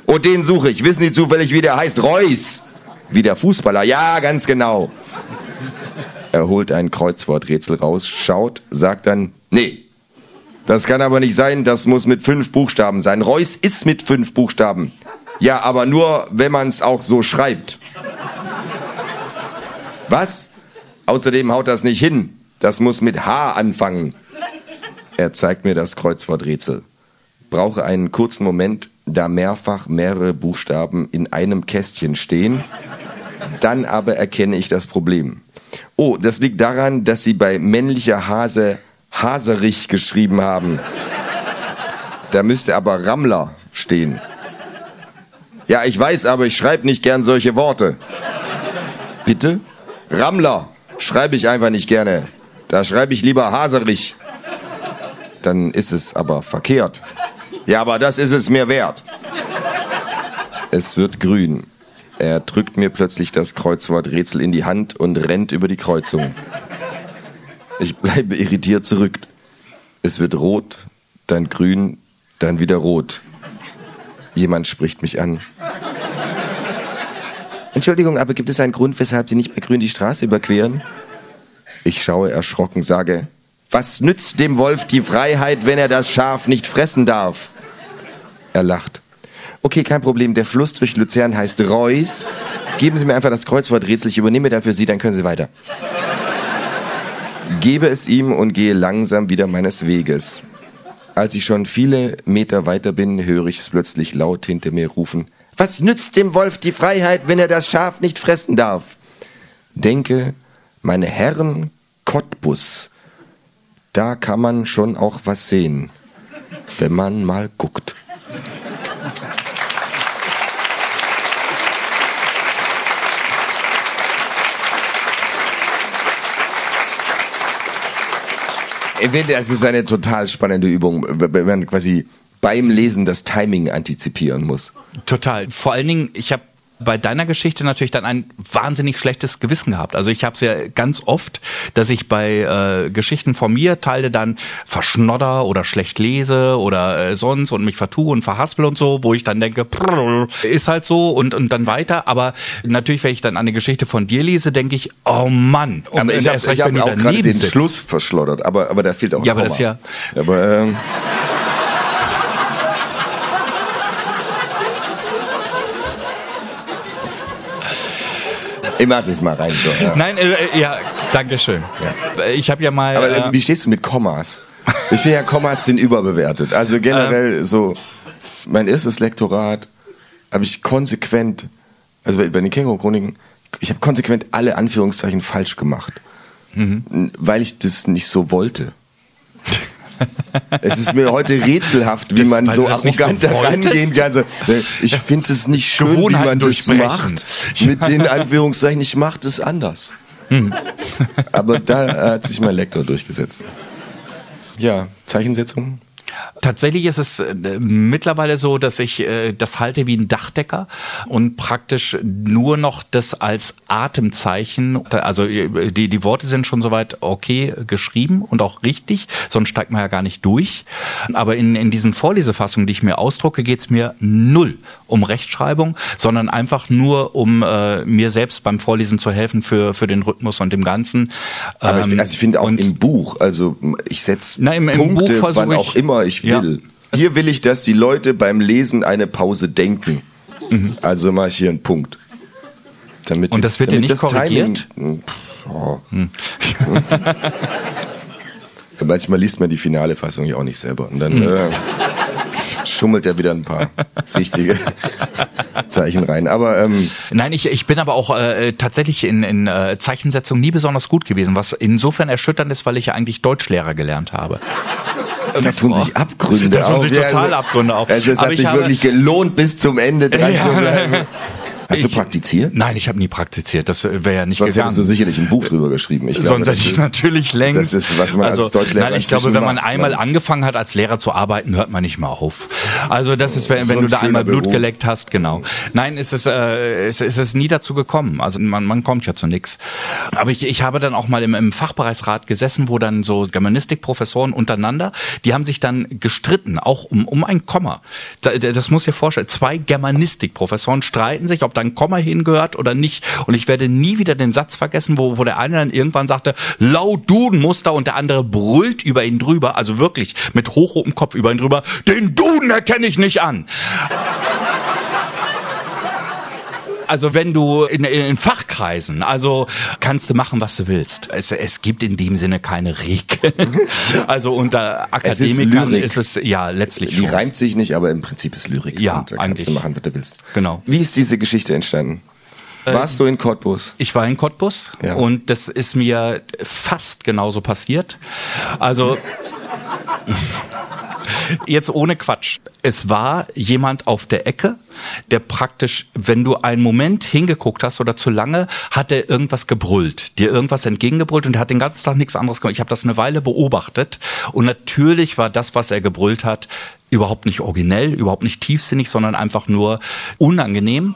Und den suche ich. Wissen Sie zufällig, wie der heißt? Reus. Wie der Fußballer. Ja, ganz genau. Er holt ein Kreuzworträtsel raus, schaut, sagt dann, nee, das kann aber nicht sein, das muss mit fünf Buchstaben sein. Reus ist mit fünf Buchstaben. Ja, aber nur, wenn man es auch so schreibt. Was? Außerdem haut das nicht hin. Das muss mit H anfangen. Er zeigt mir das Kreuzworträtsel. Brauche einen kurzen Moment, da mehrfach mehrere Buchstaben in einem Kästchen stehen. Dann aber erkenne ich das Problem. Oh, das liegt daran, dass Sie bei männlicher Hase Haserich geschrieben haben. Da müsste aber Rammler stehen. Ja, ich weiß, aber ich schreibe nicht gern solche Worte. Bitte? Rammler schreibe ich einfach nicht gerne. Da schreibe ich lieber Haserich. Dann ist es aber verkehrt. Ja, aber das ist es mir wert. Es wird grün. Er drückt mir plötzlich das Kreuzworträtsel in die Hand und rennt über die Kreuzung. Ich bleibe irritiert zurück. Es wird rot, dann grün, dann wieder rot. Jemand spricht mich an. Entschuldigung, aber gibt es einen Grund, weshalb Sie nicht bei Grün die Straße überqueren? Ich schaue erschrocken, sage, was nützt dem Wolf die Freiheit, wenn er das Schaf nicht fressen darf? Er lacht. Okay, kein Problem, der Fluss durch Luzern heißt Reus. Geben Sie mir einfach das Kreuzworträtsel, ich übernehme dann für Sie, dann können Sie weiter. Gebe es ihm und gehe langsam wieder meines Weges. Als ich schon viele Meter weiter bin, höre ich es plötzlich laut hinter mir rufen. Was nützt dem Wolf die Freiheit, wenn er das Schaf nicht fressen darf? Denke, meine Herren Cottbus, da kann man schon auch was sehen, wenn man mal guckt. Es ist eine total spannende Übung, wenn man quasi beim Lesen das Timing antizipieren muss. Total. Vor allen Dingen, ich habe bei deiner Geschichte natürlich dann ein wahnsinnig schlechtes Gewissen gehabt. Also ich habe es ja ganz oft, dass ich bei äh, Geschichten von mir teile dann verschnodder oder schlecht lese oder äh, sonst und mich vertue und verhaspel und so, wo ich dann denke, prrr, ist halt so und und dann weiter. Aber natürlich, wenn ich dann eine Geschichte von dir lese, denke ich, oh Mann. Und aber ich habe hab auch gerade den sitzt. Schluss verschloddert, aber, aber da fehlt auch ein Ja, aber Komma. das ist ja- Aber, ähm, ich mach das mal rein. So, ja. Nein, äh, ja, danke schön. Ich habe ja mal. Aber äh, äh, wie stehst du mit Kommas? Ich finde ja, Kommas sind überbewertet. Also generell so, mein erstes Lektorat habe ich konsequent, also bei, bei den Känguru-Chroniken, ich habe konsequent alle Anführungszeichen falsch gemacht. N- Weil ich das nicht so wollte. Es ist mir heute rätselhaft, wie Das- man so nicht so arrogant da rangehen kann. So, äh, ich finde es nicht schön, wie man das macht. Mit den Anführungszeichen, ich mache das anders. Hm. Aber da hat sich mein Lektor durchgesetzt. Ja, Zeichensetzung. Tatsächlich ist es äh, mittlerweile so, dass ich äh, das halte wie ein Dachdecker und praktisch nur noch das als Atemzeichen, also äh, die, die Worte sind schon soweit okay geschrieben und auch richtig, sonst steigt man ja gar nicht durch. Aber in, in diesen Vorlesefassungen, die ich mir ausdrucke, geht es mir null um Rechtschreibung, sondern einfach nur um äh, mir selbst beim Vorlesen zu helfen für, für den Rhythmus und dem Ganzen. Aber ich, Ähm, also ich finde auch im Buch, also ich setze Punkte, wann ich- auch immer ich Ja. will. Hier will ich, dass die Leute beim Lesen eine Pause denken. Also mache ich hier einen Punkt. Damit Mhm. Und das wird dir damit nicht das korrigiert? Timing, Pff, oh. (laughs) Manchmal liest man die finale Fassung ja auch nicht selber. Und dann Mhm. äh, schummelt er wieder ein paar richtige (laughs) Zeichen rein. Aber ähm, Nein, ich, ich bin aber auch äh, tatsächlich in, in äh, Zeichensetzung nie besonders gut gewesen, was insofern erschütternd ist, weil ich ja eigentlich Deutschlehrer gelernt habe. da tun sich Abgründe Da tun auf. sich Ja, total also- Abgründe auf. Also es hat ich sich wirklich gelohnt, bis zum Ende dran Ja. zu bleiben. Hast du Ich- praktiziert? Nein, ich habe nie praktiziert. Das wäre ja nicht Sonst gegangen. hättest du sicherlich ein Buch drüber geschrieben. Ich glaube, Sonst hätte ich ist- natürlich längst. Das ist, was man also, als Deutschlehrer Nein, ich glaube, wenn man macht, einmal ne? angefangen hat, als Lehrer zu arbeiten, hört man nicht mehr auf. Also das ist, wenn, So wenn du da einmal Blut Beruf. geleckt hast, genau. Nein, ist es, äh, ist, ist es nie dazu gekommen. Also man, man kommt ja zu nichts. Aber ich, ich habe dann auch mal im, im Fachbereichsrat gesessen, wo dann so Germanistikprofessoren untereinander, die haben sich dann gestritten, auch um, um ein Komma. Da- Das muss ich dir vorstellen. Zwei Germanistikprofessoren streiten sich, ob da ein Komma hingehört oder nicht. Und ich werde nie wieder den Satz vergessen, wo, wo der eine dann irgendwann sagte, laut Dudenmuster und der andere brüllt über ihn drüber, also wirklich mit hochrotem Kopf über ihn drüber, den Duden erkenne ich nicht an. Also wenn du in, in, in Fachkreisen, also kannst du machen, was du willst. Es, es gibt in dem Sinne keine Regeln. (laughs) Also unter Es ist Akademikern Lyrik. ist es ja letztlich Die schon. reimt sich nicht, aber im Prinzip ist Lyrik. Ja, und da kannst eigentlich. du machen, was du willst. Genau. Wie ist diese Geschichte entstanden? Warst du in Cottbus? Ich war in Cottbus Ja. und das ist mir fast genauso passiert. Also (laughs) jetzt ohne Quatsch. Es war jemand auf der Ecke, der praktisch, wenn du einen Moment hingeguckt hast oder zu lange, hat er irgendwas gebrüllt, dir irgendwas entgegengebrüllt und er hat den ganzen Tag nichts anderes gemacht. Ich habe das eine Weile beobachtet und natürlich war das, was er gebrüllt hat, überhaupt nicht originell, überhaupt nicht tiefsinnig, sondern einfach nur unangenehm.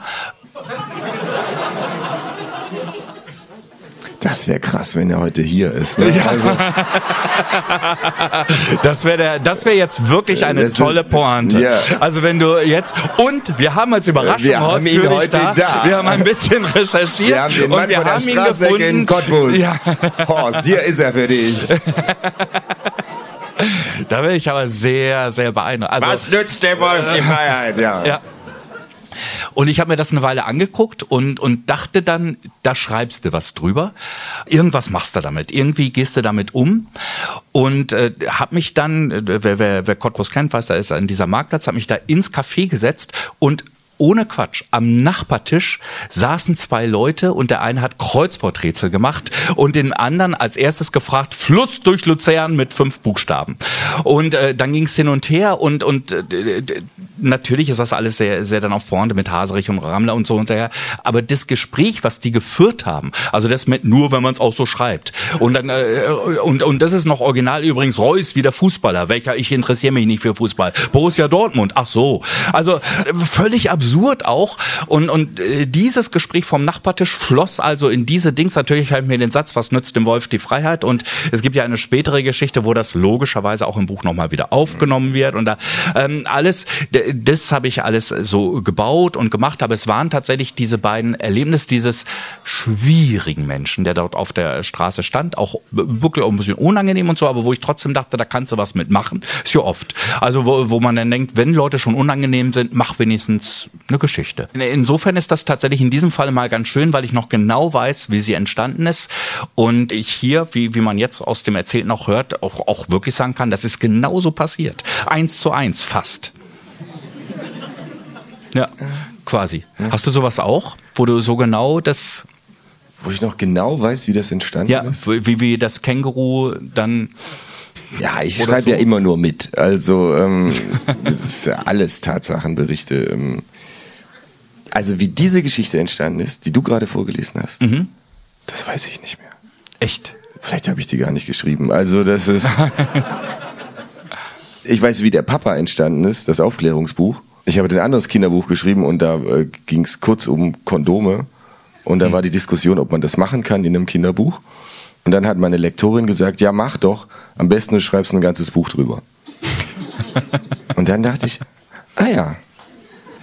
Das wäre krass, wenn er heute hier ist. Ne? Also, (laughs) Das wäre der, das wäre jetzt wirklich eine Das ist- tolle Pointe. ja. Also wenn du jetzt und wir haben als Überraschung Wir haben ihn heute da, da. wir haben ein bisschen recherchiert wir haben den Mann und wir von der haben ihn Straßenecke gefunden. in Cottbus. Ja, (laughs) Horst, hier ist er für dich. (laughs) da wäre ich aber sehr, sehr beeindruckt. Also, nützt der Wolf die Freiheit? Ja. Ja. Und ich habe mir das eine Weile angeguckt und, und dachte dann, da schreibst du was drüber. Irgendwas machst du damit. Irgendwie gehst du damit um. Und äh, habe mich dann, äh, wer, wer, wer Cottbus kennt, weiß, da ist an dieser Marktplatz, habe mich da ins Café gesetzt und ohne Quatsch, am Nachbartisch saßen zwei Leute und der eine hat Kreuzworträtsel gemacht und den anderen als erstes gefragt, Fluss durch Luzern mit fünf Buchstaben. Und äh, dann ging es hin und her und, und äh, natürlich ist das alles sehr, sehr dann auf Pointe mit Haserich und Rammler und so hinterher. Aber das Gespräch, was die geführt haben, also das mit nur, wenn man es auch so schreibt. Und dann äh, und, und das ist noch original übrigens Reus wie der Fußballer, welcher ich interessiere mich nicht für Fußball. Borussia Dortmund, ach so. Also völlig absurd auch. Und, und äh, dieses Gespräch vom Nachbartisch floss also in diese Dings. Natürlich halt mir den Satz, was nützt dem Wolf die Freiheit? Und es gibt ja eine spätere Geschichte, wo das logischerweise auch im Buch nochmal wieder aufgenommen wird. Und da ähm, alles, das habe ich alles so gebaut und gemacht. Aber es waren tatsächlich diese beiden Erlebnisse dieses schwierigen Menschen, der dort auf der Straße stand, auch wirklich auch ein bisschen unangenehm und so, aber wo ich trotzdem dachte, da kannst du was mitmachen. Ist ja oft. Also wo, wo man dann denkt, wenn Leute schon unangenehm sind, mach wenigstens eine Geschichte. Insofern ist das tatsächlich in diesem Fall mal ganz schön, weil ich noch genau weiß, wie sie entstanden ist und ich hier, wie, wie man jetzt aus dem Erzählten auch hört, auch, auch wirklich sagen kann, das ist genauso passiert. Eins zu eins fast. (laughs) Ja, quasi. Hast du sowas auch, wo du so genau das wo ich noch genau weiß, wie das entstanden ja, ist. Wie, wie das Känguru dann. Ja, ich schreibe so. ja immer nur mit. Also ähm, (laughs) das ist ja alles Tatsachenberichte. Ähm. Also wie diese Geschichte entstanden ist, die du gerade vorgelesen hast, mhm. das weiß ich nicht mehr. Echt? Vielleicht habe ich die gar nicht geschrieben. Also das ist. (laughs) ich weiß, wie der Papa entstanden ist, das Aufklärungsbuch. Ich habe ein anderes Kinderbuch geschrieben und da äh, ging es kurz um Kondome. Und da mhm. war die Diskussion, ob man das machen kann in einem Kinderbuch. Und dann hat meine Lektorin gesagt, ja, mach doch. Am besten du schreibst ein ganzes Buch drüber. (laughs) und dann dachte ich, ah ja,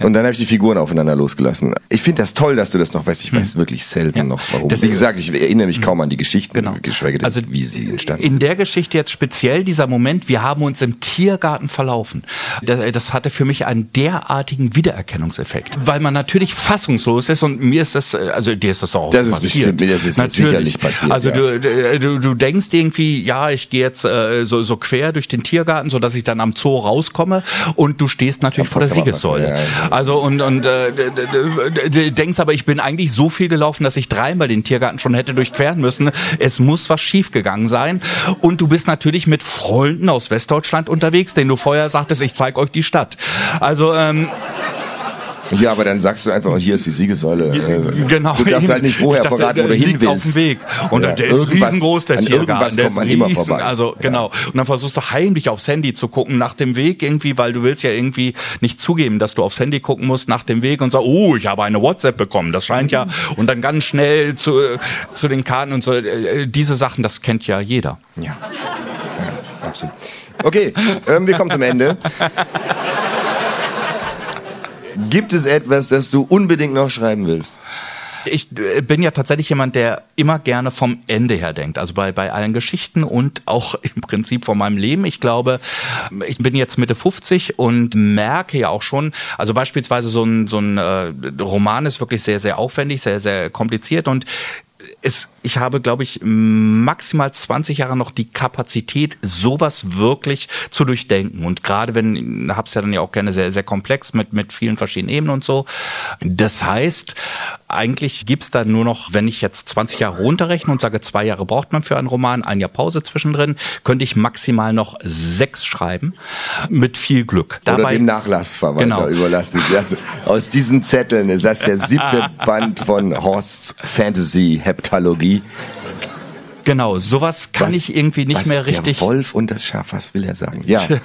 und dann habe ich die Figuren aufeinander losgelassen. Ich finde das toll, dass du das noch weißt. Ich weiß hm. wirklich selten ja. noch, warum. Das, wie gesagt, ich erinnere mich kaum an die Geschichten, genau. geschweige denn, also wie sie entstanden In der Geschichte jetzt speziell dieser Moment, wir haben uns im Tiergarten verlaufen. Das, das hatte für mich einen derartigen Wiedererkennungseffekt, weil man natürlich fassungslos ist und mir ist das, also dir ist das doch auch das so ist passiert. Bestimmt, das ist natürlich. sicherlich passiert. Also ja. du, du, du denkst irgendwie, ja, ich gehe jetzt äh, so, so quer durch den Tiergarten, so dass ich dann am Zoo rauskomme und du stehst natürlich vor der Siegessäule. Ja, also und, und äh, denkst aber, ich bin eigentlich so viel gelaufen, dass ich dreimal den Tiergarten schon hätte durchqueren müssen. Es muss was schiefgegangen sein. Und du bist natürlich mit Freunden aus Westdeutschland unterwegs, denen du vorher sagtest, ich zeig euch die Stadt. Also ähm, ja, aber dann sagst du einfach, hier ist die Siegessäule. Also, genau. Du darfst halt nicht vorher dachte, verraten, wo du hin willst. auf dem Weg. Und ja, der ist riesengroß, der Tiergarten. Der kommt man riesen, immer vorbei. Also, genau. Und dann versuchst du heimlich aufs Handy zu gucken nach dem Weg irgendwie, weil du willst ja irgendwie nicht zugeben, dass du aufs Handy gucken musst nach dem Weg und sagst, oh, ich habe eine WhatsApp bekommen. Das scheint ja. Und dann ganz schnell zu, zu den Karten und so. Äh, diese Sachen, das kennt ja jeder. Ja. ja absolut. Okay, ähm, wir kommen zum Ende. (laughs) Gibt es etwas, das du unbedingt noch schreiben willst? Ich äh, bin ja tatsächlich jemand, der immer gerne vom Ende her denkt. Also bei, bei allen Geschichten und auch (laughs) im Prinzip von meinem Leben. Ich glaube, ich bin jetzt Mitte 50 und merke ja auch schon, also beispielsweise so ein, so ein äh, Roman ist wirklich sehr, sehr aufwendig, sehr, sehr kompliziert und es, ich habe, glaube ich, maximal 20 Jahre noch die Kapazität, sowas wirklich zu durchdenken. Und gerade wenn, hab's ja dann ja auch gerne sehr, sehr komplex mit, mit vielen verschiedenen Ebenen und so. Das heißt, eigentlich gibt's da nur noch, wenn ich jetzt 20 Jahre runterrechne und sage, zwei Jahre braucht man für einen Roman, ein Jahr Pause zwischendrin, könnte ich maximal noch sechs schreiben, mit viel Glück. Dabei, Oder dem Nachlassverwalter genau. überlassen. Also aus diesen Zetteln ist das der siebte (laughs) Band von Horsts Fantasy pays Genau, sowas kann was, ich irgendwie nicht mehr richtig. Der Wolf und das Schaf, was will er sagen? Ja. (laughs)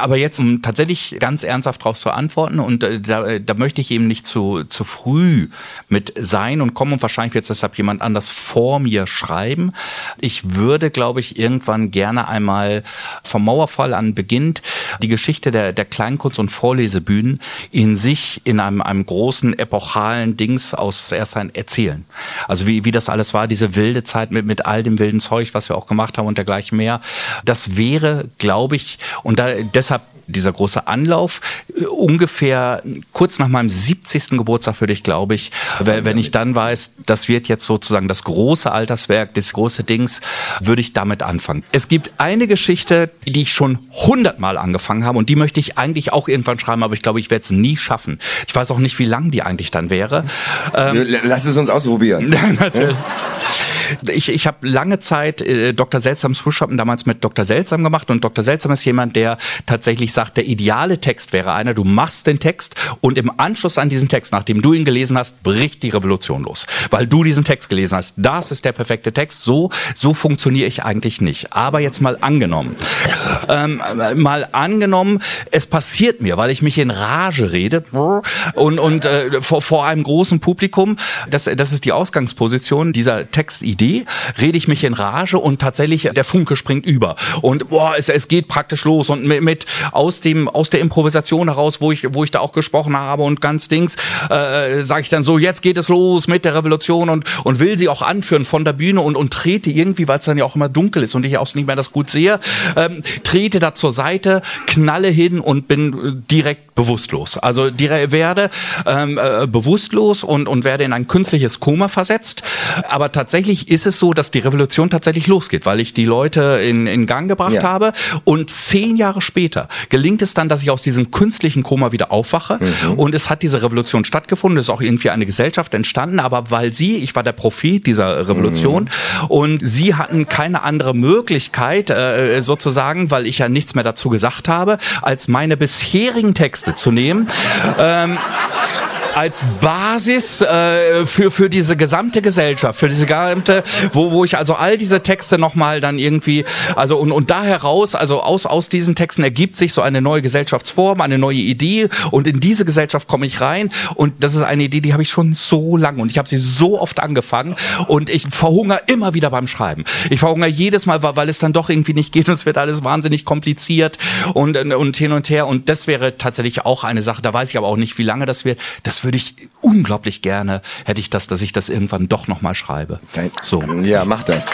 Aber jetzt, um tatsächlich ganz ernsthaft darauf zu antworten, und äh, da, da möchte ich eben nicht zu, zu früh mit sein und kommen und wahrscheinlich wird es deshalb jemand anders vor mir schreiben. Ich würde, glaube ich, irgendwann gerne einmal vom Mauerfall an beginnt die Geschichte der, der Kleinkunst- und Vorlesebühnen in sich in einem, einem großen epochalen Dings aus erst ein erzählen. Also wie, wie das alles war, diese wilde Zeit mit, mit all dem wilden Zeug, was wir auch gemacht haben und dergleichen mehr. Das wäre, glaube ich, und da deshalb dieser große Anlauf, äh, ungefähr kurz nach meinem 70. Geburtstag würde ich, glaube ich, wenn ich dann weiß, das wird jetzt sozusagen das große Alterswerk, das große Dings, würde ich damit anfangen. Es gibt eine Geschichte, die ich schon hundertmal angefangen habe und die möchte ich eigentlich auch irgendwann schreiben, aber ich glaube, ich werde es nie schaffen. Ich weiß auch nicht, wie lang die eigentlich dann wäre. Ähm, Lass es uns ausprobieren. (laughs) Natürlich. Ich, ich habe lange Zeit äh, Dr. Seltsams Frühschoppen damals mit Dr. Seltsam gemacht und Dr. Seltsam ist jemand, der tatsächlich sagt, der ideale Text wäre einer, du machst den Text und im Anschluss an diesen Text, nachdem du ihn gelesen hast, bricht die Revolution los. Weil du diesen Text gelesen hast. Das ist der perfekte Text. So, so funktioniere ich eigentlich nicht. Aber jetzt mal angenommen. Ähm, mal angenommen, es passiert mir, weil ich mich in Rage rede und, und äh, vor, vor einem großen Publikum, das, das ist die Ausgangsposition dieser Textidee, rede ich mich in Rage und tatsächlich der Funke springt über. Und boah, es, es geht praktisch los und mit, mit aus dem aus der Improvisation heraus, wo ich wo ich da auch gesprochen habe und ganz Dings, äh, sage ich dann so, jetzt geht es los mit der Revolution und und will sie auch anführen von der Bühne und und trete irgendwie, weil es dann ja auch immer dunkel ist und ich auch nicht mehr das gut sehe, ähm, trete da zur Seite, knalle hin und bin direkt bewusstlos. Also direkt werde ähm, äh, bewusstlos und und werde in ein künstliches Koma versetzt. Aber tatsächlich ist es so, dass die Revolution tatsächlich losgeht, weil ich die Leute in, in Gang gebracht ja. habe und zehn Jahre später gelingt es dann, dass ich aus diesem künstlichen Koma wieder aufwache mhm. und es hat diese Revolution stattgefunden, es ist auch irgendwie eine Gesellschaft entstanden, aber weil sie, ich war der Prophet dieser Revolution mhm. und sie hatten keine andere Möglichkeit äh, sozusagen, weil ich ja nichts mehr dazu gesagt habe, als meine bisherigen Texte zu nehmen. Ähm, als Basis äh, für für diese gesamte Gesellschaft, für diese gesamte, wo wo ich also all diese Texte nochmal dann irgendwie, also und und da heraus, also aus aus diesen Texten ergibt sich so eine neue Gesellschaftsform, eine neue Idee und in diese Gesellschaft komme ich rein und das ist eine Idee, die habe ich schon so lange und ich habe sie so oft angefangen und ich verhungere immer wieder beim Schreiben. Ich verhungere jedes Mal, weil, weil es dann doch irgendwie nicht geht und es wird alles wahnsinnig kompliziert und und hin und her und das wäre tatsächlich auch eine Sache. Da weiß ich aber auch nicht, wie lange das wird. Das würde ich unglaublich gerne, hätte ich das, dass ich das irgendwann doch nochmal schreibe. So. Ja, mach das.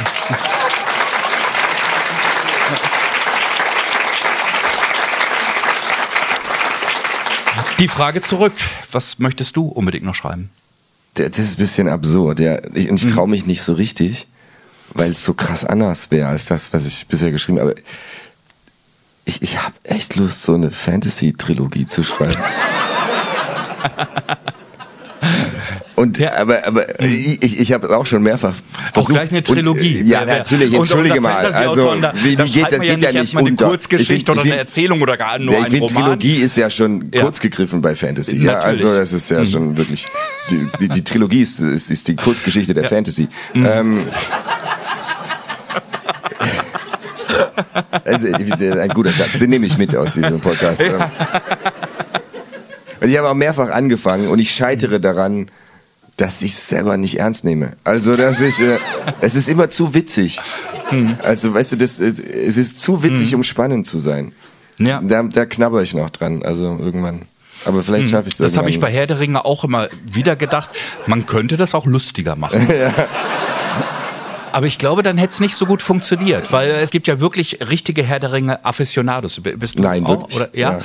Die Frage zurück. Was möchtest du unbedingt noch schreiben? Das ist ein bisschen absurd, ja. Ich, und ich traue mich nicht so richtig, weil es so krass anders wäre als das, was ich bisher geschrieben habe. Aber ich, ich habe echt Lust, so eine Fantasy-Trilogie zu schreiben. Und ja. aber aber ich, ich habe es auch schon mehrfach versucht. Auch gleich eine Trilogie. Und, ja, natürlich. Entschuldige und, mal. Also wie, wie geht das? Geht ja nicht eine unter. Kurzgeschichte oder eine Erzählung oder gar nur ja, ich ein Roman. Trilogie ist ja schon ja. kurz gegriffen bei Fantasy. Ja, also das ist ja mhm. schon wirklich die, die, die Trilogie ist, ist, ist, die Kurzgeschichte der Fantasy. Mhm. Ähm, (laughs) also, ein guter Satz, den nehme ich mit aus diesem Podcast. Und ich habe auch mehrfach angefangen und ich scheitere daran, dass ich es selber nicht ernst nehme. Also, dass ich, äh, es ist immer zu witzig. Hm. Also, weißt du, das, es ist zu witzig, hm. um spannend zu sein. Ja. Da, da knabber ich noch dran, also irgendwann. Aber vielleicht hm. schaffe ich es Das habe ich bei Herr der Ringe auch immer wieder gedacht. Man könnte das auch lustiger machen. (laughs) ja. Aber ich glaube, dann hätte es nicht so gut funktioniert, weil es gibt ja wirklich richtige Herr der Ringe Afficionados. Bist du Nein, auch? Oder, ja.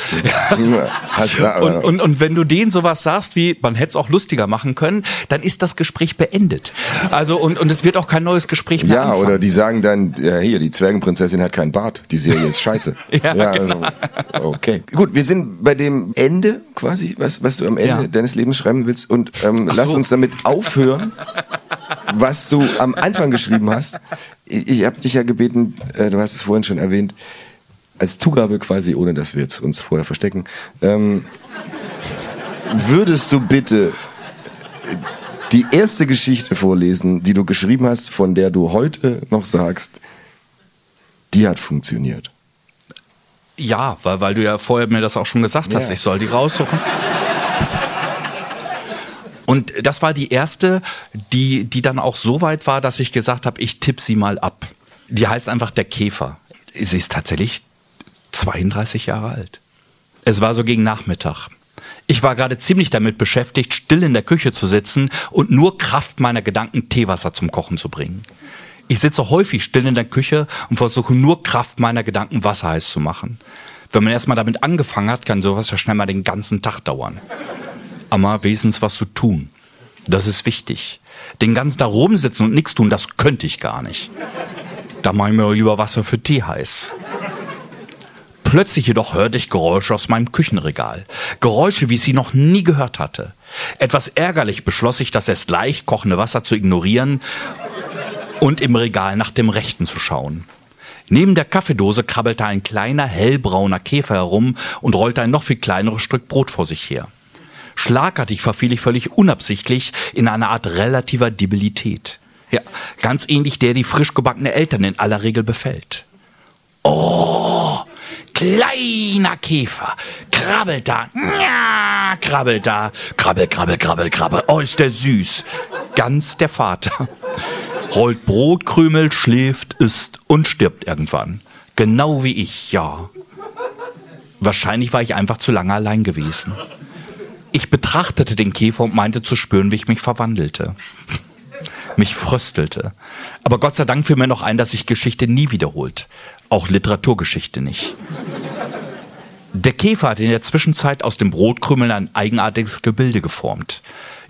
ja. (laughs) und, und, und wenn du denen sowas sagst, wie man hätte es auch lustiger machen können, dann ist das Gespräch beendet. Also und, und es wird auch kein neues Gespräch mehr Ja, anfangen. oder die sagen dann, ja, hier, die Zwergenprinzessin hat keinen Bart, die Serie ist scheiße. (laughs) ja, ja genau. also, okay. Gut, wir sind bei dem Ende quasi, was, was du am Ende ja. deines Lebens schreiben willst und ähm, so. lass uns damit aufhören, (laughs) was du am Anfang geschrieben hast. Ich, ich habe dich ja gebeten, äh, du hast es vorhin schon erwähnt, als Zugabe quasi, ohne dass wir jetzt uns vorher verstecken, ähm, würdest du bitte die erste Geschichte vorlesen, die du geschrieben hast, von der du heute noch sagst, die hat funktioniert? Ja, weil, weil du ja vorher mir das auch schon gesagt hast, ja. ich soll die raussuchen. Und das war die erste, die, die dann auch so weit war, dass ich gesagt habe, ich tippe sie mal ab. Die heißt einfach der Käfer. Sie ist tatsächlich 32 Jahre alt. Es war so gegen Nachmittag. Ich war gerade ziemlich damit beschäftigt, still in der Küche zu sitzen und nur Kraft meiner Gedanken Teewasser zum Kochen zu bringen. Ich sitze häufig still in der Küche und versuche nur Kraft meiner Gedanken Wasser heiß zu machen. Wenn man erstmal damit angefangen hat, kann sowas ja schnell mal den ganzen Tag dauern. Aber wenigstens was zu tun. Das ist wichtig. Den ganzen Tag rumsitzen und nichts tun, das könnte ich gar nicht. Da mache ich mir lieber Wasser für Tee heiß. Plötzlich jedoch hörte ich Geräusche aus meinem Küchenregal. Geräusche, wie ich sie noch nie gehört hatte. Etwas ärgerlich beschloss ich, das erst leicht kochende Wasser zu ignorieren und im Regal nach dem Rechten zu schauen. Neben der Kaffeedose krabbelte ein kleiner hellbrauner Käfer herum und rollte ein noch viel kleineres Stück Brot vor sich her. Schlagartig verfiel ich völlig unabsichtlich in eine Art relativer Debilität. Ja, ganz ähnlich der, die frisch gebackene Eltern in aller Regel befällt. Oh, kleiner Käfer, krabbelt da, ja, krabbelt da, krabbel, krabbel, krabbel, krabbel, oh, ist der süß. Ganz der Vater. (laughs) Rollt Brotkrümel, schläft, isst und stirbt irgendwann. Genau wie ich, ja. Wahrscheinlich war ich einfach zu lange allein gewesen. Ich betrachtete den Käfer und meinte zu spüren, wie ich mich verwandelte. Mich fröstelte. Aber Gott sei Dank fiel mir noch ein, dass sich Geschichte nie wiederholt. Auch Literaturgeschichte nicht. Der Käfer hat in der Zwischenzeit aus dem Brotkrümeln ein eigenartiges Gebilde geformt.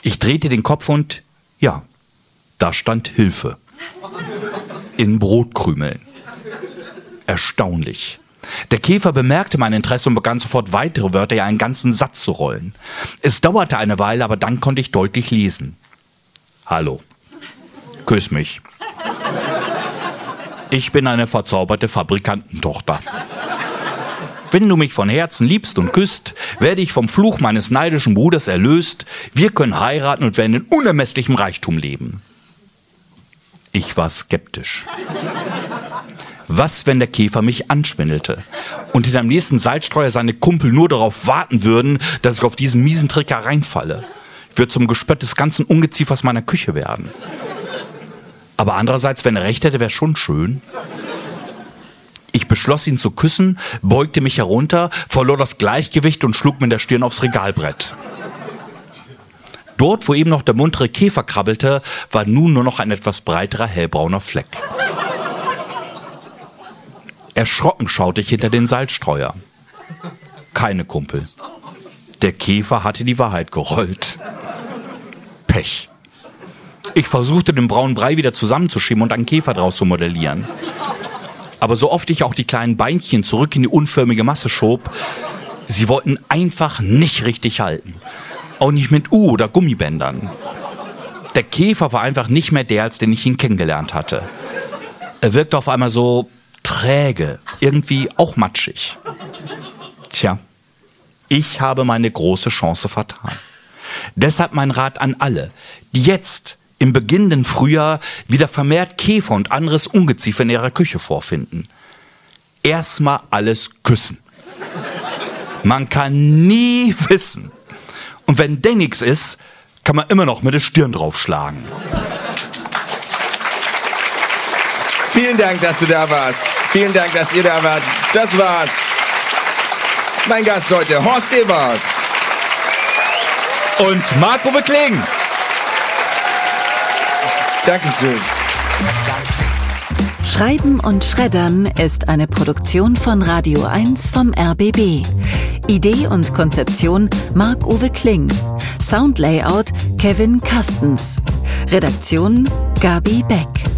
Ich drehte den Kopf und ja, da stand Hilfe. In Brotkrümeln. Erstaunlich. Der Käfer bemerkte mein Interesse und begann sofort weitere Wörter, ja einen ganzen Satz zu rollen. Es dauerte eine Weile, aber dann konnte ich deutlich lesen. Hallo. Küss mich. Ich bin eine verzauberte Fabrikantentochter. Wenn du mich von Herzen liebst und küsst, werde ich vom Fluch meines neidischen Bruders erlöst. Wir können heiraten und werden in unermesslichem Reichtum leben. Ich war skeptisch. Was, wenn der Käfer mich anschwindelte und in einem nächsten Salzstreuer seine Kumpel nur darauf warten würden, dass ich auf diesen miesen Trick hereinfalle? Ich würde zum Gespött des ganzen Ungeziefers meiner Küche werden. Aber andererseits, wenn er recht hätte, wäre schon schön. Ich beschloss ihn zu küssen, beugte mich herunter, verlor das Gleichgewicht und schlug mir der Stirn aufs Regalbrett. Dort, wo eben noch der muntere Käfer krabbelte, war nun nur noch ein etwas breiterer hellbrauner Fleck. Erschrocken schaute ich hinter den Salzstreuer. Keine Kumpel. Der Käfer hatte die Wahrheit gerollt. Pech. Ich versuchte den braunen Brei wieder zusammenzuschieben und einen Käfer draus zu modellieren. Aber so oft ich auch die kleinen Beinchen zurück in die unförmige Masse schob, sie wollten einfach nicht richtig halten. Auch nicht mit U- oder Gummibändern. Der Käfer war einfach nicht mehr der, als den ich ihn kennengelernt hatte. Er wirkte auf einmal so träge, irgendwie auch matschig. Tja, ich habe meine große Chance vertan. Deshalb mein Rat an alle, die jetzt im beginnenden Frühjahr wieder vermehrt Käfer und anderes Ungeziefer in ihrer Küche vorfinden. Erstmal alles küssen. Man kann nie wissen. Und wenn denn nichts ist, kann man immer noch mit der Stirn draufschlagen. Vielen Dank, dass du da warst. Vielen Dank, dass ihr da wart. Das war's. Mein Gast heute, Horst Evers. Und Marco Bekling. Dankeschön. Schreiben und Schreddern ist eine Produktion von Radio 1 vom RBB. Idee und Konzeption Marc-Uwe Kling. Soundlayout Kevin Kastens. Redaktion Gabi Beck.